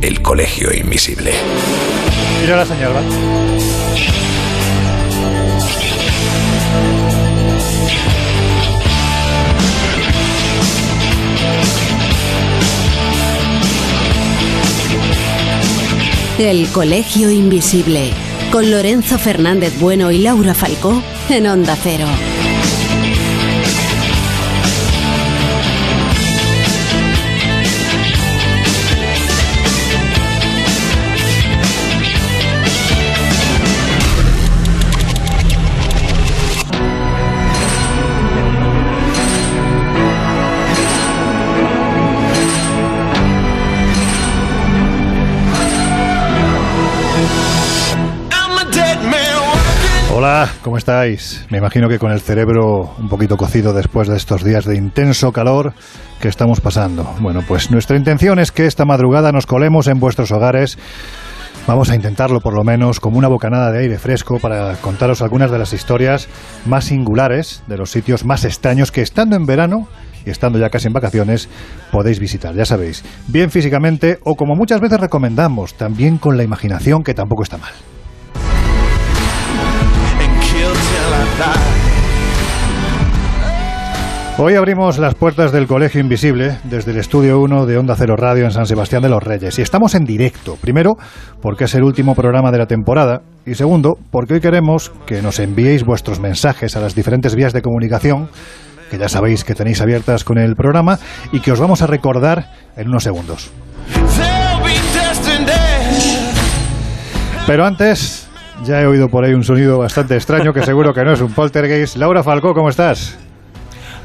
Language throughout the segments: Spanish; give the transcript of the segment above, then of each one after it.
el Colegio Invisible. Mira la señal, ¿va? El Colegio Invisible, con Lorenzo Fernández Bueno y Laura Falcó en Onda Cero. ¿Cómo estáis? Me imagino que con el cerebro un poquito cocido después de estos días de intenso calor que estamos pasando. Bueno, pues nuestra intención es que esta madrugada nos colemos en vuestros hogares. Vamos a intentarlo por lo menos como una bocanada de aire fresco para contaros algunas de las historias más singulares de los sitios más extraños que estando en verano y estando ya casi en vacaciones podéis visitar, ya sabéis, bien físicamente o como muchas veces recomendamos, también con la imaginación que tampoco está mal. Hoy abrimos las puertas del Colegio Invisible desde el Estudio 1 de Onda Cero Radio en San Sebastián de los Reyes. Y estamos en directo. Primero, porque es el último programa de la temporada. Y segundo, porque hoy queremos que nos enviéis vuestros mensajes a las diferentes vías de comunicación que ya sabéis que tenéis abiertas con el programa y que os vamos a recordar en unos segundos. Pero antes, ya he oído por ahí un sonido bastante extraño que seguro que no es un poltergeist. Laura Falcó, ¿cómo estás?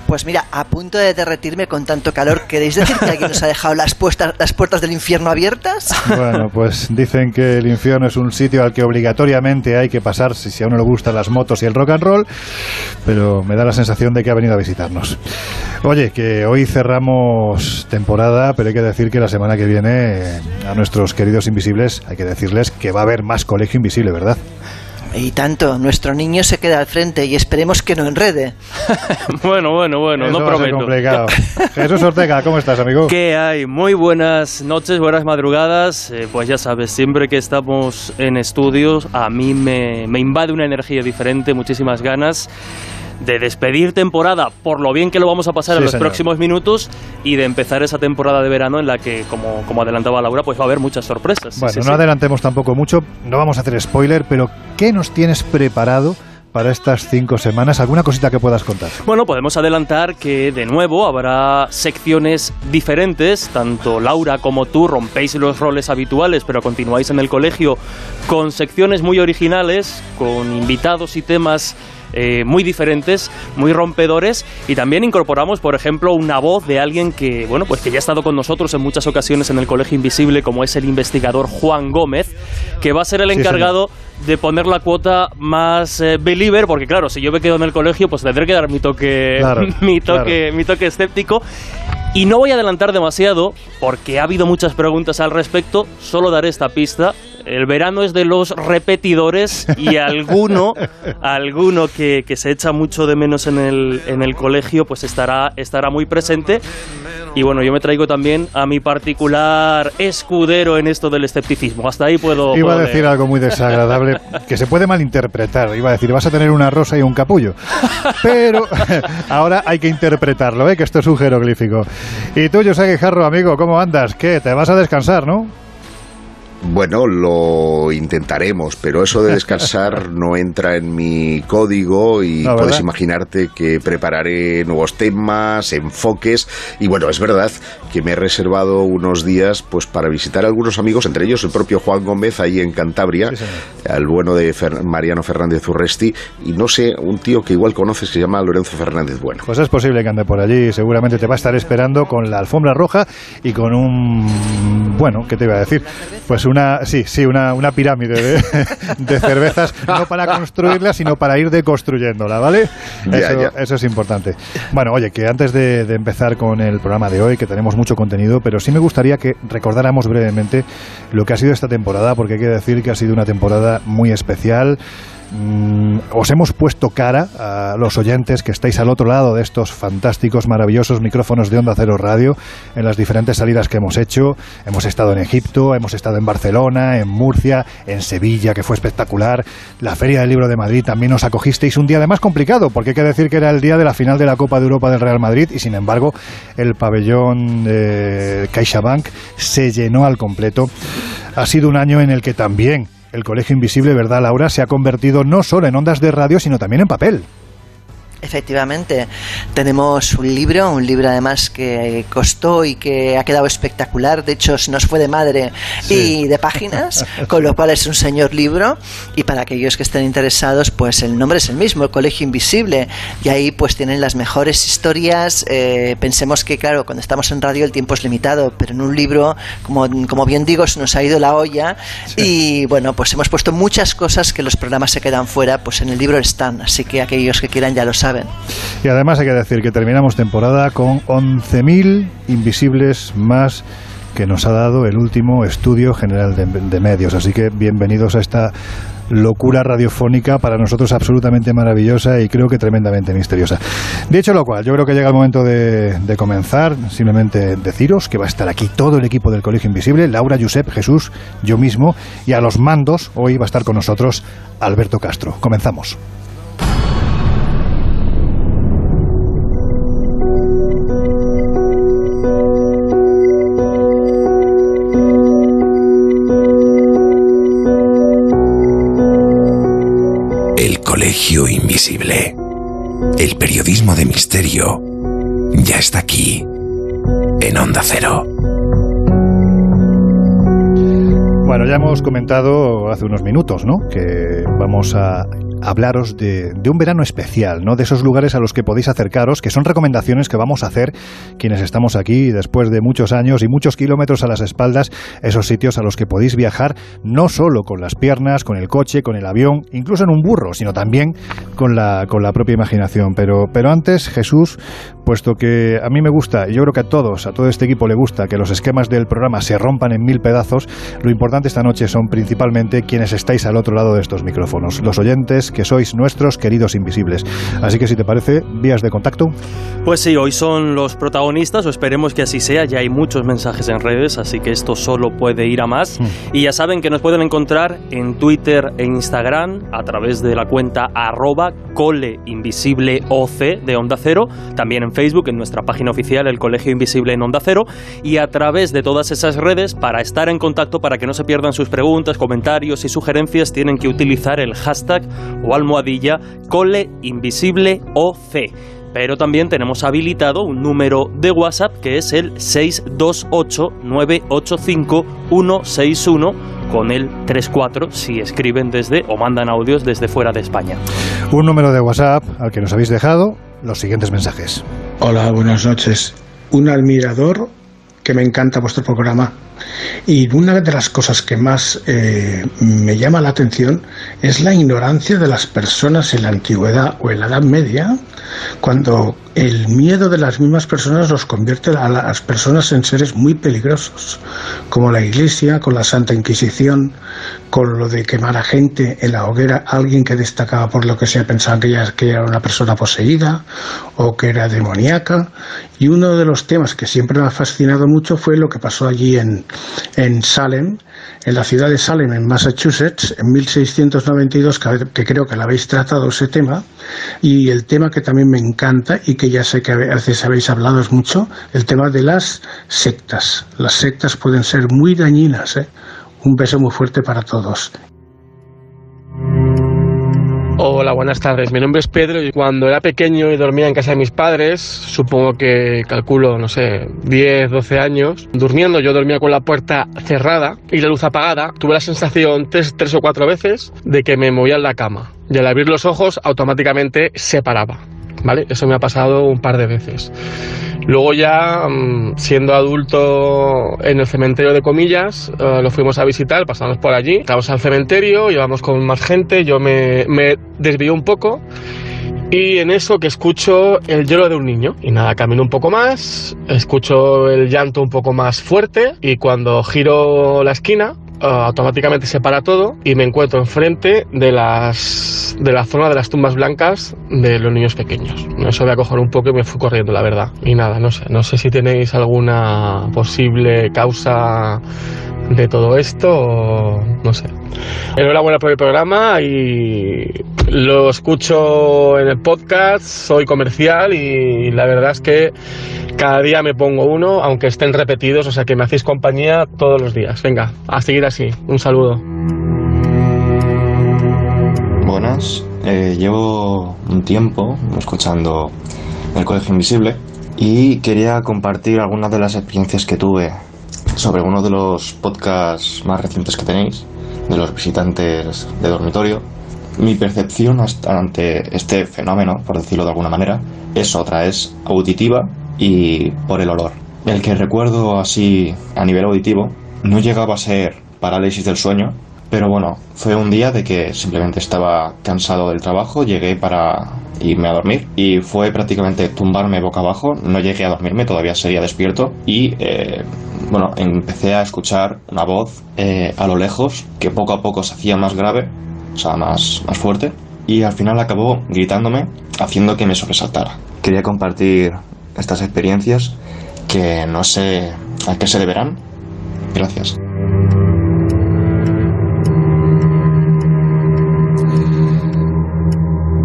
Pues mira, a punto de derretirme con tanto calor, ¿queréis decir que alguien nos ha dejado las, puestas, las puertas del infierno abiertas? Bueno, pues dicen que el infierno es un sitio al que obligatoriamente hay que pasar si a uno le gustan las motos y el rock and roll, pero me da la sensación de que ha venido a visitarnos. Oye, que hoy cerramos temporada, pero hay que decir que la semana que viene a nuestros queridos invisibles hay que decirles que va a haber más colegio invisible, ¿verdad? Y tanto, nuestro niño se queda al frente y esperemos que no enrede. bueno, bueno, bueno, Eso no va a ser prometo. complicado. Jesús Ortega, ¿cómo estás, amigo? ¿Qué hay? Muy buenas noches, buenas madrugadas. Eh, pues ya sabes, siempre que estamos en estudios, a mí me, me invade una energía diferente, muchísimas ganas de despedir temporada por lo bien que lo vamos a pasar Sí, en los señor. próximos minutos y de empezar esa temporada de verano en la que, como, como adelantaba Laura, pues va a haber muchas sorpresas. Bueno, Sí, no sí. adelantemos tampoco mucho, no vamos a hacer spoiler, pero ¿qué nos tienes preparado para estas cinco semanas? ¿Alguna cosita que puedas contar? Bueno, podemos adelantar que de nuevo habrá secciones diferentes, tanto Laura como tú rompéis los roles habituales, pero continuáis en el colegio con secciones muy originales, con invitados y temas eh, muy diferentes, muy rompedores, y también incorporamos, por ejemplo, una voz de alguien que, bueno, pues que ya ha estado con nosotros en muchas ocasiones en el Colegio Invisible, como es el investigador Juan Gómez, que va a ser el Sí, encargado de poner la cuota más eh, believer, porque claro, si yo me quedo en el colegio, pues tendré que dar mi toque, Claro, mi toque, mi toque escéptico. Y no voy a adelantar demasiado, porque ha habido muchas preguntas al respecto. Solo daré esta pista. El verano es de los repetidores y alguno, alguno que, que se echa mucho de menos en el, en el colegio, pues estará, estará muy presente. Y bueno, yo me traigo también a mi particular escudero en esto del escepticismo. Hasta ahí puedo. Iba a decir leer. algo muy desagradable que se puede malinterpretar. Iba a decir, vas a tener una rosa y un capullo. Pero ahora hay que interpretarlo, ¿eh? que esto es un jeroglífico. Y tú, José Guijarro, amigo, ¿cómo andas? ¿Qué? ¿Te vas a descansar, no? Bueno, lo intentaremos, pero eso de descansar no entra en mi código y puedes imaginarte que prepararé nuevos temas, enfoques y bueno, es verdad que me he reservado unos días pues para visitar a algunos amigos, entre ellos el propio Juan Gómez ahí en Cantabria, al bueno de Mariano Fernández Urresti y no sé, un tío que igual conoces que se llama Lorenzo Fernández Bueno. Pues es posible que ande por allí, seguramente te va a estar esperando con la alfombra roja y con un bueno, ¿qué te iba a decir? Pues una, sí, sí, una, una pirámide de, cervezas, no para construirla, sino para ir deconstruyéndola, ¿vale? eso, es importante. Bueno, oye, que antes de, de, empezar con el programa de hoy, que tenemos mucho contenido, pero sí me gustaría que recordáramos brevemente lo que ha sido esta temporada, porque hay que decir que ha sido una temporada muy especial. Mm, os hemos puesto cara a los oyentes que estáis al otro lado de estos fantásticos, maravillosos micrófonos de Onda Cero Radio en las diferentes salidas que hemos hecho. Hemos estado en Egipto, hemos estado en Barcelona, en Murcia, en Sevilla, que fue espectacular. La Feria del Libro de Madrid también os acogisteis un día además complicado, porque hay que decir que era el día de la final de la Copa de Europa del Real Madrid y sin embargo el pabellón de CaixaBank se llenó al completo. Ha sido un año en el que también el Colegio Invisible, ¿verdad, Laura? Se ha convertido no solo en ondas de radio, sino también en papel. Efectivamente, tenemos un libro, un libro además que costó y que ha quedado espectacular, de hecho se nos fue de madre y de páginas, con lo cual es un señor libro. Y para aquellos que estén interesados, pues el nombre es el mismo, el Colegio Invisible, y ahí pues tienen las mejores historias, eh, pensemos que claro, cuando estamos en radio el tiempo es limitado, pero en un libro, como, como bien digo, se nos ha ido la olla. Y bueno, pues hemos puesto muchas cosas que los programas se quedan fuera, pues en el libro están, así que aquellos que quieran ya lo saben y además hay que decir que terminamos temporada con 11.000 invisibles más que nos ha dado el último estudio general de, medios. Así que bienvenidos a esta locura radiofónica para nosotros absolutamente maravillosa y creo que tremendamente misteriosa. Dicho lo cual, yo creo que llega el momento de, de, comenzar. Simplemente deciros que va a estar aquí todo el equipo del Colegio Invisible, Laura, Josep, Jesús, yo mismo, y a los mandos hoy va a estar con nosotros Alberto Castro. Comenzamos. Colegio Invisible. El periodismo de misterio ya está aquí, en Onda Cero. Bueno, ya hemos comentado hace unos minutos, ¿no? Que vamos a hablaros de, un verano especial, ¿no? De esos lugares a los que podéis acercaros, que son recomendaciones que vamos a hacer quienes estamos aquí después de muchos años y muchos kilómetros a las espaldas, esos sitios a los que podéis viajar no solo con las piernas, con el coche, con el avión, incluso en un burro, sino también con la, con la propia imaginación. Pero, pero antes, Jesús, puesto que a mí me gusta, y yo creo que a todos, a todo este equipo le gusta que los esquemas del programa se rompan en mil pedazos, lo importante esta noche son principalmente quienes estáis al otro lado de estos micrófonos, los oyentes que sois nuestros queridos invisibles. Así que si te parece, vías de contacto. Pues sí, hoy son los protagonistas, o esperemos que así sea. Ya hay muchos mensajes en redes, así que esto solo puede ir a más. Mm. Y ya saben que nos pueden encontrar en Twitter e Instagram a través de la cuenta arroba coleinvisibleoc de Onda Cero, también en Facebook, en nuestra página oficial, el Colegio Invisible en Onda Cero, y a través de todas esas redes, para estar en contacto, para que no se pierdan sus preguntas, comentarios y sugerencias, tienen que utilizar el hashtag o almohadilla cole invisible OC pero también tenemos habilitado un número de WhatsApp que es el 628-985-161 con el 34 si escriben desde o mandan audios desde fuera de España. Un número de WhatsApp al que nos habéis dejado los siguientes mensajes. Hola, buenas noches. Un admirador que me encanta vuestro programa y una de las cosas que más eh, me llama la atención es la ignorancia de las personas en la antigüedad o en la Edad Media, cuando el miedo de las mismas personas los convierte a las personas en seres muy peligrosos, como la Iglesia, con la Santa Inquisición, con lo de quemar a gente en la hoguera, alguien que destacaba por lo que se pensaba que, que era una persona poseída o que era demoníaca. Y uno de los temas que siempre me ha fascinado mucho fue lo que pasó allí en, en Salem, en la ciudad de Salem, en Massachusetts, en 1692, que, creo que la habéis tratado ese tema, y el tema que también me encanta y que ya sé que a veces habéis hablado mucho, el tema de las sectas. Las sectas pueden ser muy dañinas, ¿eh? Un beso muy fuerte para todos. Hola, buenas tardes. Mi nombre es Pedro y cuando era pequeño y dormía en casa de mis padres, supongo que calculo, no sé, 10, 12 años, durmiendo yo dormía con la puerta cerrada y la luz apagada, tuve la sensación tres, tres o cuatro veces de que me movía en la cama y al abrir los ojos automáticamente se paraba. ¿Vale? Eso me ha pasado un par de veces. Luego ya, mm, siendo adulto en el cementerio de comillas, eh, lo fuimos a visitar, pasamos por allí, estábamos al cementerio, íbamos con más gente, yo me, me desvío un poco y en eso que escucho el lloro de un niño. Y nada, camino un poco más, escucho el llanto un poco más fuerte y cuando giro la esquina, automáticamente se para todo y me encuentro enfrente de las de la zona de las tumbas blancas de los niños pequeños. Eso me acoger un poco y me fui corriendo, la verdad. Y nada, no sé, no sé si tenéis alguna posible causa de todo esto no sé. Enhorabuena por el programa y lo escucho en el podcast, soy comercial y la verdad es que cada día me pongo uno, aunque estén repetidos, o sea que me hacéis compañía todos los días. Venga, a seguir así. Un saludo. Buenas, eh, llevo un tiempo escuchando El Colegio Invisible y quería compartir algunas de las experiencias que tuve sobre uno de los podcasts más recientes que tenéis, de los visitantes de dormitorio. Mi percepción ante este fenómeno, por decirlo de alguna manera, es otra, es auditiva y por el olor. El que recuerdo así a nivel auditivo no llegaba a ser parálisis del sueño, pero bueno, fue un día de que simplemente estaba cansado del trabajo, llegué para irme a dormir y fue prácticamente tumbarme boca abajo, no llegué a dormirme, todavía seguía despierto y eh, bueno, empecé a escuchar una voz eh, a lo lejos que poco a poco se hacía más grave, o sea, más, más fuerte y al final acabó gritándome haciendo que me sobresaltara. Quería compartir estas experiencias que no sé a qué se deberán. Gracias.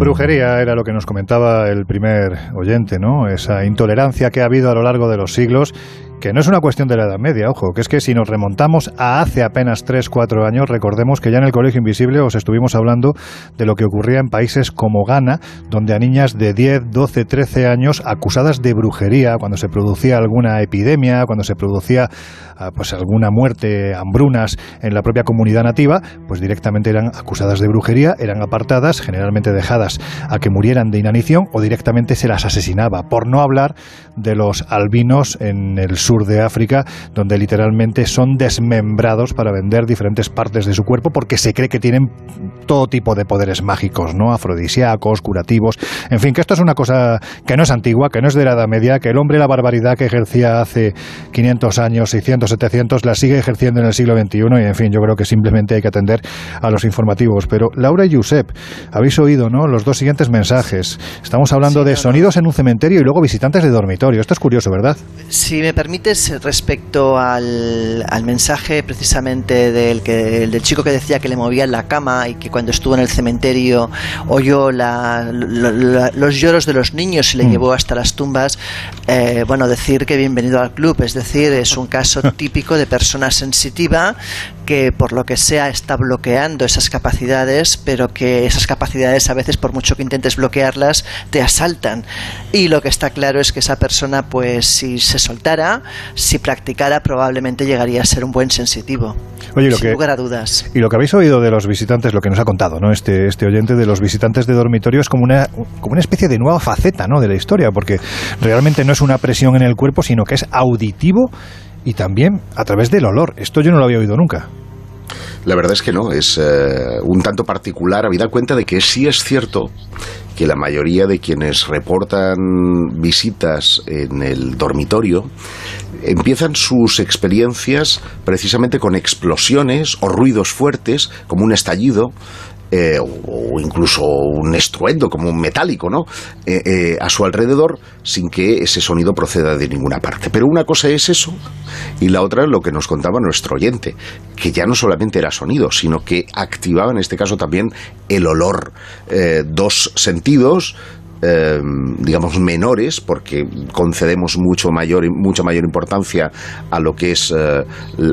Brujería era lo que nos comentaba el primer oyente, ¿no? Esa intolerancia que ha habido a lo largo de los siglos que no es una cuestión de la Edad Media, ojo, que es que si nos remontamos a hace apenas 3, 4 años, recordemos que ya en el Colegio Invisible os estuvimos hablando de lo que ocurría en países como Ghana, donde a niñas de 10, 12, 13 años acusadas de brujería, cuando se producía alguna epidemia, cuando se producía ah, pues alguna muerte, hambrunas en la propia comunidad nativa, pues directamente eran acusadas de brujería, eran apartadas, generalmente dejadas a que murieran de inanición o directamente se las asesinaba, por no hablar de los albinos en el sur sur de África, donde literalmente son desmembrados para vender diferentes partes de su cuerpo porque se cree que tienen todo tipo de poderes mágicos, ¿no? Afrodisíacos, curativos. En fin, que esto es una cosa que no es antigua, que no es de la Edad Media, que el hombre la barbaridad que ejercía hace 500 años, 600, 700, la sigue ejerciendo en el siglo XXI y, en fin, yo creo que simplemente hay que atender a los informativos. Pero Laura y Josep, habéis oído, ¿no? Los dos siguientes mensajes. Estamos hablando de sonidos en un cementerio y luego visitantes de dormitorio. Esto es curioso, ¿verdad? Si me permite respecto al, mensaje precisamente del, que, del chico que decía que le movía en la cama y que cuando estuvo en el cementerio oyó los lloros de los niños y le mm. llevó hasta las tumbas, eh, bueno, decir que bienvenido al club, es decir, es un caso típico de persona sensitiva que por lo que sea está bloqueando esas capacidades, pero que esas capacidades a veces por mucho que intentes bloquearlas te asaltan. Y lo que está claro es que esa persona pues si se soltara, si practicara probablemente llegaría a ser un buen sensitivo. Oye, sin lugar a dudas. Y lo que habéis oído de los visitantes, lo que nos ha contado, ¿no? Este, este oyente de los visitantes de dormitorio es como una, como una especie de nueva faceta, ¿no? De la historia, porque realmente no es una presión en el cuerpo, sino que es auditivo y también a través del olor. Esto yo no lo había oído nunca. La verdad es que no, es eh, un tanto particular. Habida cuenta de que sí es cierto que la mayoría de quienes reportan visitas en el dormitorio empiezan sus experiencias precisamente con explosiones o ruidos fuertes, como un estallido, eh, o incluso un estruendo como un metálico, ¿no? Eh, eh, a su alrededor sin que ese sonido proceda de ninguna parte. Pero una cosa es eso y la otra es lo que nos contaba nuestro oyente, que ya no solamente era sonido, sino que activaba en este caso también el olor. dos sentidos digamos, menores, porque concedemos mucho mayor, mucha mayor importancia a lo que es,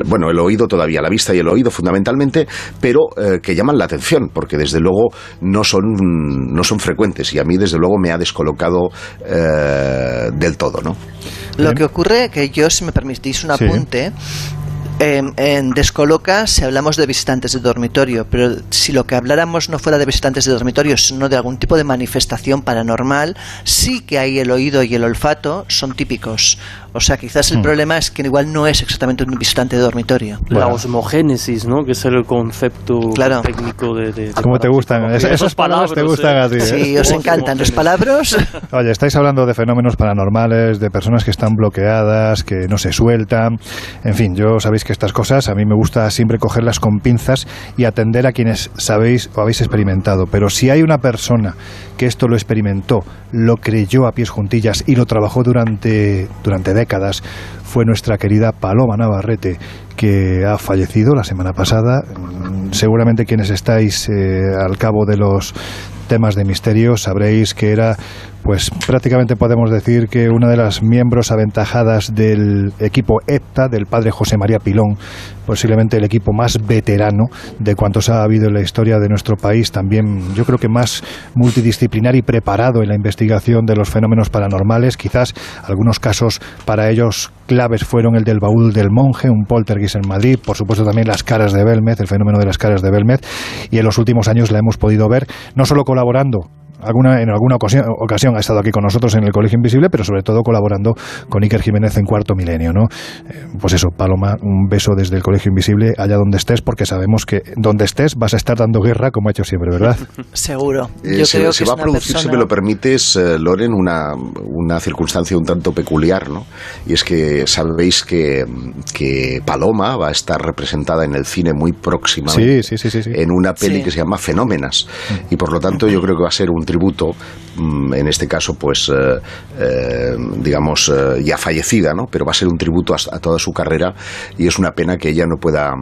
bueno, el oído todavía, la vista y el oído fundamentalmente, pero que llaman la atención, porque desde luego no son, no son frecuentes y a mí desde luego me ha descolocado del todo, ¿no? Lo que ocurre, que yo, si me permitís un apunte, en Descoloca si hablamos de visitantes de dormitorio, pero si lo que habláramos no fuera de visitantes de dormitorio, sino de algún tipo de manifestación paranormal, sí que hay el oído y el olfato son típicos. O sea, quizás el hmm. problema es que igual no es exactamente un visitante de dormitorio. La osmogénesis, ¿no? Que es el concepto técnico de... ¿Cómo te gustan? esas palabras te gustan a ti. ¿eh? Sí, os encantan las palabras. Oye, estáis hablando de fenómenos paranormales, de personas que están bloqueadas, que no se sueltan. En fin, yo sabéis que estas cosas a mí me gusta siempre cogerlas con pinzas y atender a quienes sabéis o habéis experimentado. Pero si hay una persona que esto lo experimentó, lo creyó a pies juntillas y lo trabajó durante, durante décadas fue nuestra querida Paloma Navarrete, que ha fallecido la semana pasada. Mm, seguramente quienes estáis eh, al cabo de los temas de misterio sabréis que era pues prácticamente podemos decir que una de las miembros aventajadas del equipo EPTA, del padre José María Pilón, posiblemente el equipo más veterano de cuantos ha habido en la historia de nuestro país, también yo creo que más multidisciplinar y preparado en la investigación de los fenómenos paranormales. Quizás algunos casos para ellos claves fueron el del baúl del monje, un poltergeist en Madrid, por supuesto también las caras de Belmez, el fenómeno de las caras de Belmez, y en los últimos años la hemos podido ver no solo colaborando alguna, en alguna ocasión, ha estado aquí con nosotros en el Colegio Invisible, pero sobre todo colaborando con Iker Jiménez en Cuarto Milenio. ¿no? Eh, pues eso, Paloma, un beso desde el Colegio Invisible allá donde estés, porque sabemos que donde estés vas a estar dando guerra como ha hecho siempre, ¿verdad? Seguro. Eh, se, va a producir, si me lo permites, eh, Loren, una, una circunstancia un tanto peculiar, ¿no? Y es que sabéis que, que Paloma va a estar representada en el cine muy próximamente sí, sí, sí, en una peli que se llama Fenómenas. Y por lo tanto yo creo que va a ser un tributo, mm, en este caso, pues, eh, eh, digamos, eh, ya fallecida, ¿no? Pero va a ser un tributo a, toda su carrera y es una pena que ella no pueda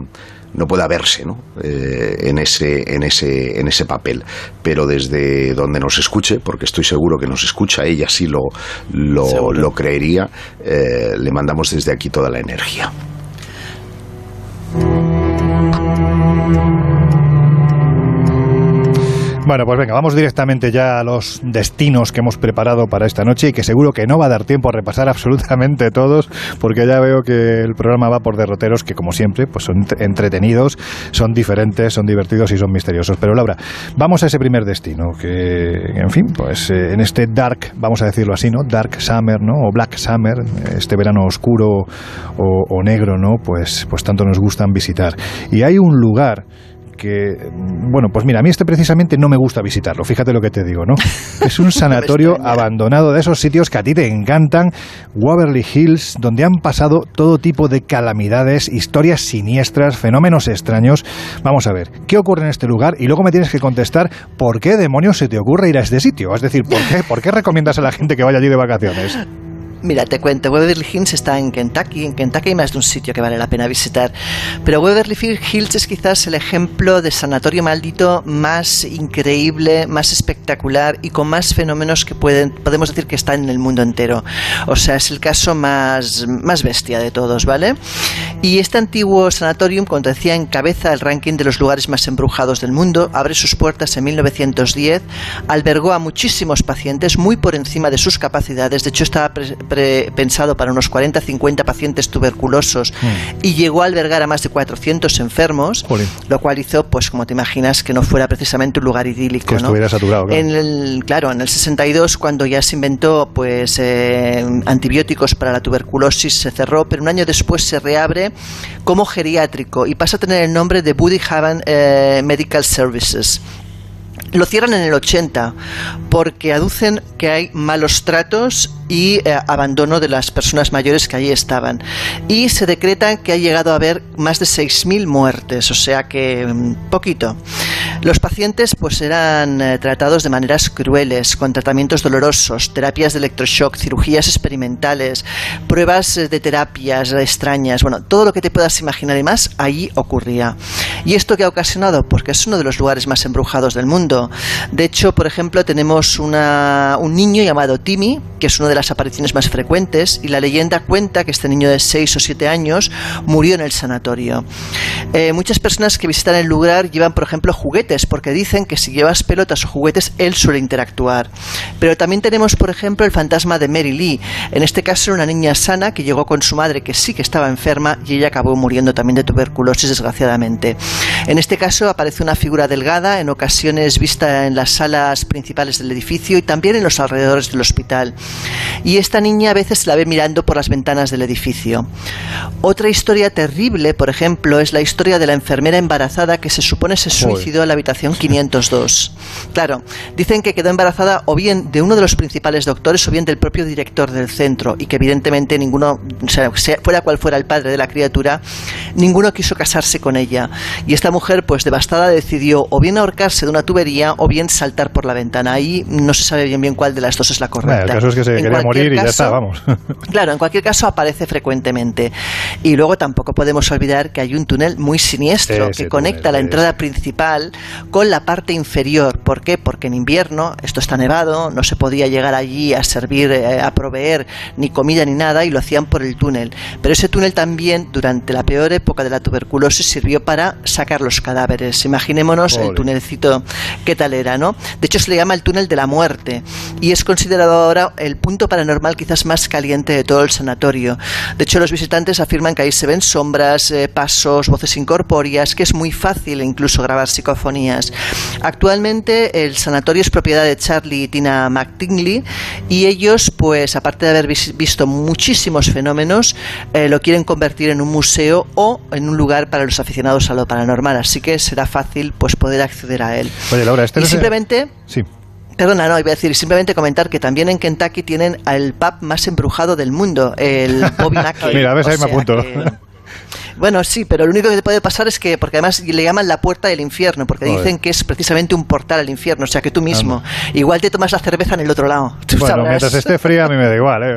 no pueda verse ¿no? en, ese, en, ese, en ese papel. Pero desde donde nos escuche, porque estoy seguro que nos escucha, ella sí lo, lo, lo creería, le mandamos desde aquí toda la energía. Bueno, pues venga, vamos directamente ya a los destinos que hemos preparado para esta noche y que seguro que no va a dar tiempo a repasar absolutamente todos, porque ya veo que el programa va por derroteros que, como siempre, pues son entretenidos, son diferentes, son divertidos y son misteriosos. Pero Laura, vamos a ese primer destino, que, en fin, pues eh, en este dark, vamos a decirlo así, ¿no? Dark Summer, ¿no? O Black Summer, este verano oscuro o, o negro, ¿no? Pues, pues tanto nos gustan visitar. Y hay un lugar que, bueno, pues mira, a mí este precisamente no me gusta visitarlo, fíjate lo que te digo, ¿no? Es un sanatorio abandonado de esos sitios que a ti te encantan, Waverly Hills, donde han pasado todo tipo de calamidades, historias siniestras, fenómenos extraños. Vamos a ver, ¿qué ocurre en este lugar? Y luego me tienes que contestar por qué demonios se te ocurre ir a este sitio. Es decir, ¿por qué, ¿por qué recomiendas a la gente que vaya allí de vacaciones? Mira, te cuento, Waverly Hills está en Kentucky. En Kentucky hay más de un sitio que vale la pena visitar. Pero Waverly Hills es quizás el ejemplo de sanatorio maldito más increíble, más espectacular y con más fenómenos que pueden, podemos decir que está en el mundo entero. O sea, es el caso más, más bestia de todos, ¿vale? Y este antiguo sanatorium, cuando decía, encabeza el ranking de los lugares más embrujados del mundo, abre sus puertas en 1910, albergó a muchísimos pacientes muy por encima de sus capacidades. De hecho, estaba pensado para unos 40-50 pacientes tuberculosos mm. y llegó a albergar a más de 400 enfermos, lo cual hizo, pues como te imaginas, que no fuera precisamente un lugar idílico. Que estuviera saturado. Claro. En el, claro, en el 62, cuando ya se inventó pues eh, antibióticos para la tuberculosis, se cerró, pero un año después se reabre como geriátrico y pasa a tener el nombre de Buddy Haven eh, Medical Services. Lo cierran en el 80 porque aducen que hay malos tratos y eh, abandono de las personas mayores que allí estaban. Y se decreta que ha llegado a haber más de 6.000 muertes, o sea que mm, poquito. Los pacientes pues eran eh, tratados de maneras crueles, con tratamientos dolorosos, terapias de electroshock, cirugías experimentales, pruebas eh, de terapias extrañas, bueno, todo lo que te puedas imaginar y más, ahí ocurría. ¿Y esto qué ha ocasionado? Porque es uno de los lugares más embrujados del mundo. De hecho, por ejemplo, tenemos un niño llamado Timmy, que es una de las apariciones más frecuentes, y la leyenda cuenta que este niño de 6 o 7 años murió en el sanatorio. Eh, muchas personas que visitan el lugar llevan, por ejemplo, juguetes, porque dicen que si llevas pelotas o juguetes, él suele interactuar. Pero también tenemos, por ejemplo, el fantasma de Mary Lee. En este caso, una niña sana que llegó con su madre, que sí que estaba enferma, y ella acabó muriendo también de tuberculosis, desgraciadamente. En este caso, aparece una figura delgada, en ocasiones vista en las salas principales del edificio y también en los alrededores del hospital. Y esta niña a veces la ve mirando por las ventanas del edificio. Otra historia terrible, por ejemplo, es la historia de la enfermera embarazada que se supone se suicidó la habitación 502. Claro, dicen que quedó embarazada o bien de uno de los principales doctores o bien del propio director del centro y que evidentemente ninguno, sea, fuera cual fuera el padre de la criatura, ninguno quiso casarse con ella. Y esta mujer, pues devastada, decidió o bien ahorcarse de una tubería o bien saltar por la ventana. Ahí no se sabe bien bien cuál de las dos es la correcta. el caso es que se quería morir y ya está, vamos. claro, en cualquier caso aparece frecuentemente. Y luego tampoco podemos olvidar que hay un túnel muy siniestro que conecta la entrada principal con la parte inferior. ¿Por qué? Porque en invierno esto está nevado, no se podía llegar allí a servir, eh, a proveer ni comida ni nada y lo hacían por el túnel. Pero ese túnel también, durante la peor época de la tuberculosis, sirvió para sacar los cadáveres. Imaginémonos el túnelcito, qué tal era, ¿no? De hecho, se le llama el túnel de la muerte y es considerado ahora el punto paranormal quizás más caliente de todo el sanatorio. De hecho, los visitantes afirman que ahí se ven sombras, eh, pasos, voces incorpóreas, que es muy fácil incluso grabar Actualmente el sanatorio es propiedad de Charlie y Tina McTingley y ellos, pues aparte de haber visto muchísimos fenómenos, eh, lo quieren convertir en un museo o en un lugar para los aficionados a lo paranormal. Así que será fácil pues poder acceder a él. Oye, Laura, este y simplemente... Sí. Perdona, no, iba a decir, simplemente comentar que también en Kentucky tienen el pub más embrujado del mundo, el Bobby Mackey. Mira, a ver, ahí me apunto. Bueno, sí, pero lo único que te puede pasar es que, porque además le llaman la puerta del infierno, porque dicen que es precisamente un portal al infierno, o sea que tú mismo, igual te tomas la cerveza en el otro lado. bueno, mientras esté fría a mí me da igual, ¿eh?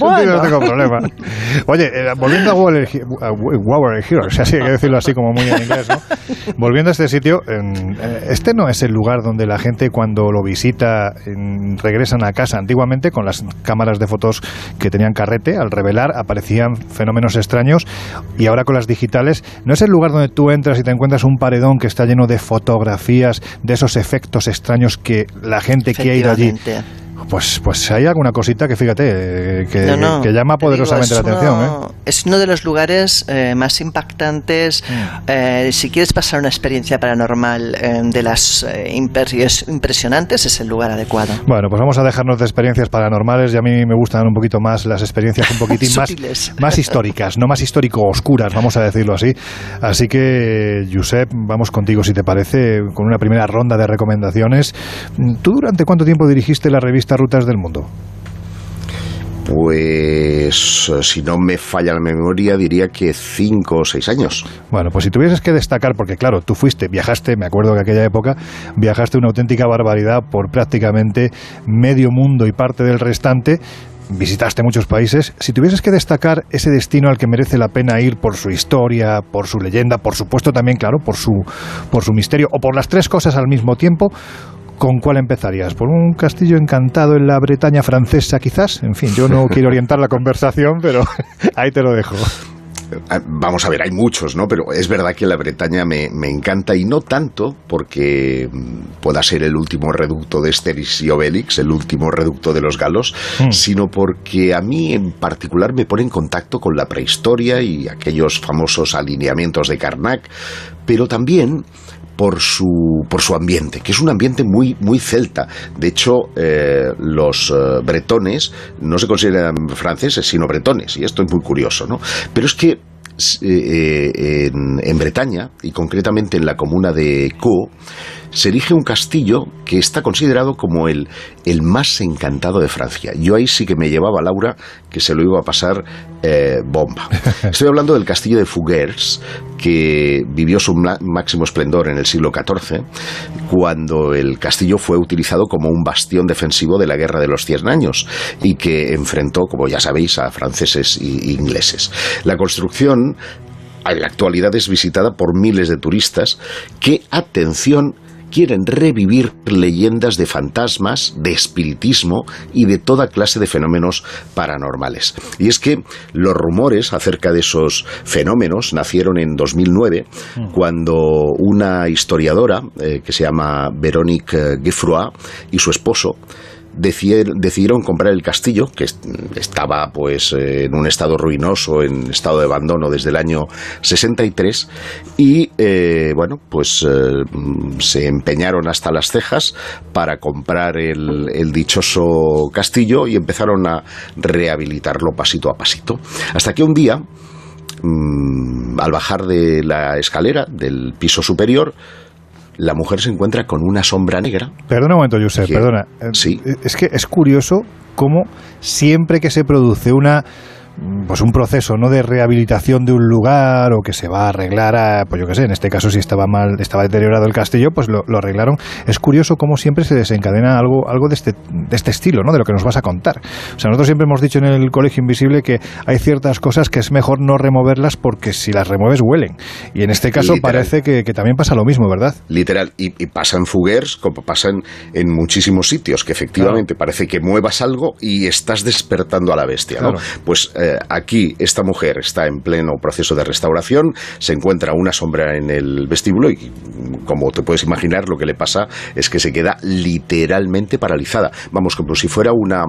no tengo problema. Oye, eh, volviendo a Waver Heroes, así hay que decirlo así como muy en inglés, ¿no? Volviendo a este sitio, eh, este no es el lugar donde la gente cuando lo visita regresan a casa. Antiguamente, con las cámaras de fotos que tenían carrete, al revelar aparecían fenómenos extraños y ahora con las digitales, ¿no es el lugar donde tú entras y te encuentras un paredón que está lleno de fotografías, de esos efectos extraños que la gente que ha ido allí pues, pues hay alguna cosita que fíjate, que, llama poderosamente la atención. ¿eh? Es uno de los lugares eh, más impactantes. Mm. Eh, si quieres pasar una experiencia paranormal de las impresionantes, es el lugar adecuado. Bueno, pues vamos a dejarnos de experiencias paranormales y a mí me gustan un poquito más las experiencias un poquitín más, más históricas, no más histórico-oscuras, vamos a decirlo así. Así que, Josep, vamos contigo si te parece, con una primera ronda de recomendaciones. ¿Tú durante cuánto tiempo dirigiste la revista? Rutas del mundo? Pues si no me falla la memoria, diría que cinco o seis años. Bueno, pues si tuvieses que destacar, porque claro, tú fuiste, viajaste, me acuerdo que aquella época, viajaste una auténtica barbaridad por prácticamente medio mundo y parte del restante, visitaste muchos países. Si tuvieses que destacar ese destino al que merece la pena ir por su historia, por su leyenda, por supuesto también, claro, por su, por su misterio, o por las tres cosas al mismo tiempo, ¿Con cuál empezarías? ¿Por un castillo encantado en la Bretaña francesa, quizás? En fin, yo no quiero orientar la conversación, pero ahí te lo dejo. Ah, vamos a ver, hay muchos, ¿no? Pero es verdad que la Bretaña me, encanta y no tanto porque mm, pueda ser el último reducto de Asterix y Obelix, el último reducto de los galos, mm. sino porque a mí en particular me pone en contacto con la prehistoria y aquellos famosos alineamientos de Karnak, pero también por su, por su ambiente, que es un ambiente muy, muy celta. De hecho, eh, los eh, bretones no se consideran franceses, sino bretones, y esto es muy curioso, ¿no? Pero es que eh, en, Bretaña, y concretamente en la comuna de Co, se erige un castillo que está considerado como el, el más encantado de Francia. Yo ahí sí que me llevaba Laura, que se lo iba a pasar eh, bomba. Estoy hablando del castillo de Fugers, que vivió su máximo esplendor en el siglo XIV, cuando el castillo fue utilizado como un bastión defensivo de la Guerra de los Cien Años y que enfrentó, como ya sabéis, a franceses e ingleses. La construcción en la actualidad es visitada por miles de turistas que, atención, quieren revivir leyendas de fantasmas, de espiritismo y de toda clase de fenómenos paranormales. Y es que los rumores acerca de esos fenómenos nacieron en 2009, mm. cuando una historiadora eh, que se llama Véronique Geffroy y su esposo decidieron comprar el castillo, que estaba pues eh, en un estado ruinoso, en estado de abandono desde el año 63, y eh, bueno, pues eh, se empeñaron hasta las cejas para comprar el, dichoso castillo y empezaron a rehabilitarlo pasito a pasito. Hasta que un día, mm, al bajar de la escalera del piso superior, la mujer se encuentra con una sombra negra. Perdona un momento, Josep, perdona. Sí. Es que es curioso cómo siempre que se produce una pues un proceso no de rehabilitación de un lugar o que se va a arreglar a, pues yo qué sé, en este caso si estaba mal, estaba deteriorado el castillo, pues lo, arreglaron. Es curioso cómo siempre se desencadena algo, algo de este, de este estilo, ¿no? De lo que nos vas a contar. O sea, nosotros siempre hemos dicho en el Colegio Invisible que hay ciertas cosas que es mejor no removerlas porque si las remueves huelen. Y en este caso parece que, también pasa lo mismo, ¿verdad? Literal. Y, pasa en Fuguers como pasa en, muchísimos sitios, que efectivamente parece que muevas algo y estás despertando a la bestia, ¿no? Pues eh, aquí esta mujer está en pleno proceso de restauración, se encuentra una sombra en el vestíbulo y, como te puedes imaginar, lo que le pasa es que se queda literalmente paralizada. Vamos, como si fuera una,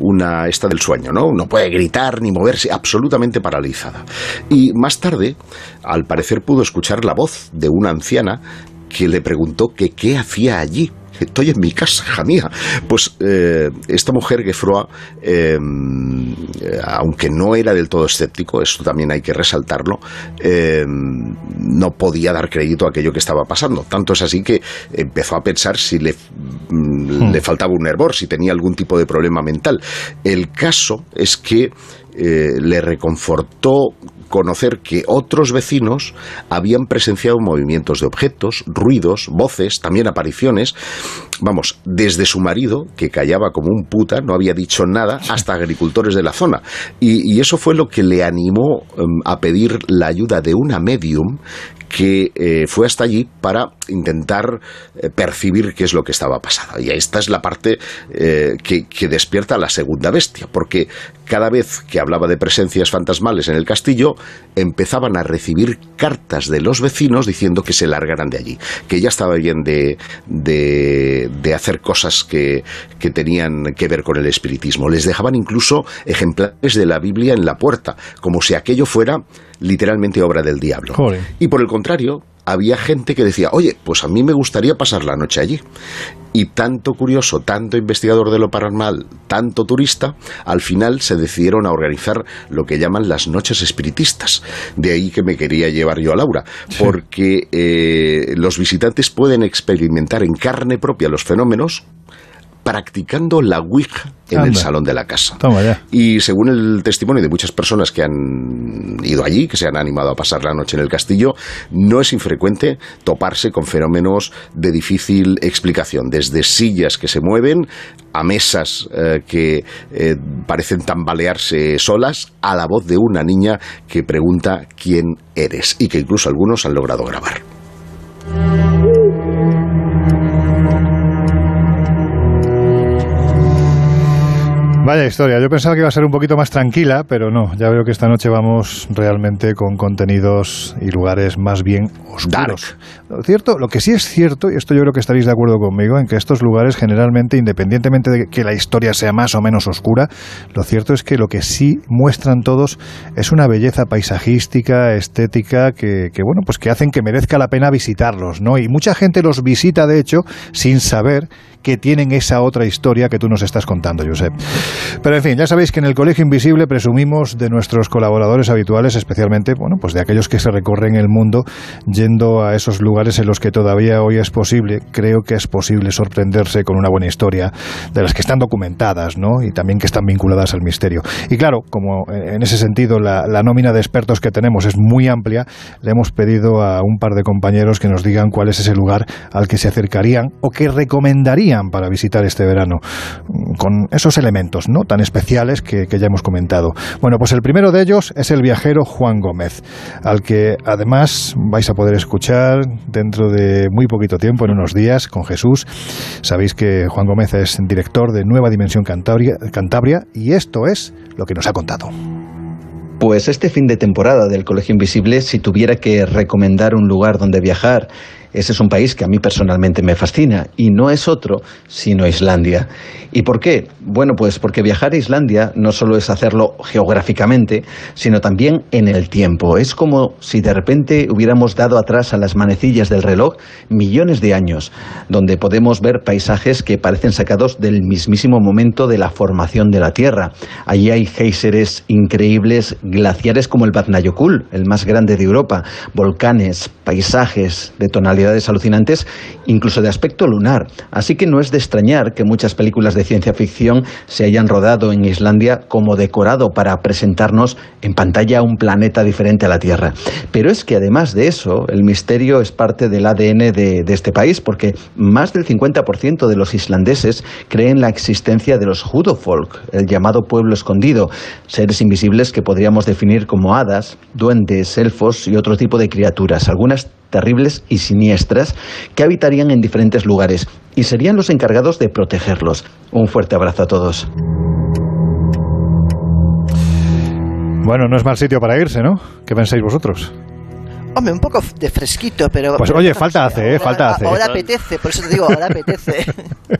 una esta del sueño, ¿no? No puede gritar ni moverse, absolutamente paralizada. Y más tarde, al parecer pudo escuchar la voz de una anciana que le preguntó que qué hacía allí estoy en mi casa, hija mía. Pues eh, esta mujer, Gefroy, eh, aunque no era del todo escéptico, esto también hay que resaltarlo, eh, no podía dar crédito a aquello que estaba pasando. Tanto es así que empezó a pensar si le, mm, le faltaba un hervor, si tenía algún tipo de problema mental. El caso es que le reconfortó conocer que otros vecinos habían presenciado movimientos de objetos, ruidos, voces, también apariciones. Vamos, desde su marido, que callaba como un puta, no había dicho nada, hasta agricultores de la zona. Y, eso fue lo que le animó em, a pedir la ayuda de una medium que eh, fue hasta allí para intentar eh, percibir qué es lo que estaba pasando. Y esta es la parte eh, que, que, despierta la segunda bestia, porque cada vez que hablaba de presencias fantasmales en el castillo, empezaban a recibir cartas de los vecinos diciendo que se largaran de allí, que ya estaba bien de, de, de hacer cosas que, que tenían que ver con el espiritismo. Les dejaban incluso ejemplares de la Biblia en la puerta, como si aquello fuera literalmente obra del diablo. Y por el contrario, había gente que decía, oye, pues a mí me gustaría pasar la noche allí. Y tanto curioso, tanto investigador de lo paranormal, tanto turista, al final se decidieron a organizar lo que llaman las noches espiritistas. De ahí que me quería llevar yo a Laura, porque eh, los visitantes pueden experimentar en carne propia los fenómenos practicando la Ouija en el salón de la casa. Y según el testimonio de muchas personas que han ido allí, que se han animado a pasar la noche en el castillo, no es infrecuente toparse con fenómenos de difícil explicación, desde sillas que se mueven a mesas eh, que eh, parecen tambalearse solas, a la voz de una niña que pregunta quién eres y que incluso algunos han logrado grabar. Vaya historia, yo pensaba que iba a ser un poquito más tranquila, pero no, ya veo que esta noche vamos realmente con contenidos y lugares más bien oscuros. Lo cierto, lo que sí es cierto, y esto yo creo que estaréis de acuerdo conmigo, en que estos lugares generalmente, independientemente de que la historia sea más o menos oscura, lo cierto es que lo que sí muestran todos es una belleza paisajística, estética, que, que bueno, pues que hacen que merezca la pena visitarlos, ¿no? Y mucha gente los visita, de hecho, sin saber que tienen esa otra historia que tú nos estás contando, Josep. Pero en fin, ya sabéis que en el Colegio Invisible presumimos de nuestros colaboradores habituales, especialmente, bueno, pues de aquellos que se recorren el mundo yendo a esos lugares en los que todavía hoy es posible, creo que es posible sorprenderse con una buena historia, de las que están documentadas, ¿no? Y también que están vinculadas al misterio. Y claro, como en ese sentido la, la nómina de expertos que tenemos es muy amplia, le hemos pedido a un par de compañeros que nos digan cuál es ese lugar al que se acercarían o que recomendarían para visitar este verano, con esos elementos no tan especiales que, ya hemos comentado. Bueno, pues el primero de ellos es el viajero Juan Gómez, al que además vais a poder escuchar dentro de muy poquito tiempo, en unos días, con Jesús. Sabéis que Juan Gómez es director de Nueva Dimensión Cantabria, Cantabria y esto es lo que nos ha contado. Pues este fin de temporada del Colegio Invisible, si tuviera que recomendar un lugar donde viajar ese es un país que a mí personalmente me fascina y no es otro sino Islandia. ¿Y por qué? Bueno, pues porque viajar a Islandia no solo es hacerlo geográficamente, sino también en el tiempo. Es como si de repente hubiéramos dado atrás a las manecillas del reloj millones de años, donde podemos ver paisajes que parecen sacados del mismísimo momento de la formación de la Tierra. Allí hay géiseres increíbles, glaciares como el Vatnajökull, el más grande de Europa, volcanes, paisajes de tonalidad alucinantes, incluso de aspecto lunar. Así que no es de extrañar que muchas películas de ciencia ficción se hayan rodado en Islandia como decorado para presentarnos en pantalla un planeta diferente a la Tierra. Pero es que además de eso, el misterio es parte del ADN de, este país, porque más del 50% de los islandeses creen la existencia de los Hudofolk, el llamado pueblo escondido, seres invisibles que podríamos definir como hadas, duendes, elfos y otro tipo de criaturas, algunas terribles y siniestras que habitarían en diferentes lugares y serían los encargados de protegerlos. Un fuerte abrazo a todos. Bueno, no es mal sitio para irse, ¿no? ¿Qué pensáis vosotros? Hombre, un poco de fresquito, pero... Pues oye, falta hace, ¿eh? Falta hace. Ahora apetece, por eso te digo, ahora apetece.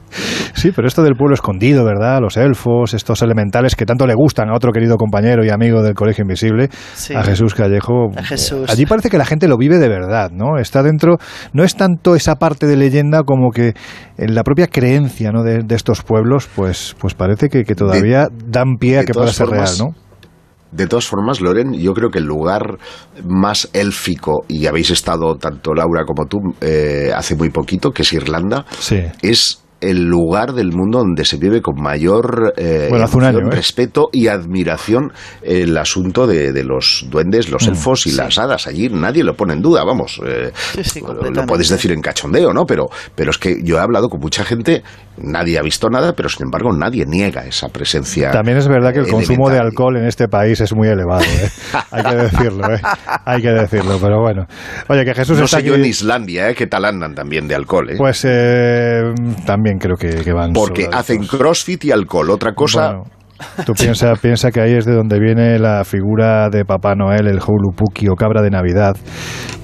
sí, pero esto del pueblo escondido, ¿verdad? Los elfos, estos elementales que tanto le gustan a otro querido compañero y amigo del Colegio Invisible, a Jesús Callejo. A Jesús. Allí parece que la gente lo vive de verdad, ¿no? Está dentro, no es tanto esa parte de leyenda como que en la propia creencia ¿no? de, estos pueblos, pues, pues parece que, todavía dan pie a que pueda ser real, ¿no? De todas formas, Loren, yo creo que el lugar más élfico, y habéis estado tanto Laura como tú eh, hace muy poquito, que es Irlanda, es el lugar del mundo donde se vive con mayor eh, ¿eh? respeto y admiración el asunto de, los duendes, los mm, elfos y las hadas. Allí nadie lo pone en duda, vamos. Eh, lo podéis decir en cachondeo, ¿no? Pero, pero es que yo he hablado con mucha gente, nadie ha visto nada, pero sin embargo nadie niega esa presencia. También es verdad que el consumo de alcohol en este país es muy elevado, Hay que decirlo, ¿eh? Hay que decirlo, pero bueno. Oye, que Jesús no está sé yo en Islandia, ¿eh? ¿Qué tal andan también de alcohol, eh? Pues también creo que, van. Porque hacen crossfit y alcohol. Otra cosa. Tú piensa, piensa que ahí es de donde viene la figura de Papá Noel, el Houlupuki o cabra de Navidad,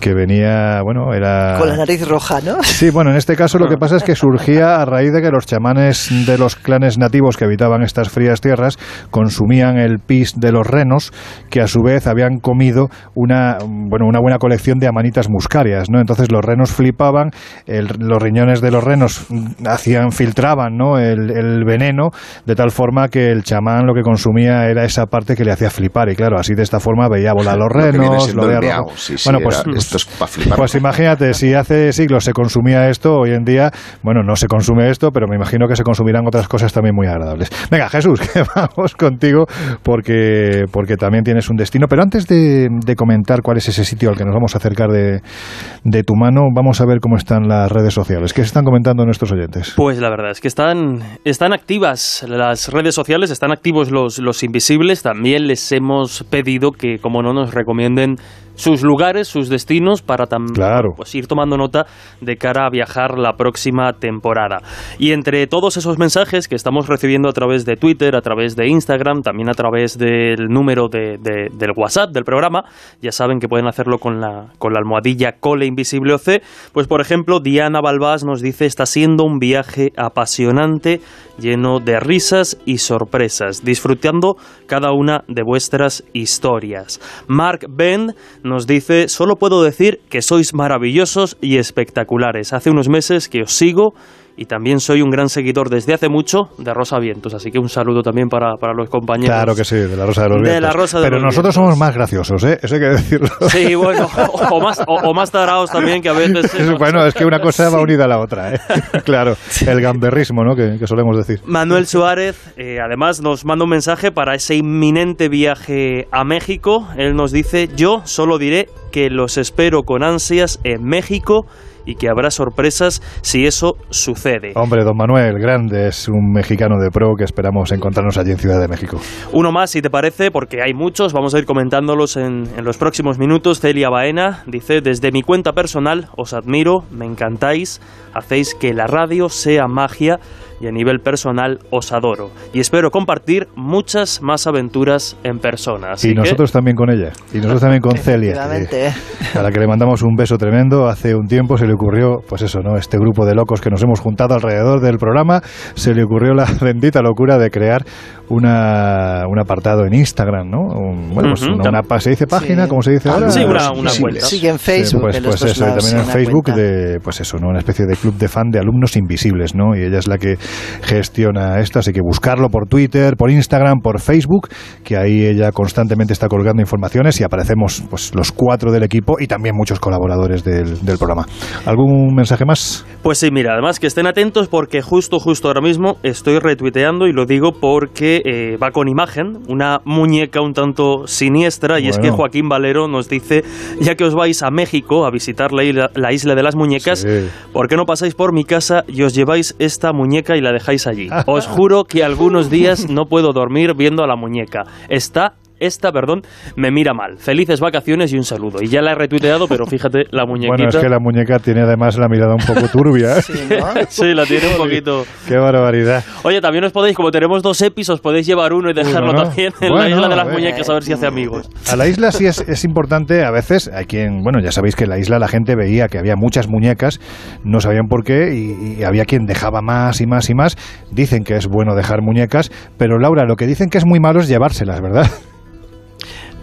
que venía, bueno, era... Con la nariz roja, ¿no? Sí, bueno, en este caso lo que pasa es que surgía a raíz de que los chamanes de los clanes nativos que habitaban estas frías tierras consumían el pis de los renos, que a su vez habían comido una, bueno, una buena colección de amanitas muscarias, ¿no? Entonces los renos flipaban, los riñones de los renos hacían, filtraban, ¿no? El, el veneno, de tal forma que el chamán lo que consumía era esa parte que le hacía flipar y claro, así de esta forma veía volar los renos, lo veía bueno, pues, esto es para flipar. Pues imagínate, si hace siglos se consumía esto, hoy en día, bueno, no se consume esto, pero me imagino que se consumirán otras cosas también muy agradables. Venga, Jesús, que vamos contigo porque, porque también tienes un destino. Pero antes de, comentar cuál es ese sitio al que nos vamos a acercar de, de tu mano, vamos a ver cómo están las redes sociales. ¿Qué se están comentando nuestros oyentes? Pues la verdad es que están, están activas las redes sociales, están activos los, los invisibles, también les hemos pedido que, como no, nos recomienden sus lugares, sus destinos para pues, ir tomando nota de cara a viajar la próxima temporada. Y entre todos esos mensajes que estamos recibiendo a través de Twitter, a través de Instagram, también a través del número de, del WhatsApp del programa, ya saben que pueden hacerlo con la, con la almohadilla Cole Invisible OC, pues por ejemplo Diana Balbás nos dice está siendo un viaje apasionante, lleno de risas y sorpresas, disfrutando cada una de vuestras historias. Mark Ben nos dice, solo puedo decir que sois maravillosos y espectaculares. Hace unos meses que os sigo y también soy un gran seguidor desde hace mucho de Rosa Vientos, así que un saludo también para, para los compañeros. Claro que sí, de la Rosa de los Vientos. De la Rosa de Pero los nosotros Vientos. somos más graciosos, ¿eh? Eso hay que decirlo. Sí, bueno, o, o más, o, o más tarados también que a veces... Es- bueno, es que una cosa va unida a la otra, ¿eh? Claro, el gamberrismo, ¿no? Que, que solemos decir. Manuel Suárez, eh, además, nos manda un mensaje para ese inminente viaje a México. Él nos dice, yo solo diré que los espero con ansias en México y que habrá sorpresas si eso sucede. Hombre, don Manuel, grande, es un mexicano de pro que esperamos encontrarnos allí en Ciudad de México. Uno más, si te parece, porque hay muchos, vamos a ir comentándolos en, en los próximos minutos. Celia Baena dice, desde mi cuenta personal, os admiro, me encantáis, hacéis que la radio sea magia y a nivel personal os adoro. Y espero compartir muchas más aventuras en persona. Así y que- nosotros también con ella. Y nosotros también con Celia. Que- a la que le mandamos un beso tremendo. Hace un tiempo se le ocurrió, pues eso, ¿no? Este grupo de locos que nos hemos juntado alrededor del programa, se le ocurrió la bendita locura de crear una, un apartado en Instagram, ¿no? Un- bueno, pues una, una ¿se dice página? Sí. ¿Cómo se dice ahora? Sí, una- Pues, una sí, cuenta. Sigue en Sí, Facebook. pues, en pues eso, y también en Facebook de, pues eso, ¿no? Una especie de club de fan de alumnos invisibles, ¿no? Y ella es la que gestiona esto, así que buscarlo por Twitter, por Instagram, por Facebook, que ahí ella constantemente está colgando informaciones y aparecemos pues los cuatro del equipo y también muchos colaboradores del, del programa. ¿Algún mensaje más? Pues sí, mira, además que estén atentos porque justo, justo ahora mismo estoy retuiteando y lo digo porque eh, va con imagen, una muñeca un tanto siniestra y es que. Joaquín Valero nos dice, ya que os vais a México a visitar la isla, la isla de las muñecas, Sí. ¿por qué no pasáis por mi casa y os lleváis esta muñeca y la dejáis allí? Os juro que algunos días no puedo dormir viendo a la muñeca. Está... Esta, perdón, me mira mal. Felices vacaciones y un saludo. Y ya la he retuiteado, pero fíjate, la muñequita. Bueno, es que la muñeca tiene además la mirada un poco turbia. ¿eh? Sí, ¿no? Sí, la tiene un poquito. Qué barbaridad. Oye, también os podéis, como tenemos dos epis, os podéis llevar uno y dejarlo Uno, ¿no? también en la isla de a las muñecas a ver si hace amigos. A la isla sí es, es importante, a veces hay quien, bueno, ya sabéis que en la isla la gente veía que había muchas muñecas, no sabían por qué y, y había quien dejaba más y más y más. Dicen que es bueno dejar muñecas, pero Laura, lo que dicen que es muy malo es llevárselas, ¿verdad?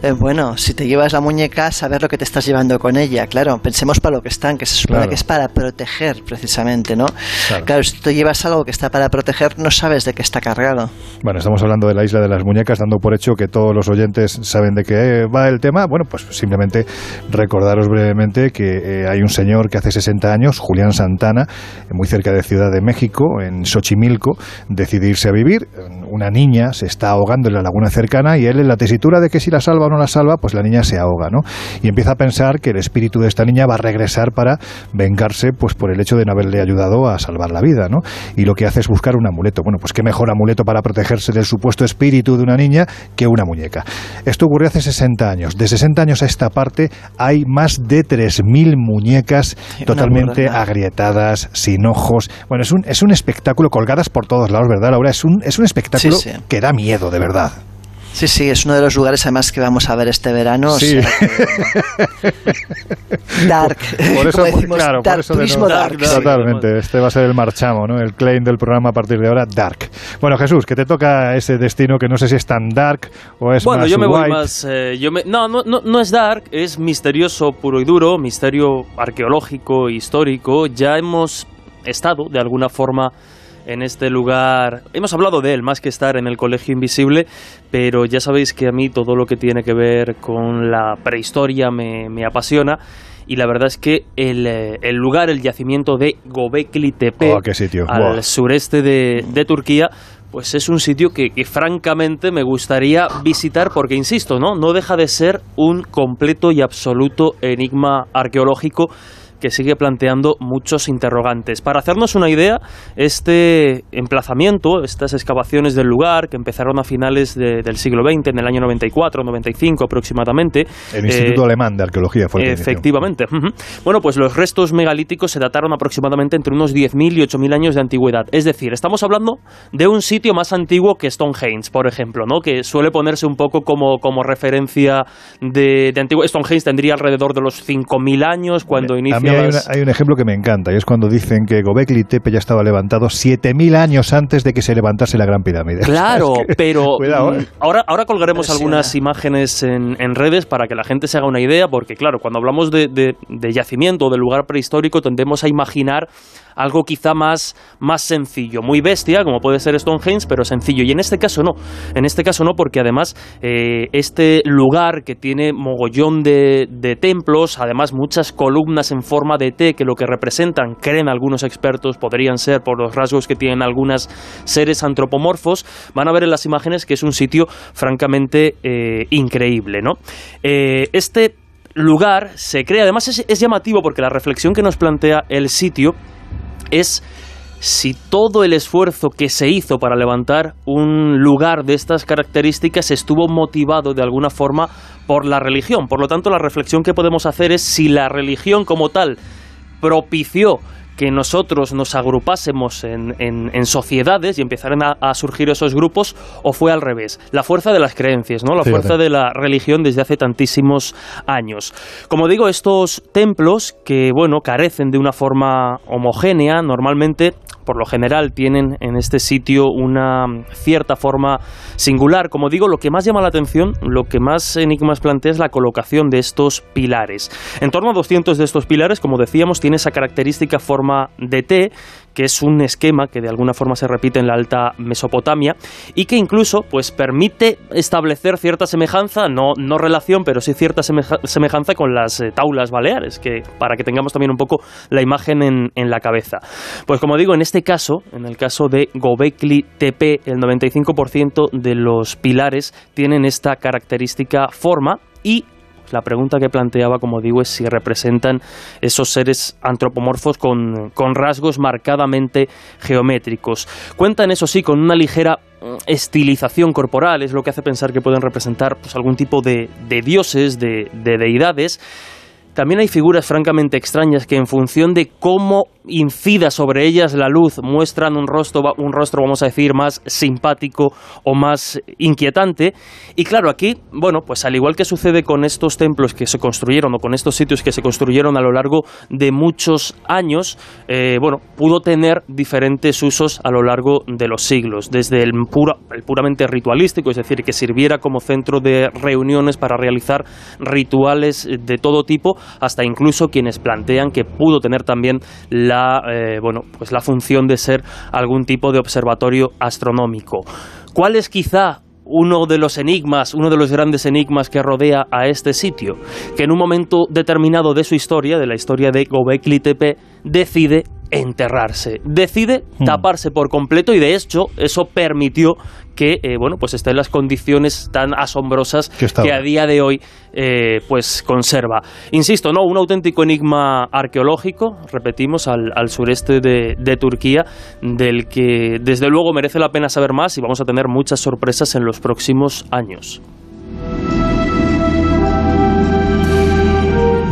Eh, bueno, si te llevas la muñeca, saber lo que te estás llevando con ella. Claro, pensemos para lo que están, que se supone Claro. que es para proteger, precisamente, ¿no? Claro. Claro. si tú llevas algo que está para proteger, no sabes de qué está cargado. Bueno, estamos hablando de la isla de las muñecas, dando por hecho que todos los oyentes saben de qué va el tema. Bueno, pues simplemente recordaros brevemente que eh, hay un señor que hace 60 años, Julián Santana, muy cerca de Ciudad de México, en Xochimilco, decide irse a vivir. Una niña se está ahogando en la laguna cercana y él en la tesitura de que si la salva o no la salva, pues la niña se ahoga, ¿no? Y empieza a pensar que el espíritu de esta niña va a regresar para vengarse pues por el hecho de no haberle ayudado a salvar la vida, ¿no? Y lo que hace es buscar un amuleto. Bueno, pues qué mejor amuleto para protegerse del supuesto espíritu de una niña que una muñeca. Esto ocurrió hace 60 años. De 60 años a esta parte hay más de 3.000 muñecas totalmente agrietadas, sin ojos. Bueno, es un, es un espectáculo colgadas por todos lados, ¿verdad, Laura? Es un, es un espectáculo Sí, sí. que da miedo, de verdad. Sí, sí, es uno de los lugares además que vamos a ver este verano. o Sí. sea que- dark. Por eso, como decimos, claro, por dark, eso de turismo no- dark. dark, Totalmente, este va a ser el marchamo, ¿no? El claim del programa a partir de ahora, Dark. Bueno, Jesús, que te toca ese destino que no sé si es tan dark o es bueno, más yo me voy white. más. eh, yo me, no, no, no, no es dark, es misterioso puro y duro, misterio arqueológico, histórico. Ya hemos estado, de alguna forma, en este lugar. Hemos hablado de él más que estar en el Colegio Invisible, pero ya sabéis que a mí todo lo que tiene que ver con la prehistoria me, me apasiona. Y la verdad es que el, eh, el lugar, el yacimiento de Gobekli Tepe, Oh, al sureste de, de Turquía, pues es un sitio que, que francamente me gustaría visitar porque, insisto, ¿no? no deja de ser un completo y absoluto enigma arqueológico que sigue planteando muchos interrogantes. Para hacernos una idea, este emplazamiento, estas excavaciones del lugar, que empezaron a finales de- del siglo XX, en el año 94, 95 aproximadamente, El eh, Instituto Alemán de Arqueología fue el. Efectivamente. Bueno, pues los restos megalíticos se dataron aproximadamente entre unos 10.000 y 8.000 años de antigüedad. Es decir, estamos hablando de un sitio más antiguo que Stonehenge, por ejemplo, ¿no? que suele ponerse un poco como, como referencia de, de antiguo. Stonehenge tendría alrededor de los 5.000 años cuando inicia mí hay, las- una- hay un ejemplo que me encanta y es cuando dicen que Gobekli Tepe ya estaba levantado 7.000 años antes de que se levantase la Gran Pirámide. Claro, Es que- pero Cuidado, ¿eh? mm, ahora, ahora colgaremos algunas imágenes en, en redes para que la gente se haga una idea, porque claro, cuando hablamos de, de- de yacimiento, de lugar prehistórico, tendemos a imaginar algo quizá más, más sencillo, muy bestia, como puede ser Stonehenge, pero sencillo. Y en este caso no, en este caso no, porque además eh, este lugar que tiene mogollón de, de templos, además muchas columnas en forma de T, que lo que representan, creen algunos expertos, podrían ser por los rasgos que tienen algunas seres antropomorfos, van a ver en las imágenes que es un sitio francamente eh, increíble, ¿no? Eh, este lugar se crea, además es, llamativo porque la reflexión que nos plantea el sitio es si todo el esfuerzo que se hizo para levantar un lugar de estas características estuvo motivado de alguna forma por la religión. Por lo tanto, la reflexión que podemos hacer es si la religión como tal propició que nosotros nos agrupásemos en, en, sociedades y empezaran a, surgir esos grupos, o fue al revés. La fuerza de las creencias, ¿no? La fuerza de la religión desde hace tantísimos años. Como digo, estos templos que, bueno, carecen de una forma homogénea, normalmente por lo general tienen en este sitio una cierta forma singular. Como digo, lo que más llama la atención, lo que más enigmas plantea es la colocación de estos pilares. En torno a 200 de estos pilares, como decíamos, tiene esa característica forma de T que es un esquema que de alguna forma se repite en la alta Mesopotamia y que incluso pues permite establecer cierta semejanza, no, no relación, pero sí cierta semejanza con las eh, taulas baleares, que para que tengamos también un poco la imagen en, en, la cabeza. Pues como digo, en este caso, en el caso de Gobekli Tepe, el 95% de los pilares tienen esta característica forma y la pregunta que planteaba, como digo, es si representan esos seres antropomorfos con, rasgos marcadamente geométricos. Cuentan, eso sí, con una ligera mm, estilización corporal, es lo que hace pensar que pueden representar pues, algún tipo de, dioses, de, de deidades. También hay figuras francamente extrañas que en función de cómo incida sobre ellas la luz, muestran un rostro, un rostro, vamos a decir, más simpático o más inquietante. Y claro, aquí, bueno, pues al igual que sucede con estos templos que se construyeron o con estos sitios que se construyeron a lo largo de muchos años, eh, bueno, pudo tener diferentes usos a lo largo de los siglos, desde el, el puramente ritualístico, es decir, que sirviera como centro de reuniones para realizar rituales de todo tipo, hasta incluso quienes plantean que pudo tener también la eh, bueno, pues la función de ser algún tipo de observatorio astronómico. ¿Cuál es quizá uno de los enigmas, uno de los grandes enigmas que rodea a este sitio, que en un momento determinado de su historia, de la historia de Gobekli Tepe, decide enterrarse, decide hmm. taparse por completo y de hecho eso permitió que eh, bueno pues esté en las condiciones tan asombrosas que, a día de hoy eh, pues conserva. Insisto, no un auténtico enigma arqueológico, repetimos al, sureste de, de Turquía, del que desde luego merece la pena saber más y vamos a tener muchas sorpresas en los próximos años.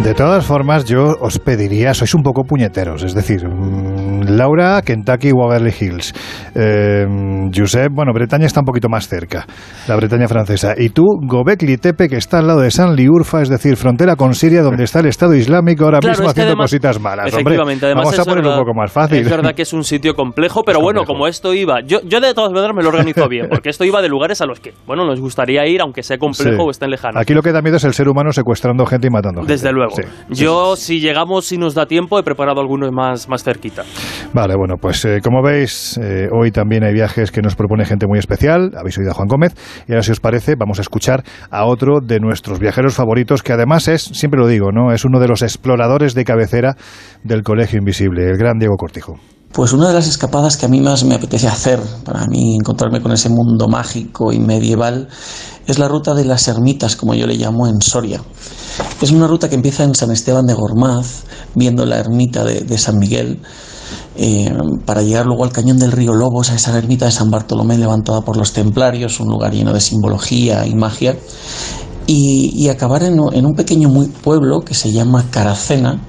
De todas formas, yo os pediría, sois un poco puñeteros, es decir, mm, Laura, Kentucky, Waverly Hills. Eh, Josep, bueno, Bretaña está un poquito más cerca, la Bretaña francesa. Y tú, Gobekli Tepe, que está al lado de San Liurfa, es decir, frontera con Siria, donde está el Estado Islámico ahora mismo haciendo cositas malas. Efectivamente, además vamos a ponerlo un poco más fácil. Es verdad que es un sitio complejo, pero bueno, como esto iba, yo, yo de todas maneras me lo organizo bien, porque esto iba de lugares a los que, bueno, nos gustaría ir, aunque sea complejo o estén lejanos. Aquí lo que da miedo es el ser humano secuestrando gente y matando gente. Desde luego. Yo, si llegamos, si nos da tiempo, he preparado algunos más, más cerquita. Vale, bueno, pues eh, como veis, eh, hoy también hay viajes que nos propone gente muy especial. Habéis oído a Juan Gómez. Y ahora, si os parece, vamos a escuchar a otro de nuestros viajeros favoritos, que además es, siempre lo digo, ¿no? Es uno de los exploradores de cabecera del Colegio Invisible, el gran Diego Cortijo. Pues una de las escapadas que a mí más me apetece hacer, para mí encontrarme con ese mundo mágico y medieval, es la ruta de las ermitas, como yo le llamo, en Soria. Es una ruta que empieza en San Esteban de Gormaz, viendo la ermita de, San Miguel, eh, para llegar luego al cañón del río Lobos, a esa ermita de San Bartolomé levantada por los templarios, un lugar lleno de simbología y magia, y, acabar en, en un pequeño pueblo que se llama Caracena,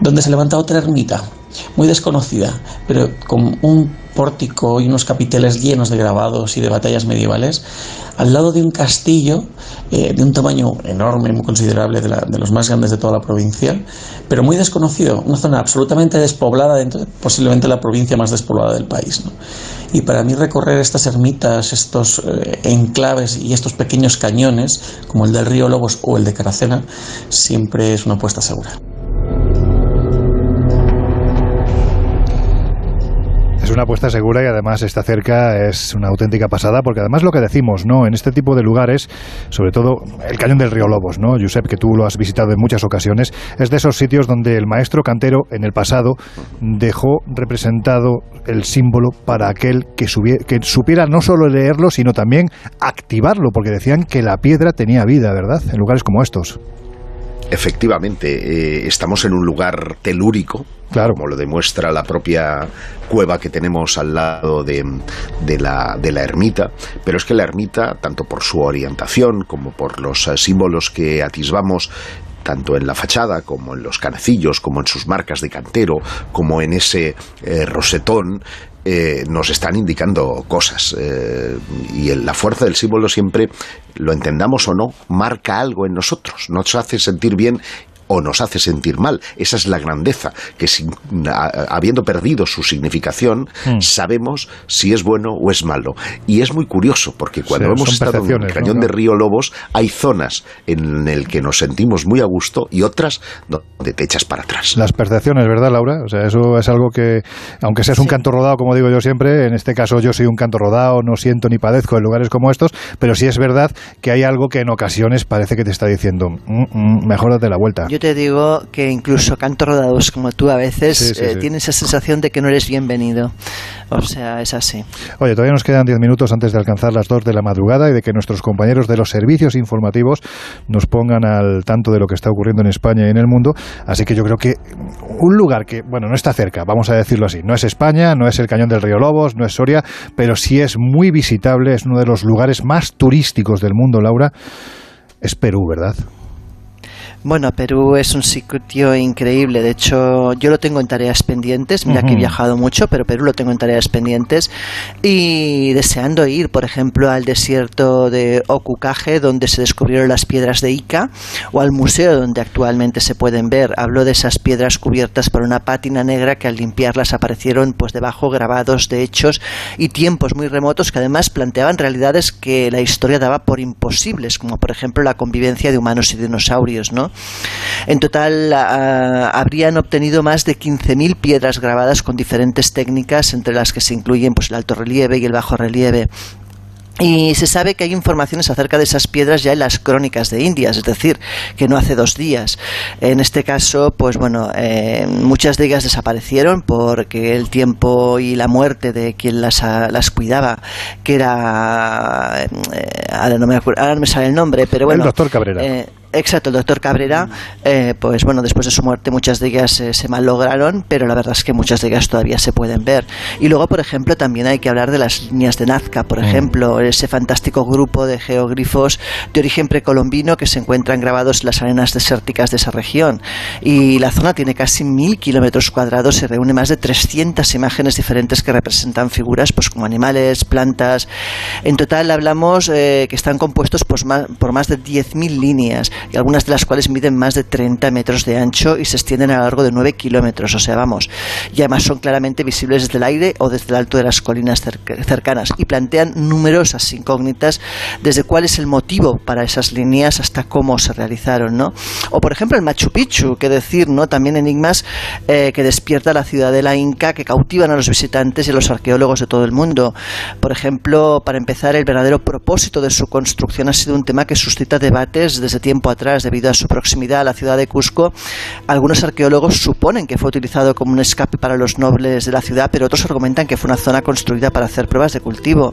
donde se levanta otra ermita, muy desconocida, pero con un pórtico y unos capiteles llenos de grabados y de batallas medievales, al lado de un castillo eh, de un tamaño enorme, muy considerable, de, los más grandes de toda la provincia, pero muy desconocido, una zona absolutamente despoblada, dentro de posiblemente la provincia más despoblada del país. Y para mí recorrer estas ermitas, estos eh, enclaves y estos pequeños cañones, como el del río Lobos o el de Caracena, siempre es una apuesta segura. Una apuesta segura y además está cerca, es una auténtica pasada, porque además lo que decimos, ¿no? En este tipo de lugares, sobre todo el cañón del río Lobos, ¿no? Josep, que tú lo has visitado en muchas ocasiones, es de esos sitios donde el maestro cantero en el pasado dejó representado el símbolo para aquel que, que supiera no solo leerlo, sino también activarlo, porque decían que la piedra tenía vida, ¿verdad? En lugares como estos. Efectivamente, eh, estamos en un lugar telúrico, claro. como lo demuestra la propia cueva que tenemos al lado de, la, de, la, ermita, pero es que la ermita, tanto por su orientación como por los eh, símbolos que atisbamos, tanto en la fachada como en los canecillos, como en sus marcas de cantero, como en ese eh, rosetón, eh, nos están indicando cosas. Y la fuerza del símbolo siempre, lo entendamos o no, marca algo en nosotros, nos hace sentir bien o nos hace sentir mal. Esa es la grandeza, que habiendo perdido su significación, hmm. sabemos si es bueno o es malo. Y es muy curioso, porque cuando hemos estado en el cañón de Río Lobos, hay zonas en el que nos sentimos muy a gusto y otras donde te echas para atrás. Las percepciones, ¿verdad, Laura? O sea, eso es algo que, aunque seas un canto rodado, como digo yo siempre, en este caso yo soy un canto rodado, no siento ni padezco en lugares como estos, pero sí es verdad que hay algo que en ocasiones parece que te está diciendo, mm, mm, mejor date la vuelta te digo que incluso canto rodados como tú a veces eh, tienes esa sensación de que no eres bienvenido. O sea, es así. Oye, todavía nos quedan 10 minutos antes de alcanzar las 2 de la madrugada y de que nuestros compañeros de los servicios informativos nos pongan al tanto de lo que está ocurriendo en España y en el mundo. Así que yo creo que un lugar que, bueno, no está cerca, vamos a decirlo así. No es España, no es el Cañón del Río Lobos, no es Soria, pero sí es muy visitable, es uno de los lugares más turísticos del mundo, Laura. Es Perú, ¿verdad? Bueno, Perú es un sitio increíble. De hecho, yo lo tengo en tareas pendientes. Mira que he viajado mucho, pero Perú lo tengo en tareas pendientes. Y deseando ir, por ejemplo, al desierto de Ocucaje, donde se descubrieron las piedras de Ica, o al museo donde actualmente se pueden ver. Hablo de esas piedras cubiertas por una pátina negra que al limpiarlas aparecieron pues debajo grabados de hechos y tiempos muy remotos que además planteaban realidades que la historia daba por imposibles, como por ejemplo la convivencia de humanos y dinosaurios, ¿no? En total habrían obtenido más de 15.000 piedras grabadas con diferentes técnicas, entre las que se incluyen pues, el alto relieve y el bajo relieve. Y se sabe que hay informaciones acerca de esas piedras ya en las crónicas de Indias, es decir, que no hace dos días. En este caso, pues bueno, eh, muchas de ellas desaparecieron porque el tiempo y la muerte de quien las, las cuidaba, que era. Eh, ahora, no me ahora no me sale el nombre, pero bueno. El doctor Cabrera. Eh, Exacto, el doctor Cabrera, eh, pues bueno, después de su muerte muchas de ellas eh, se mallograron, pero la verdad es que muchas de ellas todavía se pueden ver. Y luego, por ejemplo, también hay que hablar de las líneas de Nazca, por mm. ejemplo, ese fantástico grupo de geoglifos de origen precolombino que se encuentran grabados en las arenas desérticas de esa región. Y la zona tiene casi mil kilómetros cuadrados y reúne más de 300 imágenes diferentes que representan figuras pues como animales, plantas. En total hablamos eh, que están compuestos pues, más, por más de 10.000 líneas y algunas de las cuales miden más de 30 metros de ancho y se extienden a lo largo de 9 kilómetros, o sea, vamos, y además son claramente visibles desde el aire o desde el alto de las colinas cercanas y plantean numerosas incógnitas desde cuál es el motivo para esas líneas hasta cómo se realizaron, ¿no? O por ejemplo el Machu Picchu, que decir, ¿no? También enigmas eh, que despierta la ciudad de la Inca, que cautivan a los visitantes y a los arqueólogos de todo el mundo. Por ejemplo, para empezar, el verdadero propósito de su construcción ha sido un tema que suscita debates desde tiempo atrás debido a su proximidad a la ciudad de Cusco. Algunos arqueólogos suponen que fue utilizado como un escape para los nobles de la ciudad, pero otros argumentan que fue una zona construida para hacer pruebas de cultivo.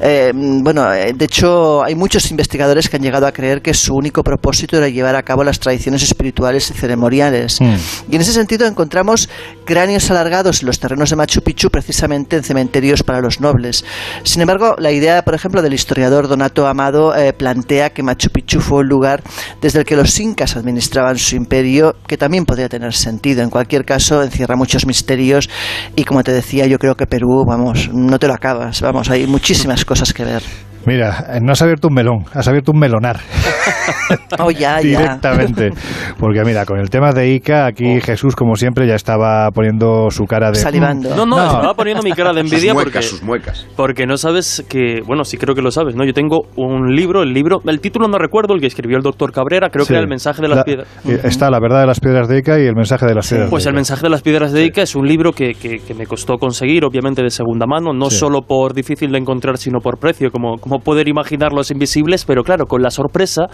Eh, bueno, eh, de hecho, hay muchos investigadores que han llegado a creer que su único propósito era llevar a cabo las tradiciones espirituales y ceremoniales. Mm. Y en ese sentido encontramos cráneos alargados en los terrenos de Machu Picchu precisamente en cementerios para los nobles. Sin embargo, la idea, por ejemplo, del historiador Donato Amado eh, plantea que Machu Picchu fue un lugar desde el que los incas administraban su imperio, que también podría tener sentido. En cualquier caso, encierra muchos misterios y como te decía, yo creo que Perú, vamos, no te lo acabas, vamos, hay muchísimas cosas que ver. Mira, no has abierto un melón, has abierto un melonar. oh, ya, directamente. Porque mira, con el tema de Ica, aquí oh. Jesús, como siempre, ya estaba poniendo su cara de... Salivando. No, no, estaba poniendo mi cara de envidia sus muecas, porque... Sus muecas. Porque no sabes que... Bueno, sí creo que lo sabes, ¿no? Yo tengo un libro, el libro... El título no recuerdo, el que escribió el doctor Cabrera, creo que era El mensaje de las piedras. Eh, está La verdad de las piedras de Ica y El mensaje de las piedras Pues El mensaje de las piedras de Ica es un libro que, que, me costó conseguir, obviamente de segunda mano, no solo por difícil de encontrar, sino por precio, como, como poder imaginar los invisibles, pero claro, con la sorpresa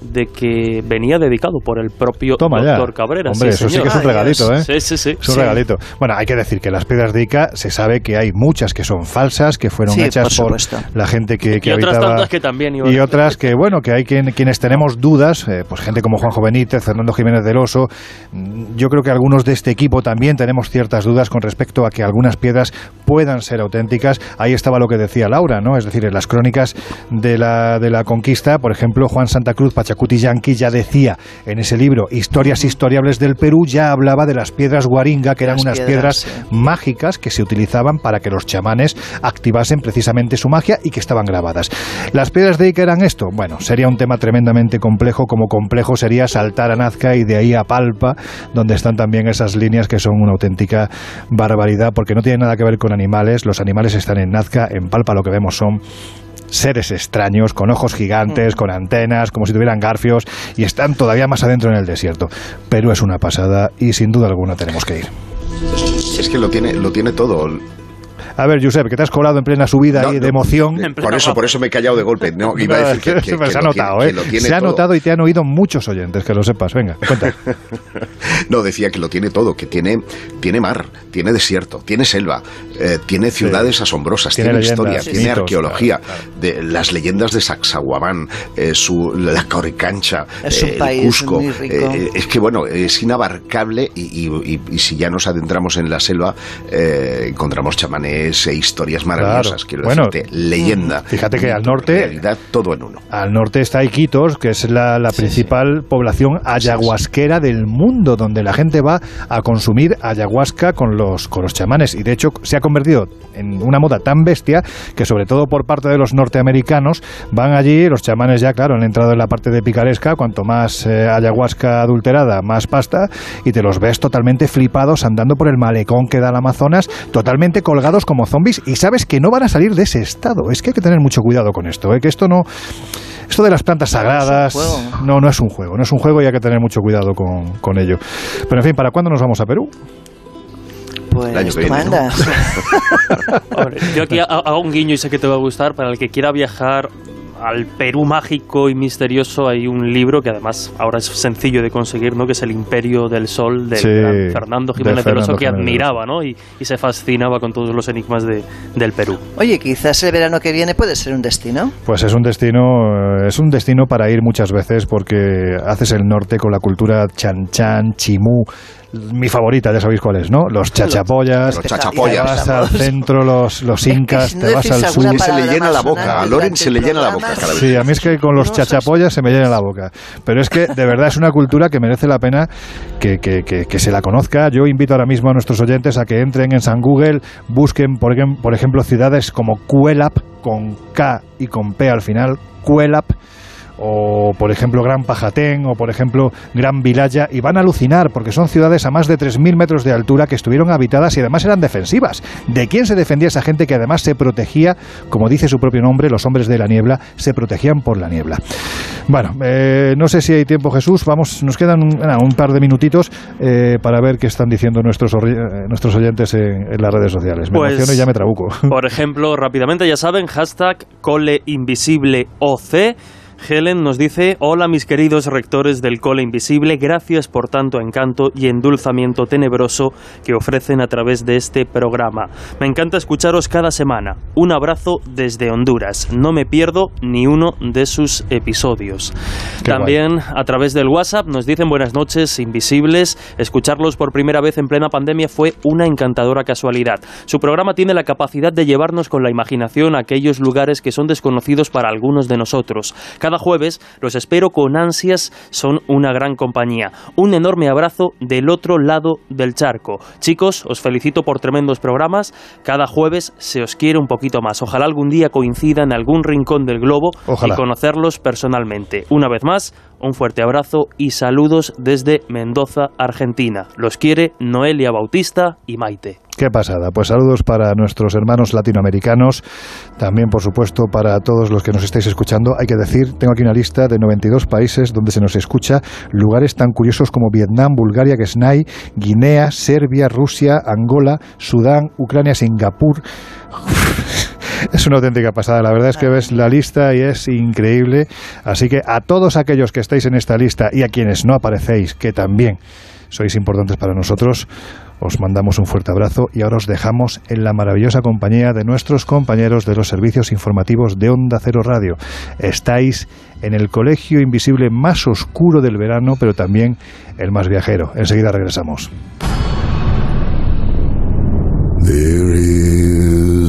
de que venía dedicado por el propio doctor Cabrera. Hombre, eso sí que es un regalito, ¿eh? Sí, sí, sí. Es un regalito. Bueno, hay que decir que las piedras de Ica se sabe que hay muchas que son falsas, que fueron hechas por, la gente que, que y otras tantas que también y otras que bueno que hay quien, quienes tenemos dudas, eh, pues gente como Juanjo Benítez, Fernando Jiménez del Oso. Mm, yo creo que algunos de este equipo también tenemos ciertas dudas con respecto a que algunas piedras puedan ser auténticas. Ahí estaba lo que decía Laura, ¿no? Es decir, en las crónicas de la de la conquista, por ejemplo, Juan Santa Cruz Chacuti Yankee ya decía en ese libro Historias historiables del Perú, ya hablaba de las piedras guaringa, que eran unas piedras, mágicas que se utilizaban para que los chamanes activasen precisamente su magia y que estaban grabadas. ¿Las piedras de Ica eran esto? Bueno, sería un tema tremendamente complejo, como complejo sería saltar a Nazca y de ahí a Palpa, donde están también esas líneas que son una auténtica barbaridad, porque no tienen nada que ver con animales, los animales están en Nazca, en Palpa lo que vemos son seres extraños, con ojos gigantes, con antenas, como si tuvieran garfios, y están todavía más adentro en el desierto. Pero es una pasada y sin duda alguna tenemos que ir. Es que lo tiene, lo tiene todo. A ver, Josep, que te has colado en plena subida y de emoción. Por eso, por eso me he callado de golpe. No, iba a decir que, se ha notado, ¿eh? Se ha notado y te han oído muchos oyentes, que lo sepas. Venga, cuenta. no, decía que lo tiene todo, que tiene, tiene mar, tiene desierto, tiene selva, eh, tiene ciudades asombrosas, tiene, historia, tiene arqueología, De, las leyendas de Sacsayhuamán, eh, su, la Coricancha, es un eh, país Cusco. Muy rico. es que, bueno, es inabarcable y, y, si ya nos adentramos en la selva, encontramos e historias maravillosas, quiero bueno, decirte, leyenda. Fíjate que al norte... Realidad, todo en uno. Al norte está Iquitos, que es la, principal población ayahuasquera del mundo, donde la gente va a consumir ayahuasca con los, con los chamanes. Y de hecho se ha convertido en una moda tan bestia que sobre todo por parte de los norteamericanos van allí, los chamanes ya, claro, han entrado en la parte de picaresca, cuanto más eh, ayahuasca adulterada, más pasta, y te los ves totalmente flipados andando por el malecón que da el Amazonas, totalmente colgados como zombies y sabes que no van a salir de ese estado. Es que hay que tener mucho cuidado con esto, ¿eh? que esto no... Esto de las plantas sagradas, no, no es un juego, no es un juego y hay que tener mucho cuidado con, con ello. Pero en fin, ¿para cuándo nos vamos a Perú? Pues el año que viene, yo aquí hago un guiño y sé que te va a gustar para el que quiera viajar al Perú mágico y misterioso hay un libro que además ahora es sencillo de conseguir, ¿no? Que es El Imperio del Sol de Fernando Jiménez de que admiraba, ¿no? Y, se fascinaba con todos los enigmas de, del Perú. Oye, quizás el verano que viene puede ser un destino. Pues es un destino, es un destino para ir muchas veces porque haces el norte con la cultura chan chan, chimú, mi favorita, ya sabéis cuál es, ¿no? Los chachapollas. Los chachapollas. Te vas al centro, los, los incas, te vas al sur. se le llena la boca, a Loren se le llena la boca cada vez. Sí, a mí es que con los chachapollas se me llena la boca. Pero es que de verdad es una cultura que merece la pena que, que, que, se la conozca. Yo invito ahora mismo a nuestros oyentes a que entren en San Google, busquen, por, por ejemplo, ciudades como Cuelap, con K y con P al final, Cuelap o por ejemplo Gran Pajatén o por ejemplo Gran Vilaya y van a alucinar porque son ciudades a más de 3.000 metros de altura que estuvieron habitadas y además eran defensivas. ¿De quién se defendía esa gente que además se protegía, como dice su propio nombre, los hombres de la niebla, se protegían por la niebla? Bueno, eh, no sé si hay tiempo Jesús, vamos, nos quedan un, par de minutitos eh, para ver qué están diciendo nuestros, eh, nuestros oyentes en, las redes sociales. Me pues, y ya me trabuco. Por ejemplo, rápidamente ya saben, hashtag coleinvisibleoc Helen nos dice, hola mis queridos rectores del cole invisible, gracias por tanto encanto y endulzamiento tenebroso que ofrecen a través de este programa. Me encanta escucharos cada semana. Un abrazo desde Honduras. No me pierdo ni uno de sus episodios. También a través del WhatsApp nos dicen buenas noches invisibles. Escucharlos por primera vez en plena pandemia fue una encantadora casualidad. Su programa tiene la capacidad de llevarnos con la imaginación a aquellos lugares que son desconocidos para algunos de nosotros Cada jueves los espero con ansias, son una gran compañía. Un enorme abrazo del otro lado del charco. Chicos, os felicito por tremendos programas. Cada jueves se os quiere un poquito más. Ojalá algún día coincida en algún rincón del globo y conocerlos personalmente. Una vez más, un fuerte abrazo y saludos desde Mendoza, Argentina. Los quiere Noelia Bautista y Maite. Qué pasada. Pues saludos para nuestros hermanos latinoamericanos, también por supuesto para todos los que nos estáis escuchando. Hay que decir, tengo aquí una lista de 92 países donde se nos escucha, lugares tan curiosos como Vietnam, Bulgaria, Gesnay, Guinea, Serbia, Rusia, Angola, Sudán, Ucrania, Singapur. Es una auténtica pasada. La verdad es que ves la lista y es increíble. Así que a todos aquellos que estáis en esta lista y a quienes no aparecéis, que también sois importantes para nosotros, os mandamos un fuerte abrazo y ahora os dejamos en la maravillosa compañía de nuestros compañeros de los servicios informativos de Onda Cero Radio. Estáis en el colegio invisible más oscuro del verano, pero también el más viajero. Enseguida regresamos.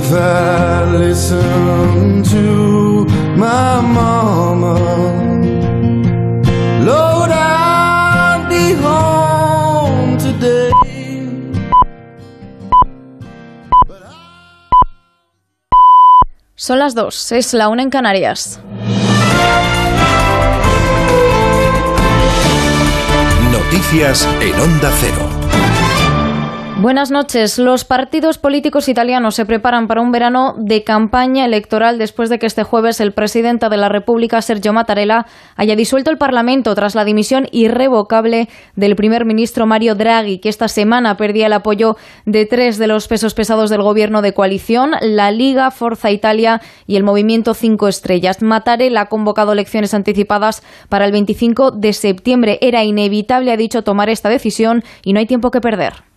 If I listen to my mama, Lord, I'd be home today. Son las dos, es la una en Canarias. Noticias en Onda Cero. Buenas noches. Los partidos políticos italianos se preparan para un verano de campaña electoral después de que este jueves el presidente de la República, Sergio Mattarella, haya disuelto el Parlamento tras la dimisión irrevocable del primer ministro Mario Draghi, que esta semana perdía el apoyo de tres de los pesos pesados del gobierno de coalición, la Liga, Forza Italia y el Movimiento Cinco Estrellas. Mattarella ha convocado elecciones anticipadas para el 25 de septiembre. Era inevitable, ha dicho, tomar esta decisión y no hay tiempo que perder.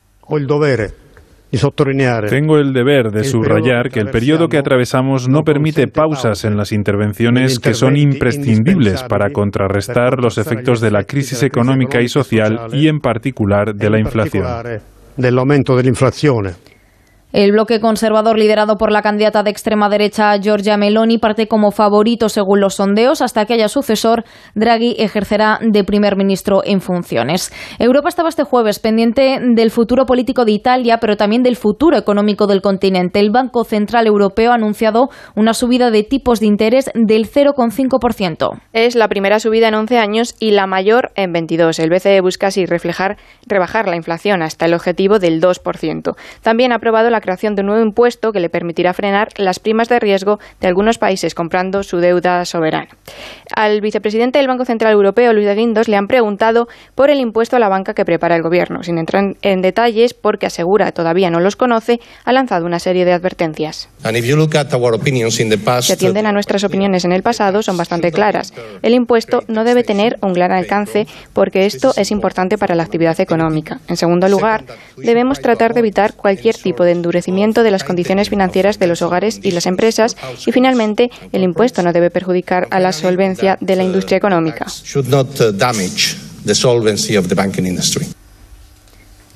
Tengo el deber de subrayar que el periodo que atravesamos no permite pausas en las intervenciones que son imprescindibles para contrarrestar los efectos de la crisis económica y social y en particular de la inflación. El bloque conservador liderado por la candidata de extrema derecha Giorgia Meloni parte como favorito según los sondeos. Hasta que haya sucesor, Draghi ejercerá de primer ministro en funciones. Europa estaba este jueves pendiente del futuro político de Italia, pero también del futuro económico del continente. El Banco Central Europeo ha anunciado una subida de tipos de interés del 0,5%. Es la primera subida en 11 años y la mayor en 22. El BCE busca así reflejar, rebajar la inflación hasta el objetivo del 2%. También ha aprobado la creación de un nuevo impuesto que le permitirá frenar las primas de riesgo de algunos países comprando su deuda soberana. Al vicepresidente del Banco Central Europeo, Luis de Guindos, le han preguntado por el impuesto a la banca que prepara el gobierno. Sin entrar en detalles, porque asegura todavía no los conoce, ha lanzado una serie de advertencias. Si atienden a nuestras opiniones en el pasado, son bastante claras. El impuesto no debe tener un gran alcance porque esto es importante para la actividad económica. En segundo lugar, debemos tratar de evitar cualquier tipo de endurecimiento de las condiciones financieras de los hogares y las empresas y finalmente el impuesto no debe perjudicar a la solvencia de la industria económica.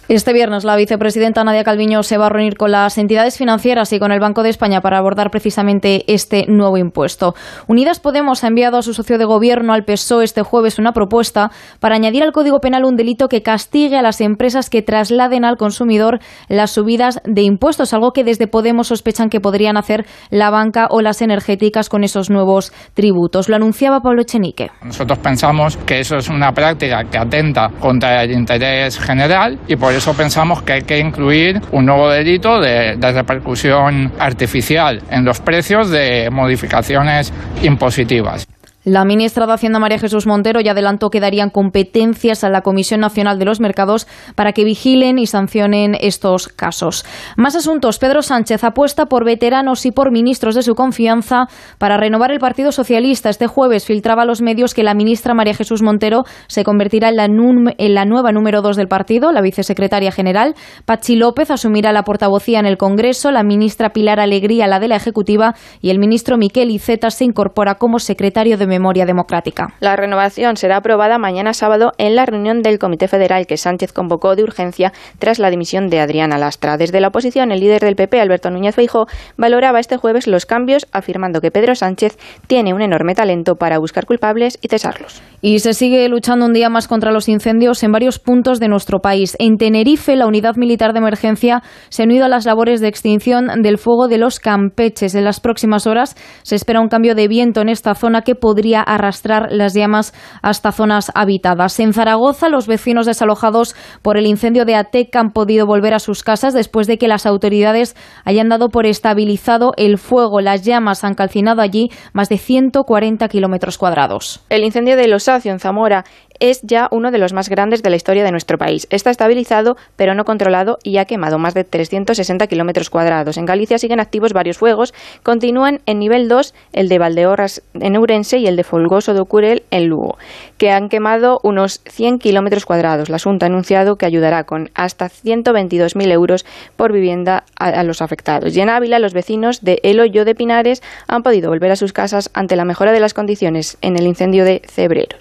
Este viernes la vicepresidenta Nadia Calviño se va a reunir con las entidades financieras y con el Banco de España para abordar precisamente este nuevo impuesto. Unidas Podemos ha enviado a su socio de gobierno al PSOE este jueves una propuesta para añadir al Código Penal un delito que castigue a las empresas que trasladen al consumidor las subidas de impuestos, algo que desde Podemos sospechan que podrían hacer la banca o las energéticas con esos nuevos tributos. Lo anunciaba Pablo Echenique. Nosotros pensamos que eso es una práctica que atenta contra el interés general y por eso pensamos que hay que incluir un nuevo delito de, repercusión artificial en los precios de modificaciones impositivas. La ministra de Hacienda María Jesús Montero ya adelantó que darían competencias a la Comisión Nacional de los Mercados para que vigilen y sancionen estos casos. Más asuntos. Pedro Sánchez apuesta por veteranos y por ministros de su confianza para renovar el Partido Socialista. Este jueves filtraba a los medios que la ministra María Jesús Montero se convertirá en la, en la nueva número dos del partido, la vicesecretaria general. Pachi López asumirá la portavocía en el Congreso, la ministra Pilar Alegría la de la Ejecutiva y el ministro Miquel Iceta se incorpora como secretario de memoria democrática. La renovación será aprobada mañana sábado en la reunión del Comité Federal que Sánchez convocó de urgencia tras la dimisión de Adriana Lastra. Desde la oposición, el líder del PP, Alberto Núñez Feijóo, valoraba este jueves los cambios, afirmando que Pedro Sánchez tiene un enorme talento para buscar culpables y cesarlos. Y se sigue luchando un día más contra los incendios en varios puntos de nuestro país. En Tenerife, la unidad militar de emergencia se ha unido a las labores de extinción del fuego de los campeches. En las próximas horas se espera un cambio de viento en esta zona que podría arrastrar las llamas hasta zonas habitadas. En Zaragoza, los vecinos desalojados por el incendio de Ateca han podido volver a sus casas después de que las autoridades hayan dado por estabilizado el fuego. Las llamas han calcinado allí más de 140 kilómetros cuadrados. El incendio de los en Zamora es ya uno de los más grandes de la historia de nuestro país. Está estabilizado, pero no controlado y ha quemado más de 360 kilómetros cuadrados. En Galicia siguen activos varios fuegos. Continúan en nivel 2 el de Valdeorras en Ourense y el de Folgoso de Ocurel en Lugo, que han quemado unos 100 kilómetros cuadrados. La Junta ha anunciado que ayudará con hasta 122.000 euros por vivienda a, los afectados. Y en Ávila, los vecinos de El Hoyo de Pinares han podido volver a sus casas ante la mejora de las condiciones en el incendio de Cebrero.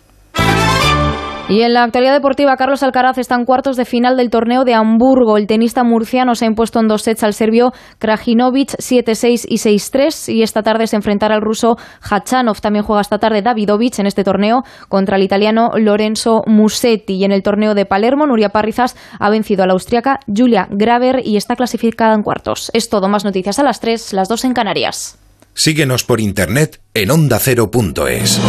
Y en la actualidad deportiva, Carlos Alcaraz está en cuartos de final del torneo de Hamburgo. El tenista murciano se ha impuesto en dos sets al serbio Krajinovic 7-6 y 6-3 y esta tarde se enfrentará al ruso Hachanov. También juega esta tarde Davidovich en este torneo contra el italiano Lorenzo Musetti. Y en el torneo de Palermo, Nuria Parrizas ha vencido a la austriaca Julia Graver y está clasificada en cuartos. Es todo, más noticias a las 3, las 2 en Canarias. Síguenos por internet en ondacero.es.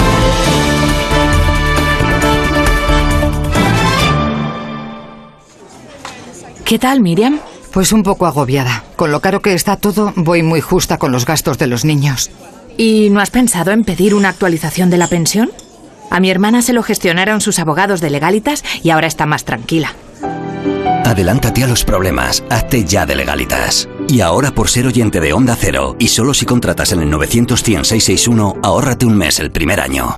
¿Qué tal, Miriam? Pues un poco agobiada. Con lo caro que está todo, voy muy justa con los gastos de los niños. ¿Y no has pensado en pedir una actualización de la pensión? A mi hermana se lo gestionaron sus abogados de legalitas y ahora está más tranquila. Adelántate a los problemas, hazte ya de legalitas. Y ahora por ser oyente de Onda Cero, y solo si contratas en el 900 661 ahórrate un mes el primer año.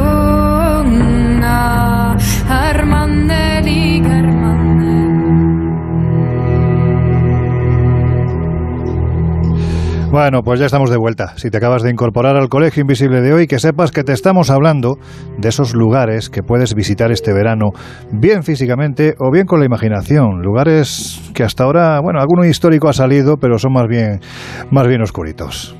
Bueno, pues ya estamos de vuelta. Si te acabas de incorporar al Colegio Invisible de hoy, que sepas que te estamos hablando de esos lugares que puedes visitar este verano, bien físicamente o bien con la imaginación. Lugares que hasta ahora, bueno, alguno histórico ha salido, pero son más bien, más bien oscuritos.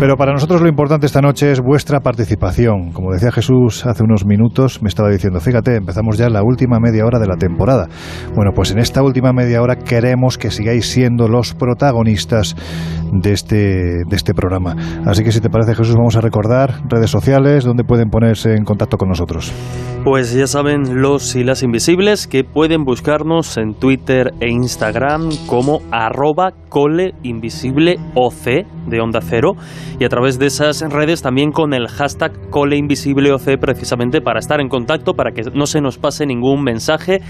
Pero para nosotros lo importante esta noche es vuestra participación. Como decía Jesús hace unos minutos, me estaba diciendo, fíjate, empezamos ya la última media hora de la temporada. Bueno, pues en esta última media hora queremos que sigáis siendo los protagonistas de este, de este programa. Así que si te parece Jesús, vamos a recordar redes sociales donde pueden ponerse en contacto con nosotros. Pues ya saben los y las invisibles que pueden buscarnos en Twitter e Instagram como arroba coleinvisibleoc de Onda Cero y a través de esas redes también con el hashtag coleinvisibleoc precisamente para estar en contacto, para que no se nos pase ningún mensaje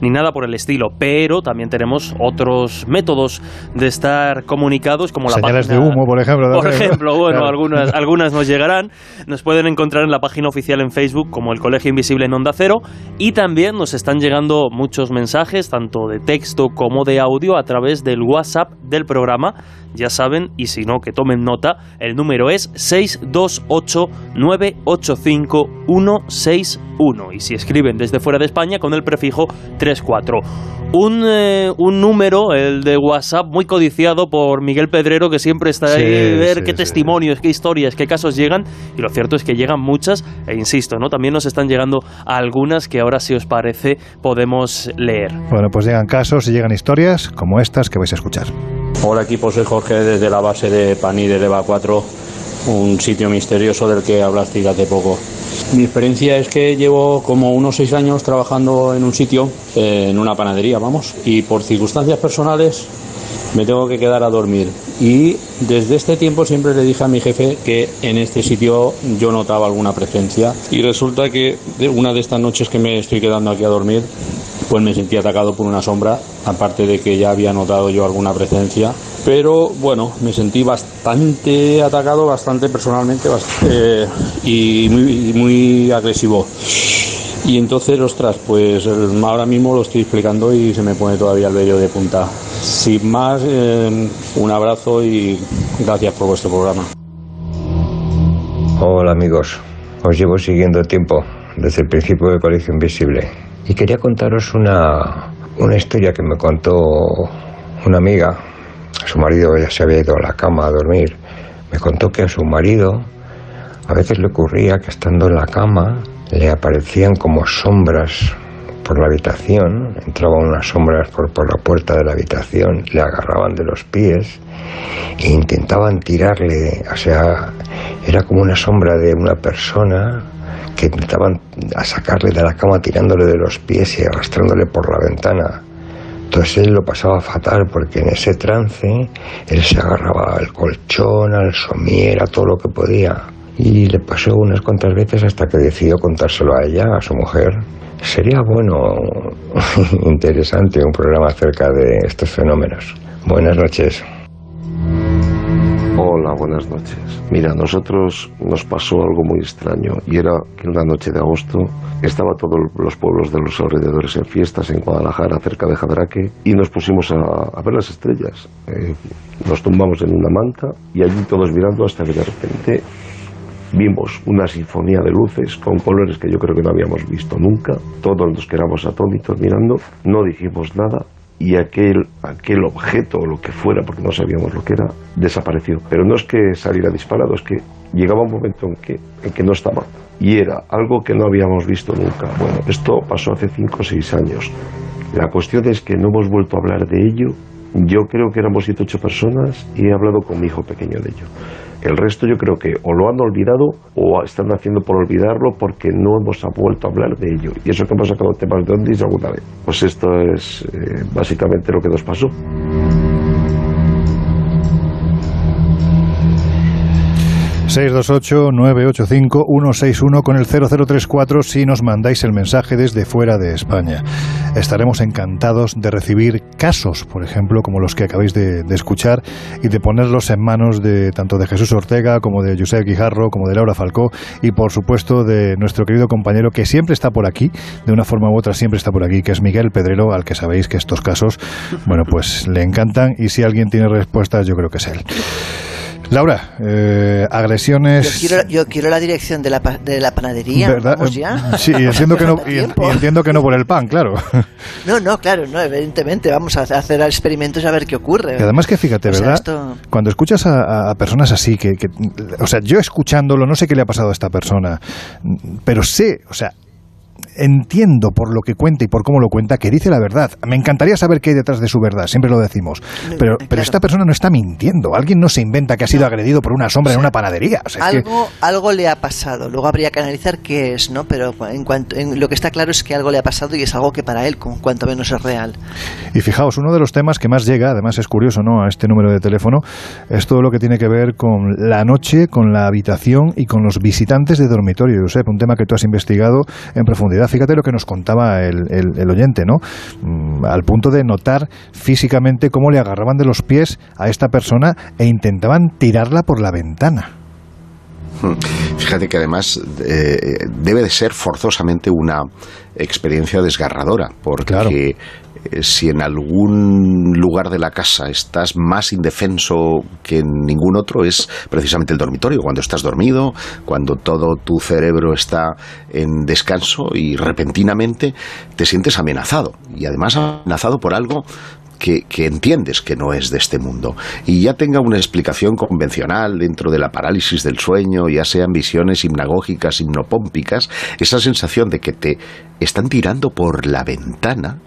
ni nada por el estilo. Pero también tenemos otros métodos de estar comunicados como la Señales de humo, por ejemplo. Por ejemplo, bueno, algunas, algunas nos llegarán. Nos pueden encontrar en la página oficial en Facebook como el Colegio Invisible en Onda Cero y también nos están llegando muchos mensajes, tanto de texto como de audio, a través del WhatsApp del programa ya saben, y si no, que tomen nota, el número es 628-985-161. Y si escriben desde fuera de España, con el prefijo 34. Un, eh, un número, el de WhatsApp, muy codiciado por Miguel Pedrero, que siempre está ahí, a ver qué testimonios, qué historias, qué casos llegan. Y lo cierto es que llegan muchas, e insisto, ¿no? También nos están llegando algunas que ahora, si os parece, podemos leer. Bueno, pues llegan casos y llegan historias como estas que vais a escuchar. Hola equipo, soy Jorge desde la base de Paní de Leva 4, un sitio misterioso del que hablaste hace poco. Mi experiencia es que llevo como unos seis años trabajando en un sitio, en una panadería, vamos, y por circunstancias personales me tengo que quedar a dormir. Y desde este tiempo siempre le dije a mi jefe que en este sitio yo notaba alguna presencia. Y resulta que una de estas noches que me estoy quedando aquí a dormir, pues me sentí atacado por una sombra, aparte de que ya había notado yo alguna presencia. Pero bueno, me sentí bastante atacado, bastante personalmente eh, y muy, muy agresivo. Y entonces, ostras, pues ahora mismo lo estoy explicando y se me pone todavía el vello de punta. Sin más, eh, un abrazo y gracias por vuestro programa. Hola amigos, os llevo siguiendo tiempo desde el principio de Colegio Invisible y quería contaros una, una historia que me contó una amiga. Su marido ya se había ido a la cama a dormir. Me contó que a su marido a veces le ocurría que estando en la cama le aparecían como sombras por la habitación, entraban unas sombras por, por, la puerta de la habitación, le agarraban de los pies e intentaban tirarle, o sea, era como una sombra de una persona que intentaban a sacarle de la cama tirándole de los pies y arrastrándole por la ventana. Entonces él lo pasaba fatal porque en ese trance él se agarraba al colchón, al somier, a todo lo que podía y le pasó unas cuantas veces hasta que decidió contárselo a ella, a su mujer. Sería bueno, interesante, un programa acerca de estos fenómenos. Buenas noches. Hola, buenas noches. Mira, nosotros nos pasó algo muy extraño y era que una noche de agosto estaba todos los pueblos de los alrededores en fiestas en Guadalajara, cerca de Jadraque, y nos pusimos a, ver las estrellas. Nos tumbamos en una manta y allí todos mirando hasta que de repente Vimos una sinfonía de luces con colores que yo creo que no habíamos visto nunca. Todos nos quedamos atónitos mirando, no dijimos nada y aquel, aquel objeto o lo que fuera, porque no sabíamos lo que era, desapareció. Pero no es que saliera disparado, es que llegaba un momento en que, en que no estaba. Y era algo que no habíamos visto nunca. Bueno, esto pasó hace 5 o 6 años. La cuestión es que no hemos vuelto a hablar de ello. Yo creo que éramos 7 8 personas y he hablado con mi hijo pequeño de ello. El resto yo creo que o lo han olvidado o están haciendo por olvidarlo porque no hemos vuelto a hablar de ello. Y eso que hemos sacado temas de Ondis alguna vez. Pues esto es eh, básicamente lo que nos pasó. 628-985-161 con el 0034 si nos mandáis el mensaje desde fuera de España. Estaremos encantados de recibir casos, por ejemplo, como los que acabáis de, escuchar, y de ponerlos en manos de tanto de Jesús Ortega como de Josep Guijarro, como de Laura Falcó y, por supuesto, de nuestro querido compañero que siempre está por aquí, de una forma u otra siempre está por aquí, que es Miguel Pedrero, al que sabéis que estos casos, bueno, pues le encantan y si alguien tiene respuestas, yo creo que es él. Laura, eh, agresiones. Yo quiero, la dirección de la, de la panadería. ¿verdad? ya? Sí, entiendo que, no, y, entiendo que no por el pan, claro. No, no, claro, no, evidentemente. Vamos a hacer experimentos a ver qué ocurre. Y además que fíjate, ¿verdad? Cuando escuchas a, personas así, que, que, o sea, yo escuchándolo, no sé qué le ha pasado a esta persona, pero sé, o sea, entiendo por lo que cuenta y por cómo lo cuenta que dice la verdad. Me encantaría saber qué hay detrás de su verdad, siempre lo decimos. Pero, pero esta persona no está mintiendo. Alguien no se inventa que ha sido agredido por una sombra en una panadería. algo, algo le ha pasado. Luego habría que analizar qué es, ¿no? Pero en cuanto, en, lo que está claro es que algo le ha pasado y es algo que para él, con cuanto menos es real. Y fijaos, uno de los temas que más llega, además es curioso, ¿no? A este número de teléfono, es todo lo que tiene que ver con la noche, con la habitación y con los visitantes de dormitorio. Josep, un tema que tú has investigado en profundidad. Fíjate lo que nos contaba el, el, oyente, ¿no? Mm, al punto de notar físicamente cómo le agarraban de los pies a esta persona e intentaban tirarla por la ventana. Hmm. Fíjate que además eh, debe de ser forzosamente una experiencia desgarradora, porque si en algún lugar de la casa estás más indefenso que en ningún otro, es precisamente el dormitorio, cuando estás dormido, cuando todo tu cerebro está en descanso y repentinamente te sientes amenazado. Y además amenazado por algo que, entiendes que no es de este mundo y ya tenga una explicación convencional dentro de la parálisis del sueño, ya sean visiones hipnagógicas, hipnopómpicas, esa sensación de que te están tirando por la ventana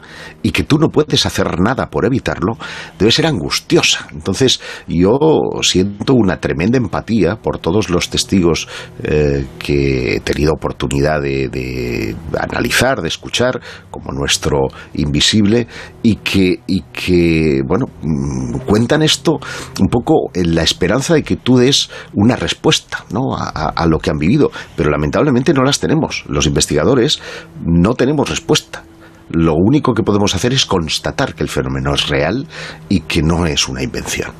y que tú no puedes hacer nada por evitarlo, debe ser angustiosa. Entonces yo siento una tremenda empatía por todos los testigos eh, que he tenido oportunidad de, analizar, de escuchar, como nuestro invisible, y que, y que, bueno, mm, cuentan esto un poco en la esperanza de que tú des una respuesta ¿no? a lo que han vivido, pero lamentablemente no las tenemos. Los investigadores no tenemos respuesta. Lo único que podemos hacer es constatar que el fenómeno es real y que no es una invención.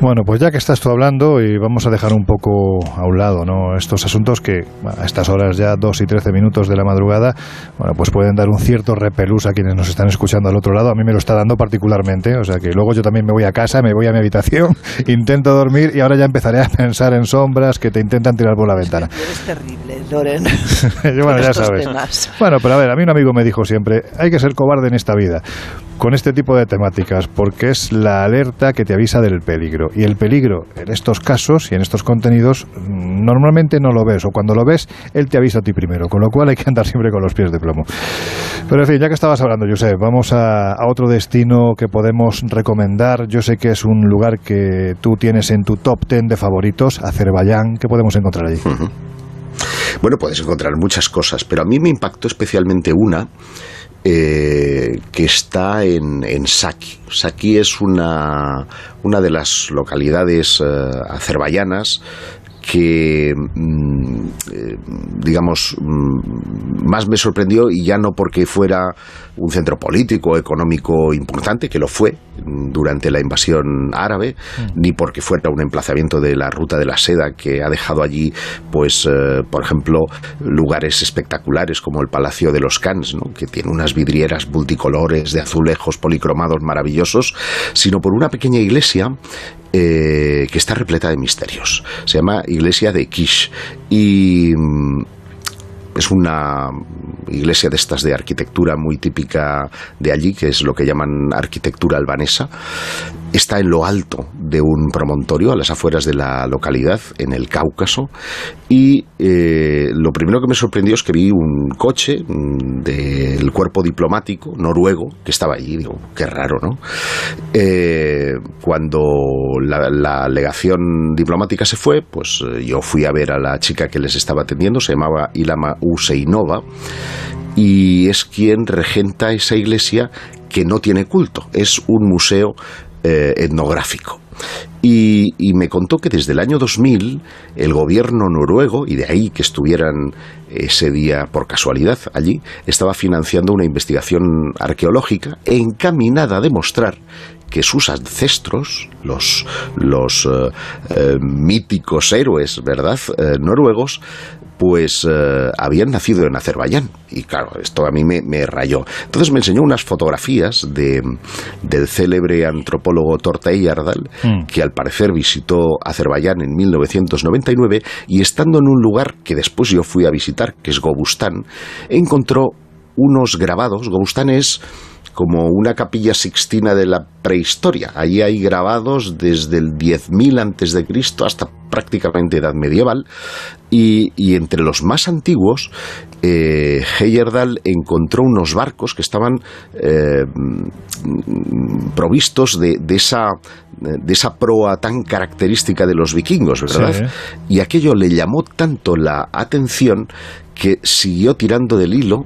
Bueno, pues ya que estás tú hablando y vamos a dejar un poco a un lado ¿no? estos asuntos que a estas horas ya 2 y 13 minutos de la madrugada, bueno, pues pueden dar un cierto repelús a quienes nos están escuchando al otro lado. A mí me lo está dando particularmente, o sea que luego yo también me voy a casa, me voy a mi habitación, intento dormir y ahora ya empezaré a pensar en sombras que te intentan tirar por la ventana. Es terrible, Loren. bueno, ya sabes. Bueno, pero a ver, a mí un amigo me dijo siempre, hay que ser cobarde en esta vida con este tipo de temáticas, porque es la alerta que te avisa del peligro. Y el peligro en estos casos y en estos contenidos mm, normalmente no lo ves, o cuando lo ves, él te avisa a ti primero, con lo cual hay que andar siempre con los pies de plomo. Pero en fin, ya que estabas hablando, Josep, vamos a, otro destino que podemos recomendar. Yo sé que es un lugar que tú tienes en tu top ten de favoritos, Azerbaiyán. ¿Qué podemos encontrar allí? Bueno, puedes encontrar muchas cosas, pero a mí me impactó especialmente una eh, que está en, en, Saki. Saki es una, una de las localidades eh, azerbaiyanas que, mm, eh, digamos, mm, más me sorprendió y ya no porque fuera un centro político, económico importante, que lo fue mm, durante la invasión árabe, ni porque fuera un emplazamiento de la ruta de la seda que ha dejado allí, pues, eh, por ejemplo, lugares espectaculares como el Palacio de los Cans, que tiene unas vidrieras multicolores de azulejos policromados maravillosos, sino por una pequeña iglesia eh, que está repleta de misterios. Se llama Iglesia de Kish. Y mm, es una iglesia de estas de arquitectura muy típica de allí, que es lo que llaman arquitectura albanesa. Está en lo alto de un promontorio, a las afueras de la localidad, en el Cáucaso. Y eh, lo primero que me sorprendió es que vi un coche mm, del cuerpo diplomático noruego que estaba allí. Digo, qué raro, ¿no? Eh, cuando la, la, legación diplomática se fue, pues eh, yo fui a ver a la chica que les estaba atendiendo, se llamaba Ilama Useinova, y es quien regenta esa iglesia que no tiene culto, es un museo eh, etnográfico. Y, me contó que desde el año 2000 el gobierno noruego, y de ahí que estuvieran ese día por casualidad allí, estaba financiando una investigación arqueológica encaminada a demostrar que sus ancestros, los, los eh, eh, míticos héroes, ¿verdad?, noruegos, pues eh, habían nacido en Azerbaiyán. Y claro, esto a mí me, rayó. Entonces me enseñó unas fotografías de, del célebre antropólogo Tortei Yardal, mm. que al parecer visitó Azerbaiyán en 1999 y estando en un lugar que después yo fui a visitar, que es Gobustán, encontró unos grabados. Gobustán es como una capilla sixtina de la prehistoria. Allí hay grabados desde el 10.000 antes de Cristo hasta prácticamente edad medieval y, entre los más antiguos eh, Heyerdahl encontró unos barcos que estaban eh, provistos de, esa de esa proa tan característica de los vikingos, ¿verdad? Y aquello le llamó tanto la atención que siguió tirando del hilo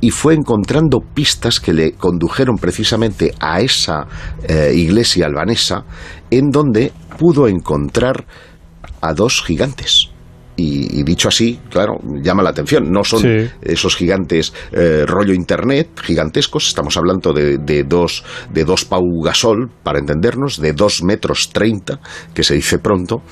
y fue encontrando pistas que le condujeron precisamente a esa eh, iglesia albanesa en donde pudo encontrar a dos gigantes y, dicho así, claro, llama la atención. No son esos gigantes eh, rollo internet, gigantescos, estamos hablando de, de, dos, de dos Pau Gasol, para entendernos, de dos metros treinta, que se dice pronto,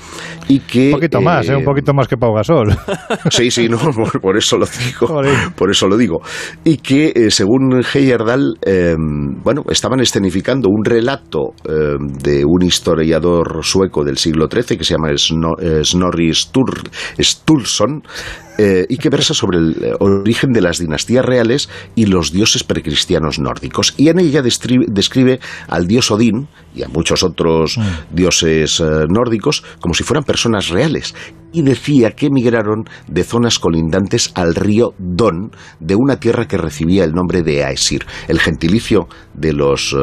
y que... Un poquito más, ¿eh? un poquito más que Pau Gasol. Sí, sí, no, por, eso lo digo, por eso lo digo. Y que, eh, según Heyerdahl, bueno, estaban escenificando un relato de un historiador sueco del siglo XIII que se llama Snorri Stur Stulson, eh, y que versa sobre el eh, origen de las dinastías reales y los dioses precristianos nórdicos. Y en ella describe, al dios Odín y a muchos otros mm. dioses eh, nórdicos como si fueran personas reales. Y decía que emigraron de zonas colindantes al río Don, de una tierra que recibía el nombre de Aesir. El gentilicio de los,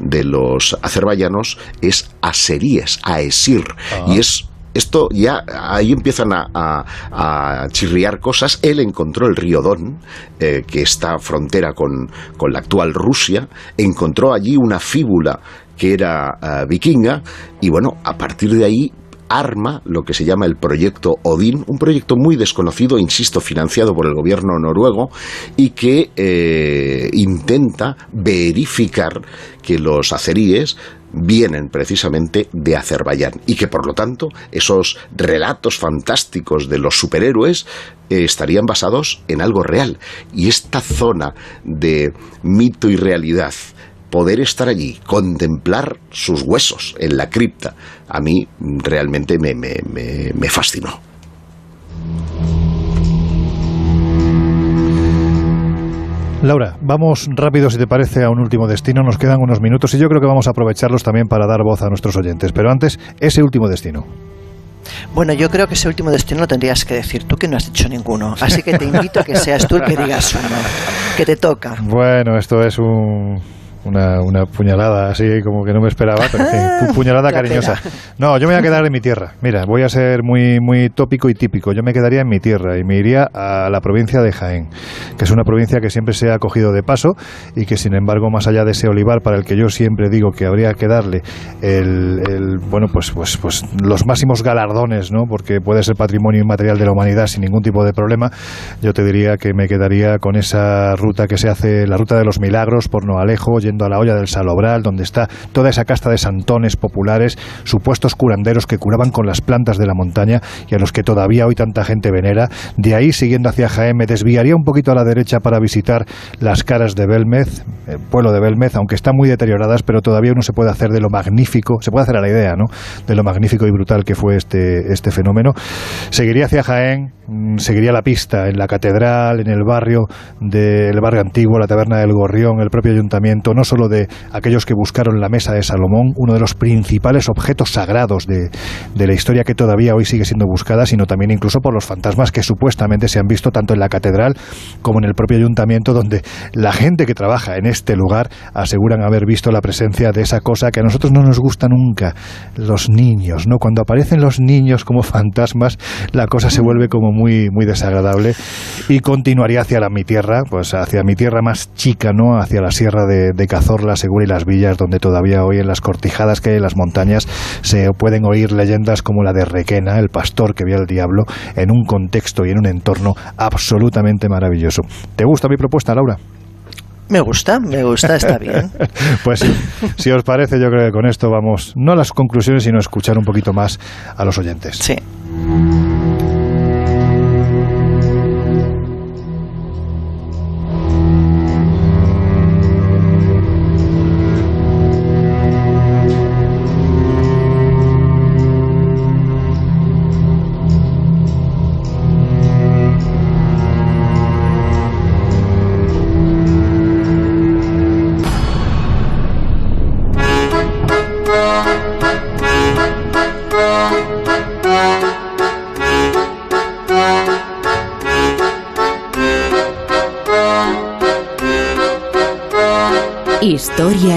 de los azerbaiyanos es Aseríes, Aesir, y ah. es esto ya ahí empiezan a, chirriar cosas. Él encontró el río Don, eh, que está frontera con, la actual Rusia, encontró allí una fíbula que era eh, vikinga y bueno, a partir de ahí arma lo que se llama el proyecto Odin, un proyecto muy desconocido, insisto, financiado por el gobierno noruego y que eh, intenta verificar que los azeríes vienen precisamente de Azerbaiyán y que por lo tanto esos relatos fantásticos de los superhéroes eh, estarían basados en algo real y esta zona de mito y realidad poder estar allí, contemplar sus huesos en la cripta, a mí realmente me, me, me fascinó. Laura, vamos rápido, si te parece, a un último destino. Nos quedan unos minutos y yo creo que vamos a aprovecharlos también para dar voz a nuestros oyentes. Pero antes, ese último destino. Bueno, yo creo que ese último destino lo tendrías que decir tú, que no has dicho ninguno. Así que te invito a que seas tú el que digas uno, que te toca. Bueno, esto es un una, una puñalada así como que no me esperaba, pero puñalada cariñosa. No, yo me voy a quedar en mi tierra. Mira, voy a ser muy, muy tópico y típico. Yo me quedaría en mi tierra y me iría a la provincia de Jaén, que es una provincia que siempre se ha cogido de paso y que, sin embargo, más allá de ese olivar para el que yo siempre digo que habría que darle el, el bueno, pues, pues, pues los máximos galardones, ¿no? Porque puede ser patrimonio inmaterial de la humanidad sin ningún tipo de problema. Yo te diría que me quedaría con esa ruta que se hace, la ruta de los milagros por no alejo a la olla del Salobral, donde está toda esa casta de santones populares, supuestos curanderos que curaban con las plantas de la montaña y a los que todavía hoy tanta gente venera. De ahí, siguiendo hacia Jaén, me desviaría un poquito a la derecha para visitar las caras de Belmez, el pueblo de Belmez, aunque están muy deterioradas, pero todavía uno se puede hacer de lo magnífico, se puede hacer a la idea, ¿no? De lo magnífico y brutal que fue este, este fenómeno. Seguiría hacia Jaén, mm, seguiría la pista en la catedral, en el barrio del barrio antiguo, la taberna del Gorrión, el propio ayuntamiento, no solo de aquellos que buscaron la mesa de Salomón, uno de los principales objetos sagrados de, de la historia que todavía hoy sigue siendo buscada, sino también incluso por los fantasmas que supuestamente se han visto tanto en la catedral como en el propio ayuntamiento, donde la gente que trabaja en este lugar aseguran haber visto la presencia de esa cosa que a nosotros no nos gusta nunca, los niños, ¿no? Cuando aparecen los niños como fantasmas, la cosa se vuelve como muy, muy desagradable y continuaría hacia la, mi tierra, pues hacia mi tierra más chica, ¿no? Hacia la sierra de, de la Segura y las villas, donde todavía hoy en las cortijadas que hay en las montañas se pueden oír leyendas como la de Requena, el pastor que vio al diablo, en un contexto y en un entorno absolutamente maravilloso. ¿Te gusta mi propuesta, Laura? Me gusta, me gusta, está bien. pues si os parece, yo creo que con esto vamos, no a las conclusiones, sino a escuchar un poquito más a los oyentes. Sí.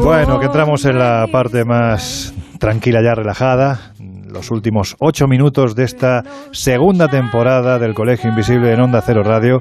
Bueno, que entramos en la parte más tranquila ya relajada los últimos ocho minutos de esta segunda temporada del Colegio Invisible en Onda Cero Radio.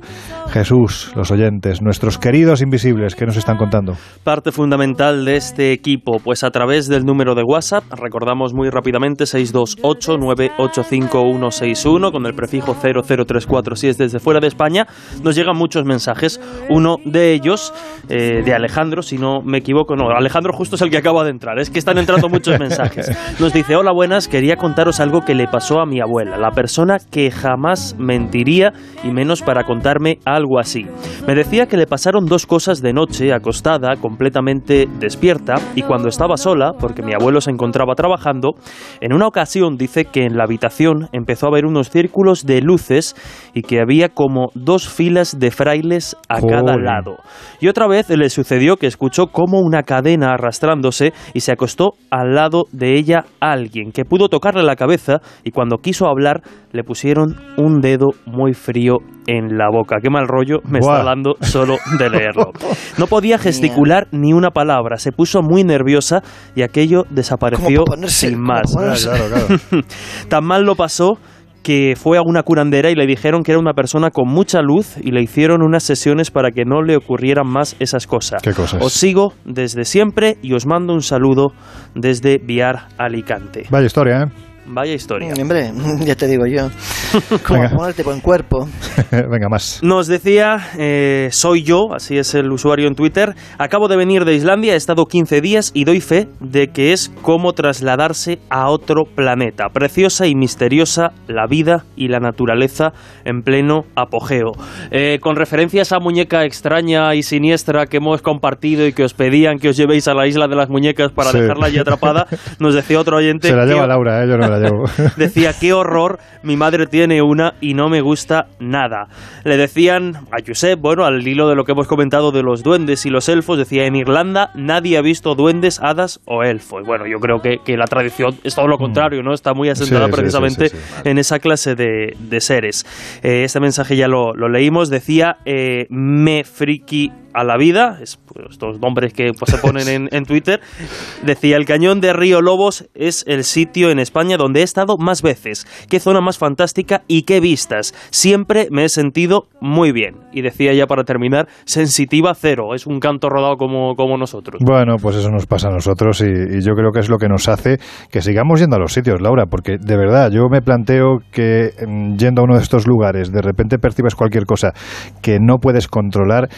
Jesús, los oyentes, nuestros queridos invisibles, ¿qué nos están contando? Parte fundamental de este equipo, pues a través del número de WhatsApp, recordamos muy rápidamente 628-985-161 con el prefijo 0034 si es desde fuera de España, nos llegan muchos mensajes. Uno de ellos, eh, de Alejandro, si no me equivoco, no, Alejandro justo es el que acaba de entrar, es que están entrando muchos mensajes. Nos dice, hola buenas, quería contaros algo que le pasó a mi abuela, la persona que jamás mentiría y menos para contarme algo así. Me decía que le pasaron dos cosas de noche, acostada, completamente despierta, y cuando estaba sola, porque mi abuelo se encontraba trabajando, en una ocasión dice que en la habitación empezó a ver unos círculos de luces y que había como dos filas de frailes a cada lado. Y otra vez le sucedió que escuchó como una cadena arrastrándose y se acostó al lado de ella alguien que pudo tocar la cabeza y cuando quiso hablar le pusieron un dedo muy frío en la boca. Qué mal rollo me está dando solo de leerlo. No podía gesticular ni una palabra, se puso muy nerviosa y aquello desapareció sin más. Tan mal lo pasó que fue a una curandera y le dijeron que era una persona con mucha luz y le hicieron unas sesiones para que no le ocurrieran más esas cosas. ¿Qué cosas? Os sigo desde siempre y os mando un saludo desde Viar Alicante. Vaya historia, ¿eh? Vaya historia. Mm, hombre, ya te digo yo. Como ponerte buen cuerpo. Venga, más. Nos decía, eh, soy yo, así es el usuario en Twitter. Acabo de venir de Islandia, he estado 15 días y doy fe de que es como trasladarse a otro planeta. Preciosa y misteriosa la vida y la naturaleza en pleno apogeo. Eh, con referencia a esa muñeca extraña y siniestra que hemos compartido y que os pedían que os llevéis a la isla de las muñecas para dejarla allí atrapada, nos decía otro oyente. Se la lleva Laura, ¿eh? yo no la Decía, qué horror, mi madre tiene una y no me gusta nada. Le decían a Josep, bueno, al hilo de lo que hemos comentado de los duendes y los elfos, decía, en Irlanda nadie ha visto duendes, hadas o elfos. Bueno, yo creo que, la tradición es todo lo mm. contrario, ¿no? Está muy asentada precisamente en esa clase de, seres. Eh, este mensaje ya lo, leímos, decía, eh, me friki a la vida, es, pues, estos nombres que pues, se ponen en, Twitter, decía, el cañón de Río Lobos es el sitio en España donde he estado más veces. Qué zona más fantástica y qué vistas. Siempre me he sentido muy bien. Y decía ya para terminar, sensitiva cero. Es un canto rodado como, como nosotros. Bueno, pues eso nos pasa a nosotros y, yo creo que es lo que nos hace que sigamos yendo a los sitios, Laura, porque de verdad yo me planteo que mm, yendo a uno de estos lugares de repente percibes cualquier cosa que no puedes controlar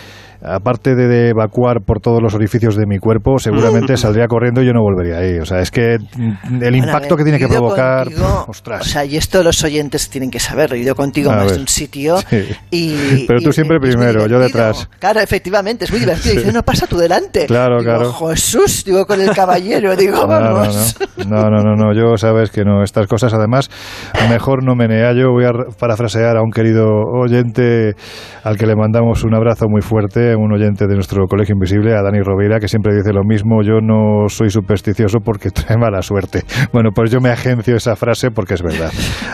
aparte de evacuar por todos los orificios de mi cuerpo, seguramente saldría corriendo y yo no volvería ahí. O sea, es que mm, el impacto que tiene que provocar. ostras. O sea, y esto los oyentes tienen que saberlo. He ido contigo más de un sitio y. Pero tú siempre primero, yo detrás. Claro, efectivamente, es muy divertido. Dice, no pasa tú delante. Claro, claro. Jesús, digo, con el caballero, digo, vamos. No, no, no, no, yo sabes que no. Estas cosas, además, mejor no menea. Yo voy a parafrasear a un querido oyente al que le mandamos un abrazo muy fuerte un oyente de nuestro Colegio Invisible, a Dani Rovira, que siempre dice lo mismo, yo no soy supersticioso porque trae mala suerte. Bueno, pues yo me agencio esa frase porque es verdad.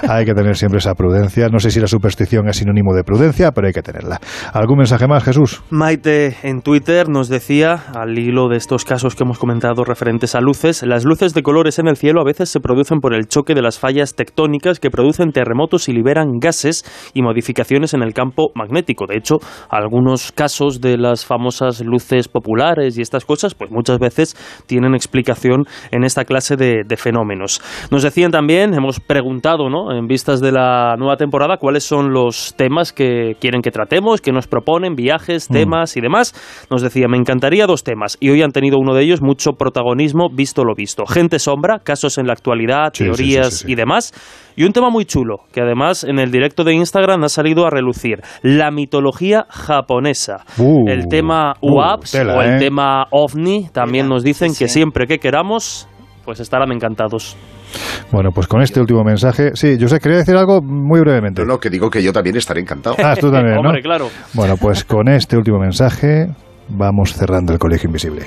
Hay que tener siempre esa prudencia. No sé si la superstición es sinónimo de prudencia, pero hay que tenerla. ¿Algún mensaje más, Jesús? Maite en Twitter nos decía, al hilo de estos casos que hemos comentado referentes a luces, las luces de colores en el cielo a veces se producen por el choque de las fallas tectónicas que producen terremotos y liberan gases y modificaciones en el campo magnético. De hecho, algunos casos de las famosas luces populares y estas cosas, pues muchas veces tienen explicación en esta clase de, fenómenos. Nos decían también, hemos preguntado, ¿no? En vistas de la nueva temporada, cuáles son los temas que quieren que tratemos, que nos proponen, viajes, mm. temas y demás. Nos decía, me encantaría dos temas, y hoy han tenido uno de ellos mucho protagonismo, visto lo visto. Gente sombra, casos en la actualidad, teorías y demás. Y un tema muy chulo, que además en el directo de Instagram ha salido a relucir, la mitología japonesa. Uh, el tema uh, UAPS o el ¿eh? tema OVNI también nos dicen que siempre que queramos, pues estarán encantados. Bueno, pues con este último mensaje, sí, yo sé, quería decir algo muy brevemente. No, no, que digo que yo también estaré encantado. Ah, tú también, ¿no? Hombre, claro. Bueno, pues con este último mensaje vamos cerrando el Colegio Invisible.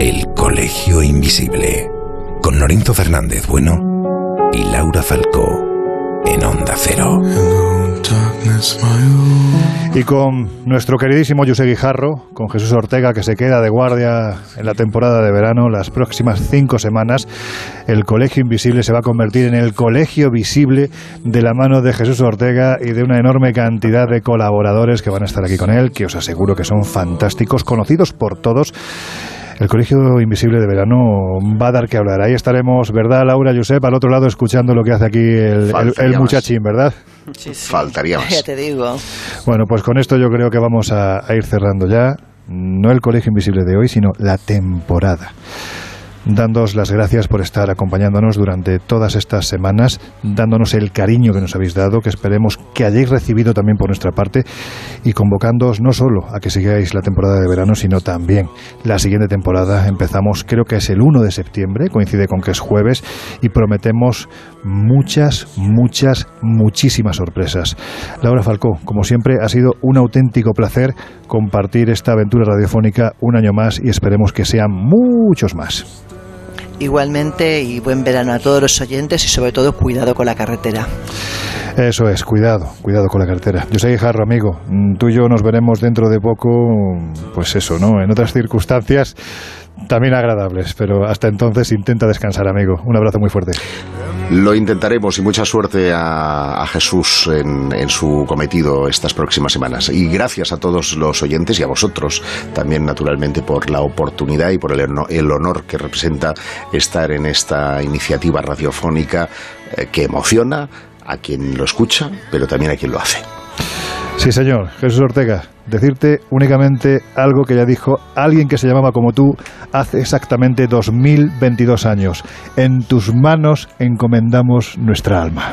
El Colegio Invisible con Lorenzo Fernández Bueno y Laura Falcó en Onda Cero. Y con nuestro queridísimo José Guijarro, con Jesús Ortega, que se queda de guardia en la temporada de verano, las próximas cinco semanas, el Colegio Invisible se va a convertir en el Colegio Visible de la mano de Jesús Ortega y de una enorme cantidad de colaboradores que van a estar aquí con él, que os aseguro que son fantásticos, conocidos por todos el Colegio Invisible de Verano va a dar que hablar. Ahí estaremos, ¿verdad, Laura, Josep, al otro lado escuchando lo que hace aquí el, muchachín, ¿verdad? Sí, Faltaría más. Ya te digo. Bueno, pues con esto yo creo que vamos a ir cerrando ya, no el Colegio Invisible de hoy, sino la temporada dándoos las gracias por estar acompañándonos durante todas estas semanas, dándonos el cariño que nos habéis dado, que esperemos que hayáis recibido también por nuestra parte y convocándoos no solo a que sigáis la temporada de verano, sino también la siguiente temporada. Empezamos, creo que es el 1 de septiembre, coincide con que es jueves, y prometemos muchas, muchas, muchísimas sorpresas. Laura Falcó, como siempre, ha sido un auténtico placer compartir esta aventura radiofónica un año más y esperemos que sean muchos más. Igualmente y buen verano a todos los oyentes y sobre todo cuidado con la carretera. Eso es, cuidado, cuidado con la carretera. Yo soy Jarro, amigo. Mm, tú y yo nos veremos dentro de poco, pues eso, ¿no? En otras circunstancias también agradables, pero hasta entonces intenta descansar, amigo. Un abrazo muy fuerte. Lo intentaremos y mucha suerte a, Jesús en, su cometido estas próximas semanas. Y gracias a todos los oyentes y a vosotros también, naturalmente, por la oportunidad y por el, el honor que representa estar en esta iniciativa radiofónica eh, que emociona a quien lo escucha, pero también a quien lo hace. Sí, señor. Jesús Ortega, decirte únicamente algo que ya dijo alguien que se llamaba como tú hace exactamente 2022 años. En tus manos encomendamos nuestra alma.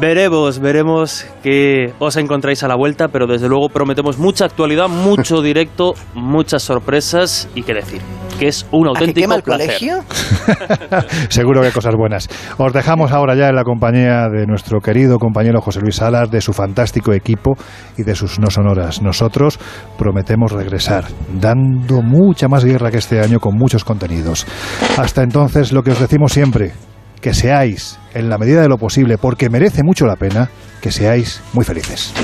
Veremos, veremos que os encontráis a la vuelta, pero desde luego prometemos mucha actualidad, mucho directo, muchas sorpresas y qué decir, que es un auténtico el colegio? Seguro que cosas buenas. Os dejamos ahora ya en la compañía de nuestro querido compañero José Luis Salas, de su fantástico equipo y de sus no sonoras. Nosotros prometemos regresar, dando mucha más guerra que este año con muchos contenidos. Hasta entonces, lo que os decimos siempre, que seáis, en la medida de lo posible, porque merece mucho la pena, que seáis muy felices.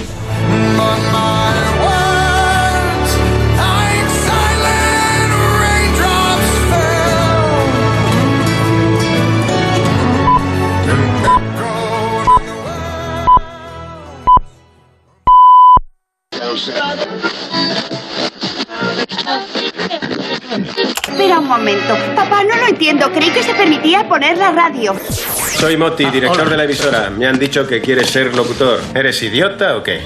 Espera un momento. Papá, no lo entiendo. Creí que se permitía poner la radio. Soy Moti, director de la emisora. Me han dicho que quieres ser locutor. ¿Eres idiota o qué?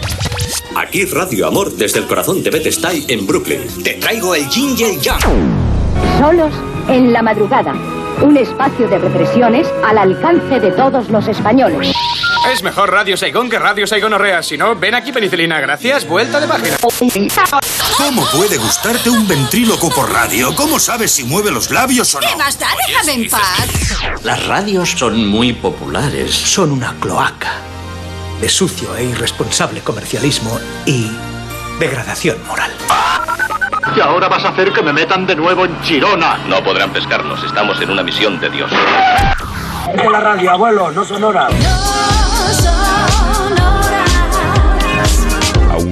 Aquí Radio Amor desde el corazón de Bethesda en Brooklyn. Te traigo el Ginger Jam. Solos en la madrugada. Un espacio de reflexiones al alcance de todos los españoles. Es mejor Radio Saigón que Radio Saigonorrea. Si no, ven aquí penicilina. Gracias, vuelta de página. ¿Cómo puede gustarte un ventríloco por radio? ¿Cómo sabes si mueve los labios o no? ¿Qué más da? Déjame en paz. Las radios son muy populares. Son una cloaca de sucio e irresponsable comercialismo y degradación moral. Y ahora vas a hacer que me metan de nuevo en Chirona. No podrán pescarnos. Estamos en una misión de Dios. Es de la radio, abuelo, no son horas.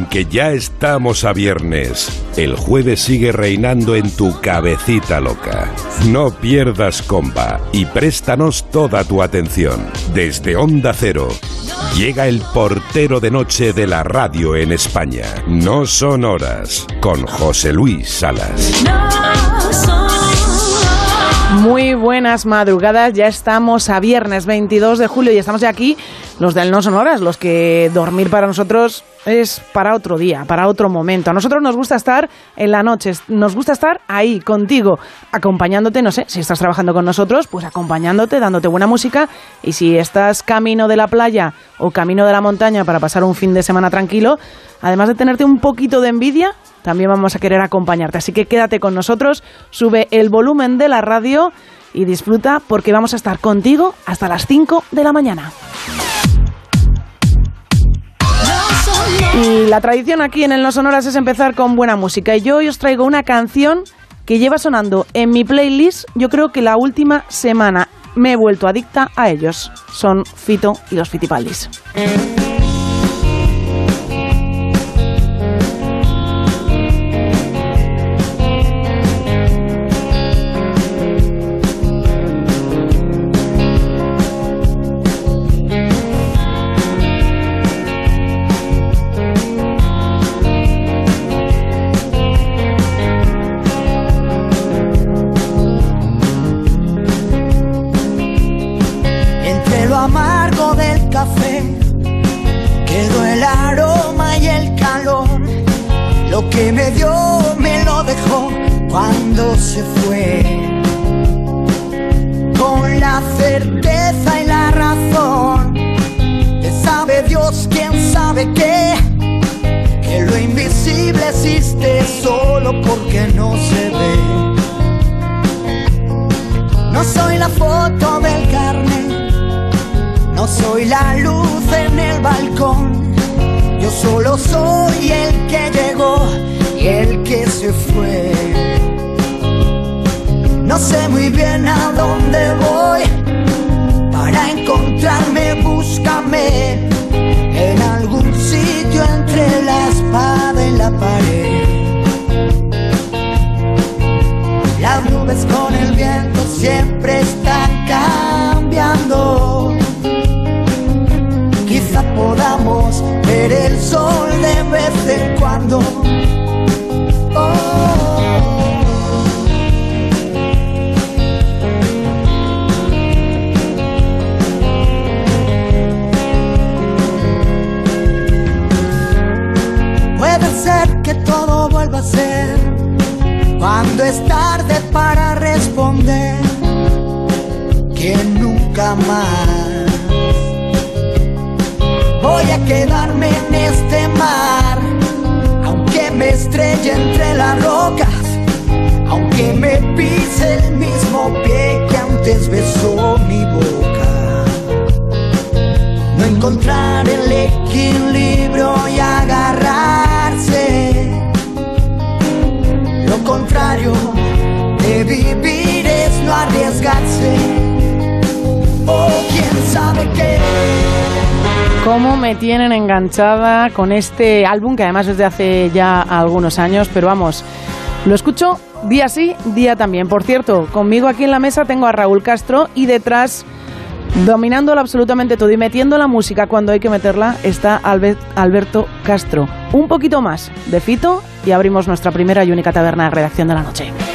Aunque ya estamos a viernes, el jueves sigue reinando en tu cabecita loca. No pierdas comba y préstanos toda tu atención. Desde Onda Cero, llega el portero de noche de la radio en España. No son horas, con José Luis Salas. Muy buenas madrugadas, ya estamos a viernes 22 de julio y estamos ya aquí los del No Son Horas, los que dormir para nosotros es para otro día, para otro momento. A nosotros nos gusta estar en la noche, nos gusta estar ahí contigo, acompañándote, no sé, si estás trabajando con nosotros, pues acompañándote, dándote buena música y si estás camino de la playa o camino de la montaña para pasar un fin de semana tranquilo, además de tenerte un poquito de envidia, también vamos a querer acompañarte. Así que quédate con nosotros, sube el volumen de la radio y disfruta porque vamos a estar contigo hasta las 5 de la mañana. La tradición aquí en el No Sonoras es empezar con buena música. Y yo hoy os traigo una canción que lleva sonando en mi playlist, yo creo que la última semana. me he vuelto adicta a ellos. Son Fito y los Fitipaldis. Con este álbum que además es de hace ya algunos años, pero vamos, lo escucho día sí, día también. Por cierto, conmigo aquí en la mesa tengo a Raúl Castro y detrás, dominándolo absolutamente todo y metiendo la música cuando hay que meterla, está Alberto Castro. Un poquito más de Fito y abrimos nuestra primera y única taberna de redacción de la noche. noche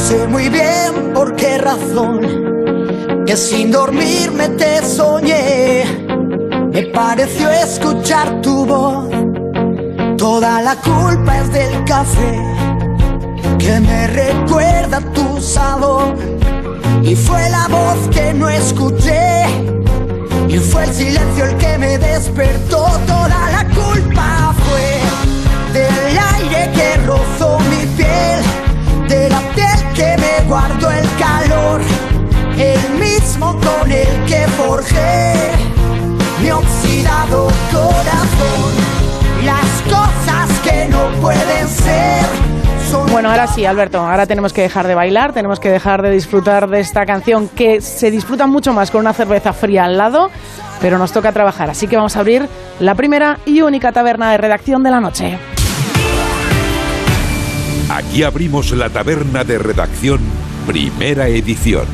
sé muy bien por qué razón que sin dormirme te soñé. Me pareció escuchar tu voz. Toda la culpa es del café que me recuerda tu sabor. Y fue la voz que no escuché. Y fue el silencio el que me despertó. Toda la culpa fue del aire que rozó mi piel. De la que me guardó el calor el mismo con el que forjé mi oxidado corazón. Las cosas que no pueden ser. bueno, ahora sí, Alberto, ahora tenemos que dejar de bailar, tenemos que dejar de disfrutar de esta canción que se disfruta mucho más con una cerveza fría al lado, pero nos toca trabajar, así que vamos a abrir la primera y única taberna de redacción de la noche. Aquí abrimos la taberna de redacción, primera edición.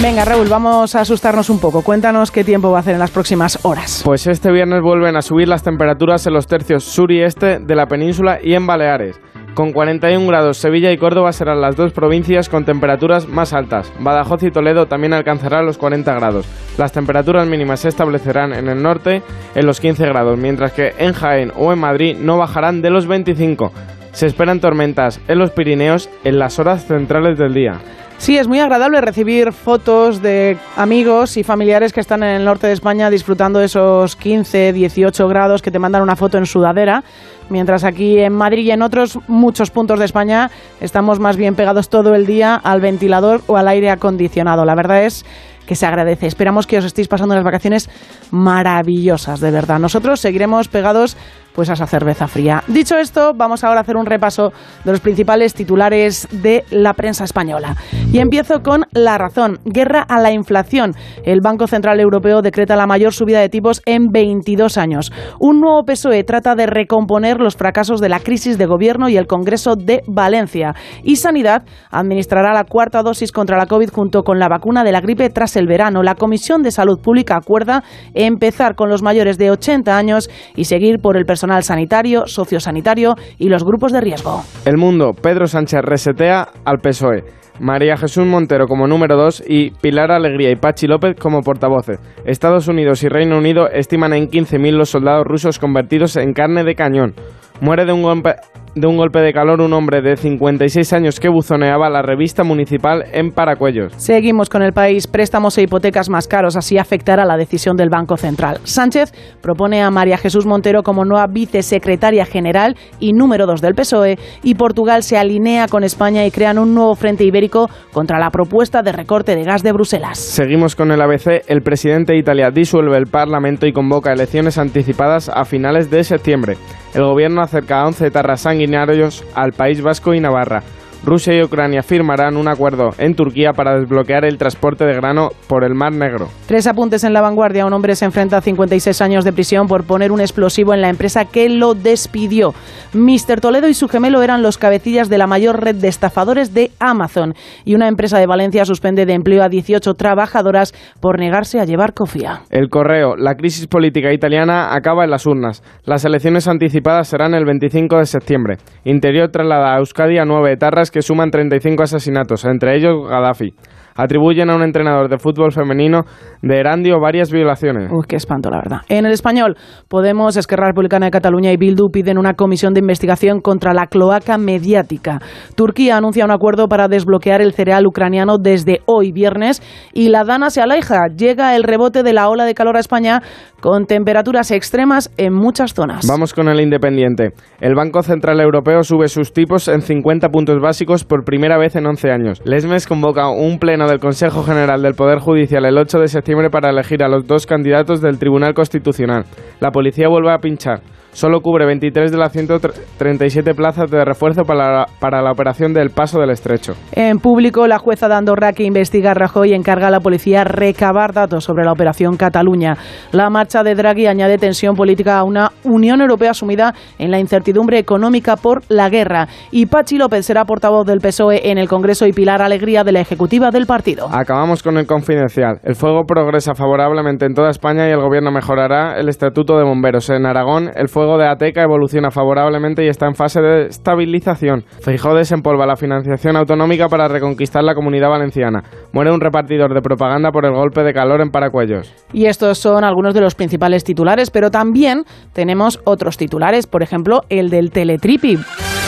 Venga, Raúl, vamos a asustarnos un poco. Cuéntanos qué tiempo va a hacer en las próximas horas. Pues este viernes vuelven a subir las temperaturas en los tercios sur y este de la península y en Baleares. Con 41 grados, Sevilla y Córdoba serán las dos provincias con temperaturas más altas. Badajoz y Toledo también alcanzarán los 40 grados. Las temperaturas mínimas se establecerán en el norte en los 15 grados, mientras que en Jaén o en Madrid no bajarán de los 25. Se esperan tormentas en los Pirineos en las horas centrales del día. Sí, es muy agradable recibir fotos de amigos y familiares que están en el norte de España disfrutando de esos 15, 18 grados que te mandan una foto en sudadera, mientras aquí en Madrid y en otros muchos puntos de España estamos más bien pegados todo el día al ventilador o al aire acondicionado. La verdad es que se agradece. Esperamos que os estéis pasando unas vacaciones maravillosas, de verdad. Nosotros seguiremos pegados pues a esa cerveza fría. Dicho esto, vamos ahora a hacer un repaso de los principales titulares de la prensa española. Y empiezo con La Razón. Guerra a la inflación. El Banco Central Europeo decreta la mayor subida de tipos en 22 años. Un nuevo PSOE trata de recomponer los fracasos de la crisis de gobierno y el Congreso de Valencia. Y Sanidad administrará la cuarta dosis contra la COVID junto con la vacuna de la gripe tras el verano. La Comisión de Salud Pública acuerda empezar con los mayores de 80 años y seguir por el personal sanitario, sociosanitario y los grupos de riesgo. El mundo, Pedro Sánchez resetea al PSOE. María Jesús Montero como número 2 y Pilar Alegría y Pachi López como portavoces. Estados Unidos y Reino Unido estiman en 15.000 los soldados rusos convertidos en carne de cañón. Muere de un golpe de un golpe de calor un hombre de 56 años que buzoneaba la revista municipal en Paracuellos. Seguimos con el país. Préstamos e hipotecas más caros. Así afectará la decisión del Banco Central. Sánchez propone a María Jesús Montero como nueva vicesecretaria general y número 2 del PSOE. Y Portugal se alinea con España y crean un nuevo frente ibérico contra la propuesta de recorte de gas de Bruselas. Seguimos con el ABC. El presidente de Italia disuelve el Parlamento y convoca elecciones anticipadas a finales de septiembre. El gobierno acerca a 11 tarras sanguinarios al País Vasco y Navarra. Rusia y Ucrania firmarán un acuerdo en Turquía para desbloquear el transporte de grano por el Mar Negro. Tres apuntes en la vanguardia. Un hombre se enfrenta a 56 años de prisión por poner un explosivo en la empresa que lo despidió. Mr. Toledo y su gemelo eran los cabecillas de la mayor red de estafadores de Amazon. Y una empresa de Valencia suspende de empleo a 18 trabajadoras por negarse a llevar cofía. El correo. La crisis política italiana acaba en las urnas. Las elecciones anticipadas serán el 25 de septiembre. Interior traslada a Euskadi a nueve etarras que suman 35 asesinatos, entre ellos Gaddafi atribuyen a un entrenador de fútbol femenino de Erandio varias violaciones. Uy, qué espanto, la verdad. En el español, Podemos, Esquerra Republicana de Cataluña y Bildu piden una comisión de investigación contra la cloaca mediática. Turquía anuncia un acuerdo para desbloquear el cereal ucraniano desde hoy viernes y la Dana se aleja. Llega el rebote de la ola de calor a España con temperaturas extremas en muchas zonas. Vamos con el Independiente. El Banco Central Europeo sube sus tipos en 50 puntos básicos por primera vez en 11 años. Lesmes convoca un pleno del Consejo General del Poder Judicial el 8 de septiembre para elegir a los dos candidatos del Tribunal Constitucional. La policía vuelve a pinchar solo cubre 23 de las 137 plazas de refuerzo para la, para la operación del Paso del Estrecho. En público, la jueza de Andorra que investiga a Rajoy encarga a la policía recabar datos sobre la operación Cataluña. La marcha de Draghi añade tensión política a una Unión Europea sumida en la incertidumbre económica por la guerra. Y Pachi López será portavoz del PSOE en el Congreso y Pilar Alegría de la Ejecutiva del partido. Acabamos con el confidencial. El fuego progresa favorablemente en toda España y el Gobierno mejorará el Estatuto de Bomberos. En Aragón, el fuego de Ateca evoluciona favorablemente y está en fase de estabilización. Feijóo desempolva la financiación autonómica para reconquistar la comunidad valenciana. Muere un repartidor de propaganda por el golpe de calor en Paracuellos. Y estos son algunos de los principales titulares, pero también tenemos otros titulares, por ejemplo, el del Teletripi.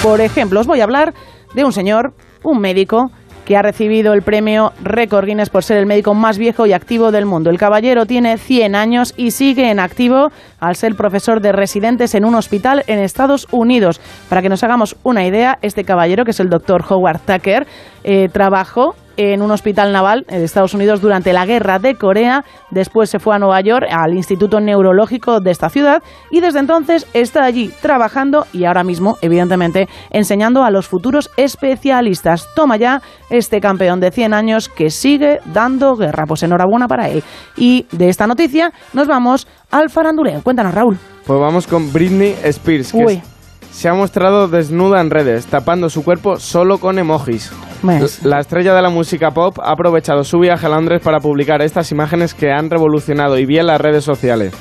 Por ejemplo, os voy a hablar de un señor, un médico, que ha recibido el premio Record Guinness por ser el médico más viejo y activo del mundo. El caballero tiene 100 años y sigue en activo al ser profesor de residentes en un hospital en Estados Unidos. Para que nos hagamos una idea, este caballero, que es el doctor Howard Tucker, eh, trabajó en un hospital naval de Estados Unidos durante la guerra de Corea. Después se fue a Nueva York, al Instituto Neurológico de esta ciudad, y desde entonces está allí trabajando y ahora mismo, evidentemente, enseñando a los futuros especialistas. Toma ya este campeón de 100 años que sigue dando guerra. Pues enhorabuena para él. Y de esta noticia nos vamos al faranduleo. Cuéntanos, Raúl. Pues vamos con Britney Spears. Que se ha mostrado desnuda en redes, tapando su cuerpo solo con emojis. La estrella de la música pop ha aprovechado su viaje a Londres para publicar estas imágenes que han revolucionado y bien las redes sociales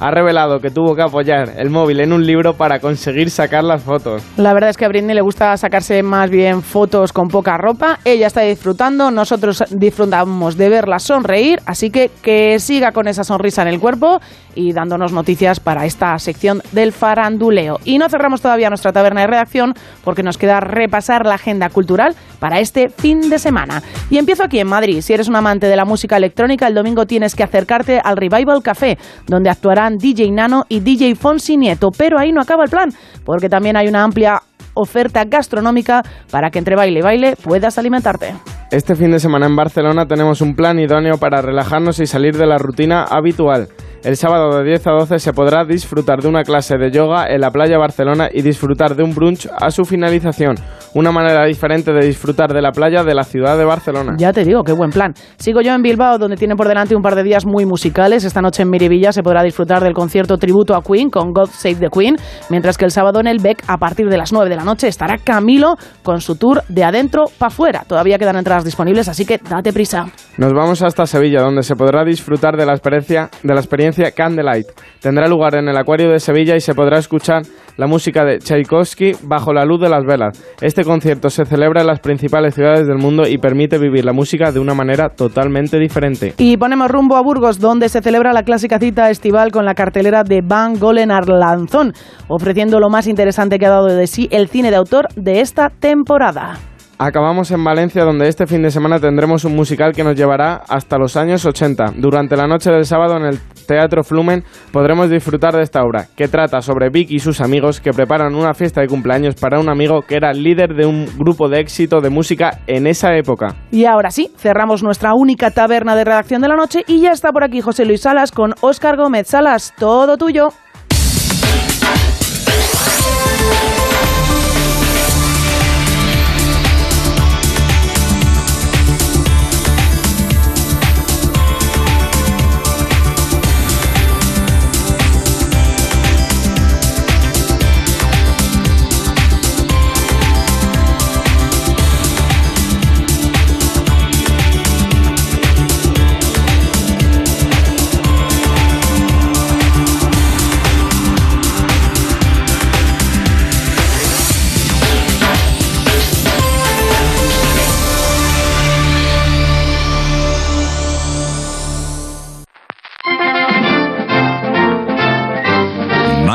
ha revelado que tuvo que apoyar el móvil en un libro para conseguir sacar las fotos. La verdad es que a Britney le gusta sacarse más bien fotos con poca ropa. Ella está disfrutando, nosotros disfrutamos de verla sonreír, así que que siga con esa sonrisa en el cuerpo y dándonos noticias para esta sección del faranduleo. Y no cerramos todavía nuestra taberna de redacción porque nos queda repasar la agenda cultural para este fin de semana. Y empiezo aquí en Madrid. Si eres un amante de la música electrónica, el domingo tienes que acercarte al Revival Café, donde actuará DJ Nano y DJ Fonsi Nieto. Pero ahí no acaba el plan, porque también hay una amplia oferta gastronómica para que entre baile y baile puedas alimentarte. Este fin de semana en Barcelona tenemos un plan idóneo para relajarnos y salir de la rutina habitual. El sábado de 10 a 12 se podrá disfrutar de una clase de yoga en la playa Barcelona y disfrutar de un brunch a su finalización. Una manera diferente de disfrutar de la playa de la ciudad de Barcelona. Ya te digo, qué buen plan. Sigo yo en Bilbao, donde tiene por delante un par de días muy musicales. Esta noche en Miribilla se podrá disfrutar del concierto tributo a Queen con God Save the Queen, mientras que el sábado en el Beck, a partir de las 9 de la noche, estará Camilo con su tour de adentro para afuera. Todavía quedan entradas disponibles, así que date prisa. Nos vamos hasta Sevilla, donde se podrá disfrutar de la experiencia, de la experiencia Candlelight. Tendrá lugar en el Acuario de Sevilla y se podrá escuchar la música de Tchaikovsky bajo la luz de las velas. Este concierto se celebra en las principales ciudades del mundo y permite vivir la música de una manera totalmente diferente. Y ponemos rumbo a Burgos, donde se celebra la clásica cita estival con la cartelera de Van Golen Arlanzón, ofreciendo lo más interesante que ha dado de sí el cine de autor de esta temporada. Acabamos en Valencia, donde este fin de semana tendremos un musical que nos llevará hasta los años 80. Durante la noche del sábado en el Teatro Flumen podremos disfrutar de esta obra, que trata sobre Vic y sus amigos que preparan una fiesta de cumpleaños para un amigo que era líder de un grupo de éxito de música en esa época. Y ahora sí, cerramos nuestra única taberna de redacción de la noche y ya está por aquí José Luis Salas con Óscar Gómez Salas, todo tuyo.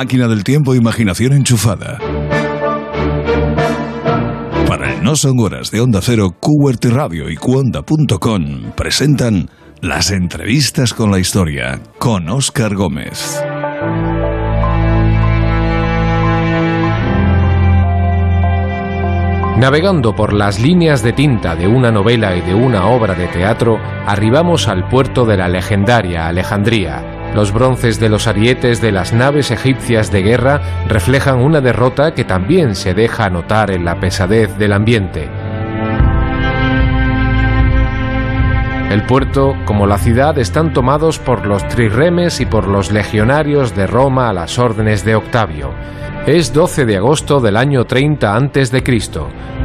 Máquina del tiempo, imaginación enchufada. Para el No Son Horas de Onda Cero, QWERTY Radio y Cuonda.com presentan las entrevistas con la historia con Óscar Gómez. Navegando por las líneas de tinta de una novela y de una obra de teatro, arribamos al puerto de la legendaria Alejandría, los bronces de los arietes de las naves egipcias de guerra reflejan una derrota que también se deja notar en la pesadez del ambiente. El puerto, como la ciudad, están tomados por los trirremes y por los legionarios de Roma a las órdenes de Octavio. Es 12 de agosto del año 30 a.C.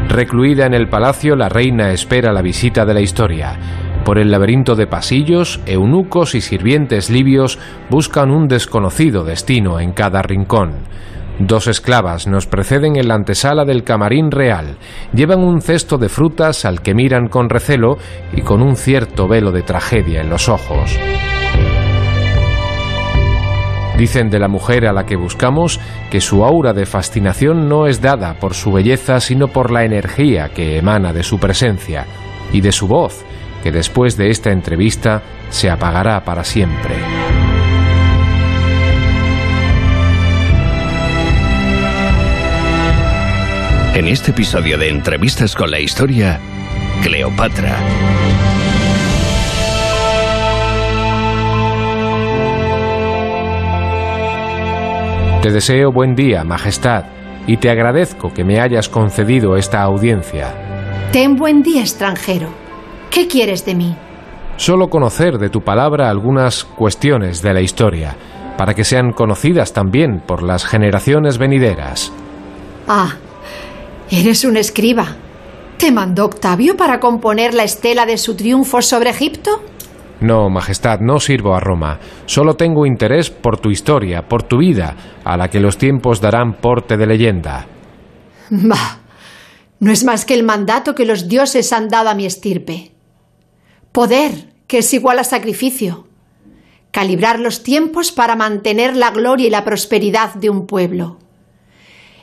Recluida en el palacio, la reina espera la visita de la historia. Por el laberinto de pasillos, eunucos y sirvientes libios buscan un desconocido destino en cada rincón. Dos esclavas nos preceden en la antesala del camarín real. Llevan un cesto de frutas al que miran con recelo y con un cierto velo de tragedia en los ojos. Dicen de la mujer a la que buscamos que su aura de fascinación no es dada por su belleza, sino por la energía que emana de su presencia y de su voz, que después de esta entrevista se apagará para siempre. En este episodio de Entrevistas con la Historia, Cleopatra. Te deseo buen día, Majestad, y te agradezco que me hayas concedido esta audiencia. Ten buen día, extranjero. ¿Qué quieres de mí? Solo conocer de tu palabra algunas cuestiones de la historia, para que sean conocidas también por las generaciones venideras. Ah, eres un escriba. ¿Te mandó Octavio para componer la estela de su triunfo sobre Egipto? No, Majestad, no sirvo a Roma. Solo tengo interés por tu historia, por tu vida, a la que los tiempos darán porte de leyenda. Bah, no es más que el mandato que los dioses han dado a mi estirpe. Poder, que es igual a sacrificio. Calibrar los tiempos para mantener la gloria y la prosperidad de un pueblo.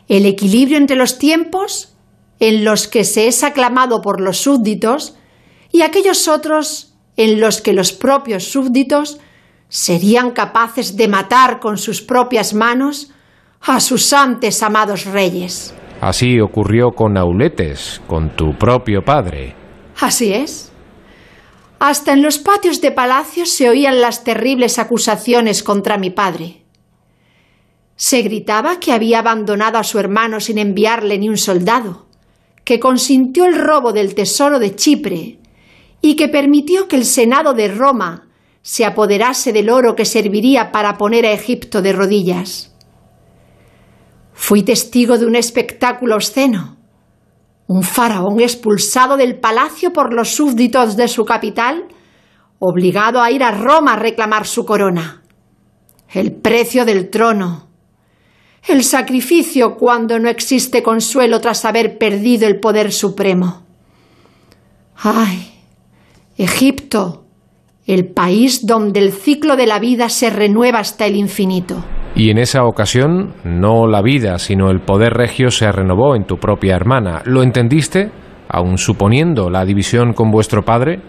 El equilibrio entre los tiempos en los que se es aclamado por los súbditos y aquellos otros en los que los propios súbditos serían capaces de matar con sus propias manos a sus antes amados reyes. Así ocurrió con Auletes, con tu propio padre. Así es. Hasta en los patios de palacio se oían las terribles acusaciones contra mi padre. Se gritaba que había abandonado a su hermano sin enviarle ni un soldado, que consintió el robo del tesoro de Chipre y que permitió que el Senado de Roma se apoderase del oro que serviría para poner a Egipto de rodillas. Fui testigo de un espectáculo obsceno. Un faraón expulsado del palacio por los súbditos de su capital, obligado a ir a Roma a reclamar su corona. El precio del trono. El sacrificio cuando no existe consuelo tras haber perdido el poder supremo. ¡Ay! Egipto, el país donde el ciclo de la vida se renueva hasta el infinito. Y en esa ocasión, no la vida, sino el poder regio se renovó en tu propia hermana. ¿Lo entendiste, aun suponiendo la división con vuestro padre?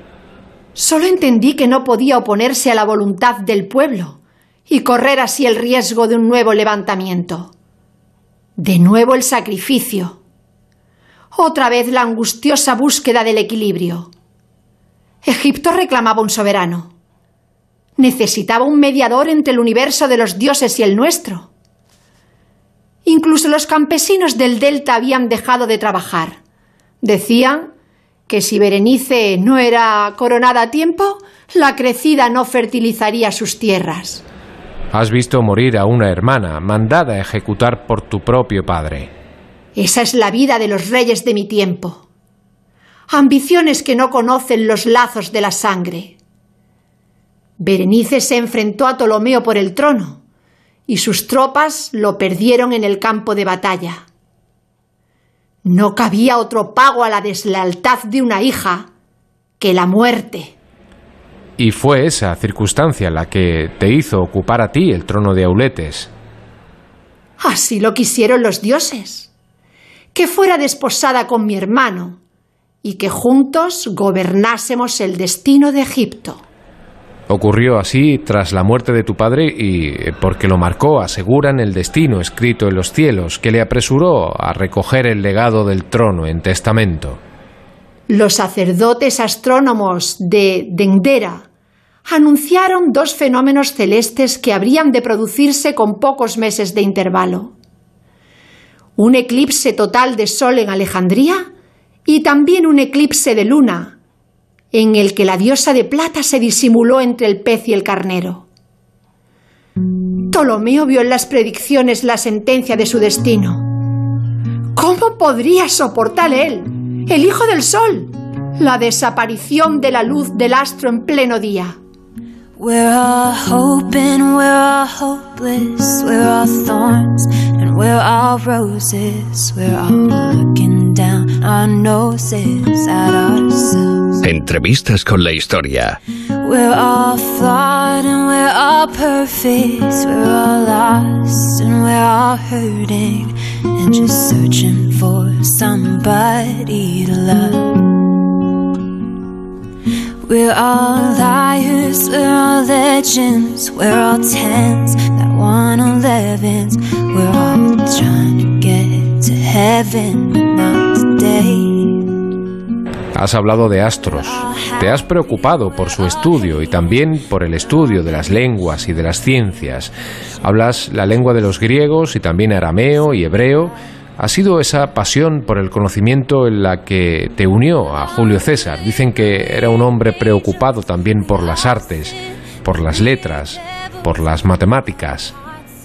Solo entendí que no podía oponerse a la voluntad del pueblo y correr así el riesgo de un nuevo levantamiento. De nuevo el sacrificio. Otra vez la angustiosa búsqueda del equilibrio. Egipto reclamaba un soberano. Necesitaba un mediador entre el universo de los dioses y el nuestro. Incluso los campesinos del delta habían dejado de trabajar. Decían que si Berenice no era coronada a tiempo, la crecida no fertilizaría sus tierras. Has visto morir a una hermana mandada a ejecutar por tu propio padre. Esa es la vida de los reyes de mi tiempo. Ambiciones que no conocen los lazos de la sangre. Berenice se enfrentó a Ptolomeo por el trono, y sus tropas lo perdieron en el campo de batalla. No cabía otro pago a la deslealtad de una hija que la muerte. Y fue esa circunstancia la que te hizo ocupar a ti el trono de Auletes. Así lo quisieron los dioses. Que fuera desposada con mi hermano y que juntos gobernásemos el destino de Egipto. Ocurrió así tras la muerte de tu padre y eh, porque lo marcó, aseguran el destino escrito en los cielos, que le apresuró a recoger el legado del trono en testamento. Los sacerdotes astrónomos de Dendera anunciaron dos fenómenos celestes que habrían de producirse con pocos meses de intervalo. Un eclipse total de sol en Alejandría y también un eclipse de luna en el que la diosa de plata se disimuló entre el pez y el carnero. Ptolomeo vio en las predicciones la sentencia de su destino. ¿Cómo podría soportar él, el hijo del sol, la desaparición de la luz del astro en pleno día? We're all hoping, we're all hopeless, we're all thorns and we're all roses, we're all looking down our at. Entrevistas con la historia. We're all flawed and we're all perfect. We're all lost and we're all hurting and just searching for somebody to love. We're all liars, we're all legends, we're all tens that want elevens. We're all trying to get to heaven, but not today. Has hablado de astros. Te has preocupado por su estudio y también por el estudio de las lenguas y de las ciencias. Hablas la lengua de los griegos y también arameo y hebreo. Ha sido esa pasión por el conocimiento en la que te unió a Julio César. Dicen que era un hombre preocupado también por las artes, por las letras, por las matemáticas.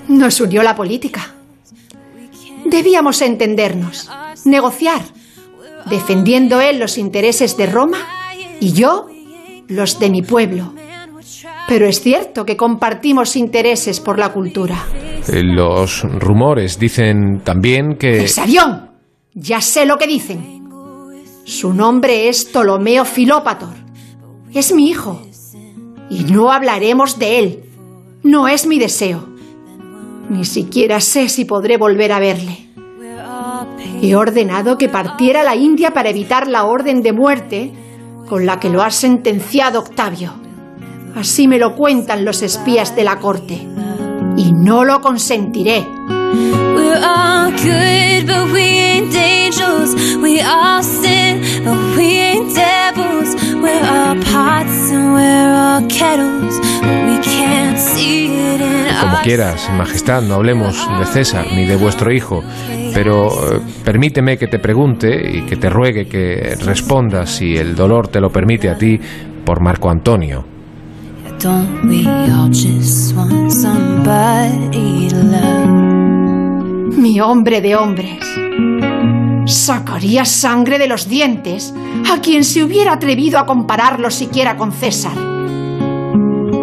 Nos unió la política. Debíamos entendernos, negociar, defendiendo él los intereses de Roma y yo los de mi pueblo. Pero es cierto que compartimos intereses por la cultura. Eh, los rumores dicen también que... ¡Cesarión! Ya sé lo que dicen. Su nombre es Ptolomeo Filópator. Es mi hijo. Y no hablaremos de él. No es mi deseo. Ni siquiera sé si podré volver a verle. He ordenado que partiera la India para evitar la orden de muerte con la que lo ha sentenciado Octavio. Así me lo cuentan los espías de la corte. Y no lo consentiré. Como quieras, Majestad, no hablemos de César ni de vuestro hijo, pero eh, permíteme que te pregunte y que te ruegue que respondas, si el dolor te lo permite a ti, por Marco Antonio. Mi hombre de hombres. Sacaría sangre de los dientes a quien se hubiera atrevido a compararlo siquiera con César.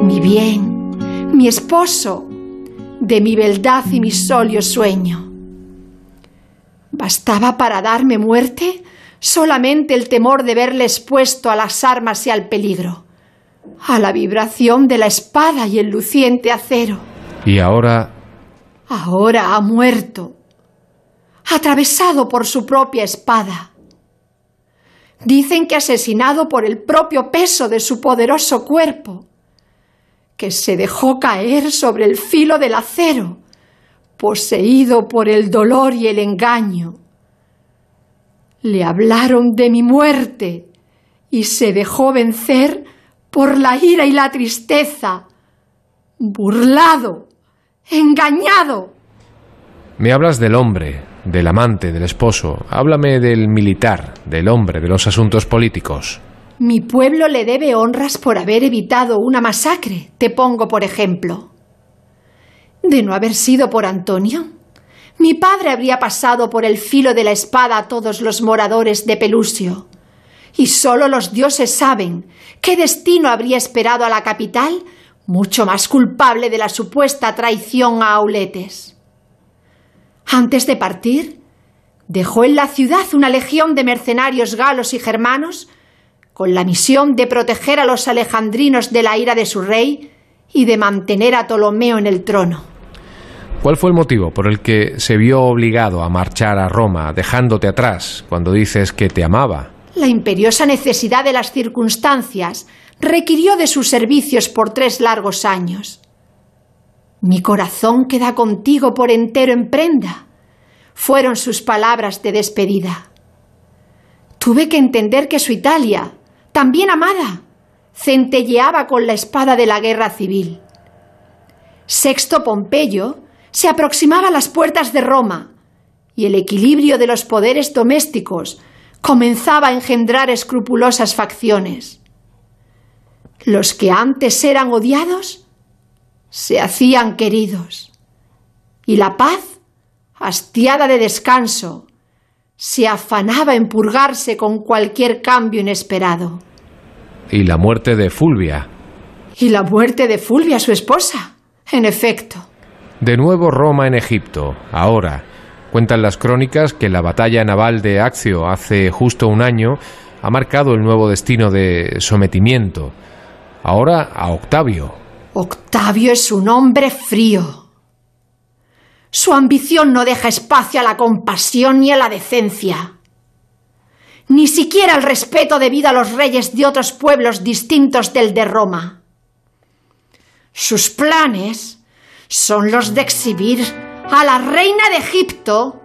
Mi bien, mi esposo, de mi beldad y mi solio sueño. ¿Bastaba para darme muerte solamente el temor de verle expuesto a las armas y al peligro, a la vibración de la espada y el luciente acero? Y ahora... Ahora ha muerto atravesado por su propia espada. Dicen que asesinado por el propio peso de su poderoso cuerpo, que se dejó caer sobre el filo del acero, poseído por el dolor y el engaño. Le hablaron de mi muerte y se dejó vencer por la ira y la tristeza, burlado, engañado. Me hablas del hombre, del amante, del esposo. Háblame del militar, del hombre, de los asuntos políticos. Mi pueblo le debe honras por haber evitado una masacre, te pongo por ejemplo. De no haber sido por Antonio, mi padre habría pasado por el filo de la espada a todos los moradores de Pelusio. Y solo los dioses saben qué destino habría esperado a la capital, mucho más culpable de la supuesta traición a Auletes. Antes de partir, dejó en la ciudad una legión de mercenarios galos y germanos con la misión de proteger a los alejandrinos de la ira de su rey y de mantener a Ptolomeo en el trono. ¿Cuál fue el motivo por el que se vio obligado a marchar a Roma dejándote atrás cuando dices que te amaba? La imperiosa necesidad de las circunstancias requirió de sus servicios por tres largos años. Mi corazón queda contigo por entero en prenda. Fueron sus palabras de despedida. Tuve que entender que su Italia, también amada, centelleaba con la espada de la guerra civil. Sexto Pompeyo se aproximaba a las puertas de Roma y el equilibrio de los poderes domésticos comenzaba a engendrar escrupulosas facciones. Los que antes eran odiados se hacían queridos. Y la paz, hastiada de descanso, se afanaba en purgarse con cualquier cambio inesperado. Y la muerte de Fulvia. Y la muerte de Fulvia, su esposa, en efecto. De nuevo Roma en Egipto, ahora. Cuentan las crónicas que la batalla naval de Accio hace justo un año ha marcado el nuevo destino de sometimiento. Ahora a Octavio, Octavio es un hombre frío. Su ambición no deja espacio a la compasión ni a la decencia. Ni siquiera el respeto debido a los reyes de otros pueblos distintos del de Roma. Sus planes son los de exhibir a la reina de Egipto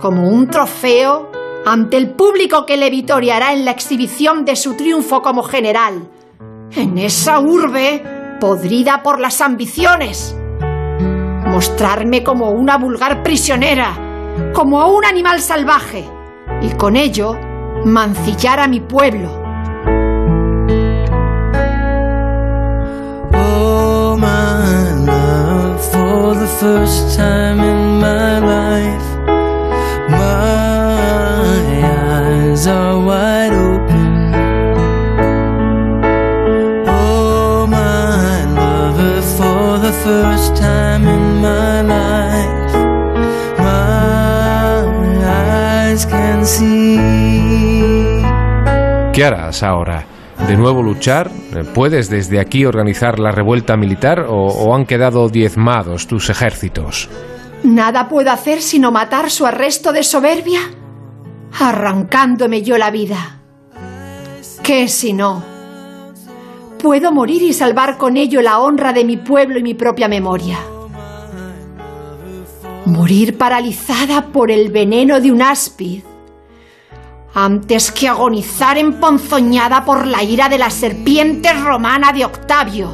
como un trofeo ante el público que le vitoriará en la exhibición de su triunfo como general en esa urbe podrida por las ambiciones. Mostrarme como una vulgar prisionera, como un animal salvaje, y con ello mancillar a mi pueblo. Oh, my life. ¿Qué harás ahora? ¿De nuevo luchar? ¿Puedes desde aquí organizar la revuelta militar o, han quedado diezmados tus ejércitos? Nada puedo hacer sino matar su arresto de soberbia, arrancándome yo la vida. ¿Qué si no? Puedo morir y salvar con ello la honra de mi pueblo y mi propia memoria. Morir paralizada por el veneno de un áspid antes que agonizar emponzoñada por la ira de la serpiente romana de Octavio.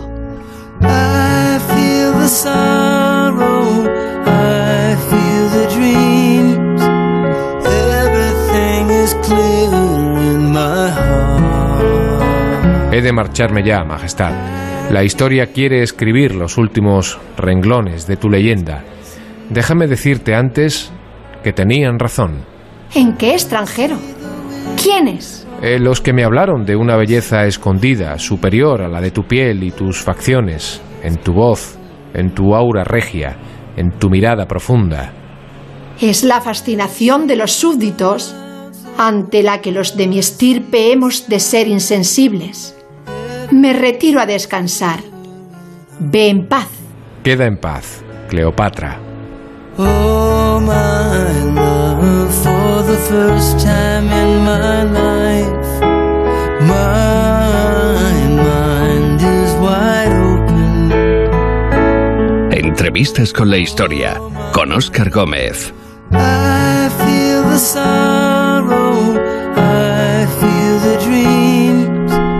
He de marcharme ya, Majestad. La historia quiere escribir los últimos renglones de tu leyenda. Déjame decirte antes que tenían razón. ¿En qué extranjero? ¿Quiénes? Eh, los que me hablaron de una belleza escondida, superior a la de tu piel y tus facciones, en tu voz, en tu aura regia, en tu mirada profunda. Es la fascinación de los súbditos ante la que los de mi estirpe hemos de ser insensibles. Me retiro a descansar. Ve en paz. Queda en paz, Cleopatra. Oh, my love, for the first time in my life, my mind is wide open. Entrevistas con la historia, con Oscar Gómez. I feel the sorrow,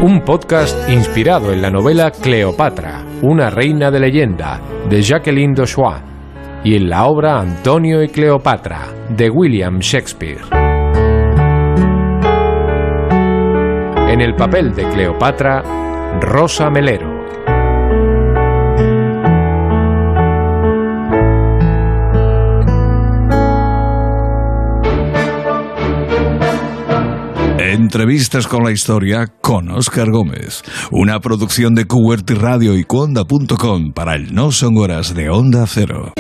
Un podcast inspirado en la novela Cleopatra, una reina de leyenda, de Jacqueline Dauchois, y en la obra Antonio y Cleopatra, de William Shakespeare. En el papel de Cleopatra, Rosa Melero. Entrevistas con la historia con Oscar Gómez. Una producción de QWERTY Radio y Cuonda.com para el No Son Horas de Onda Cero.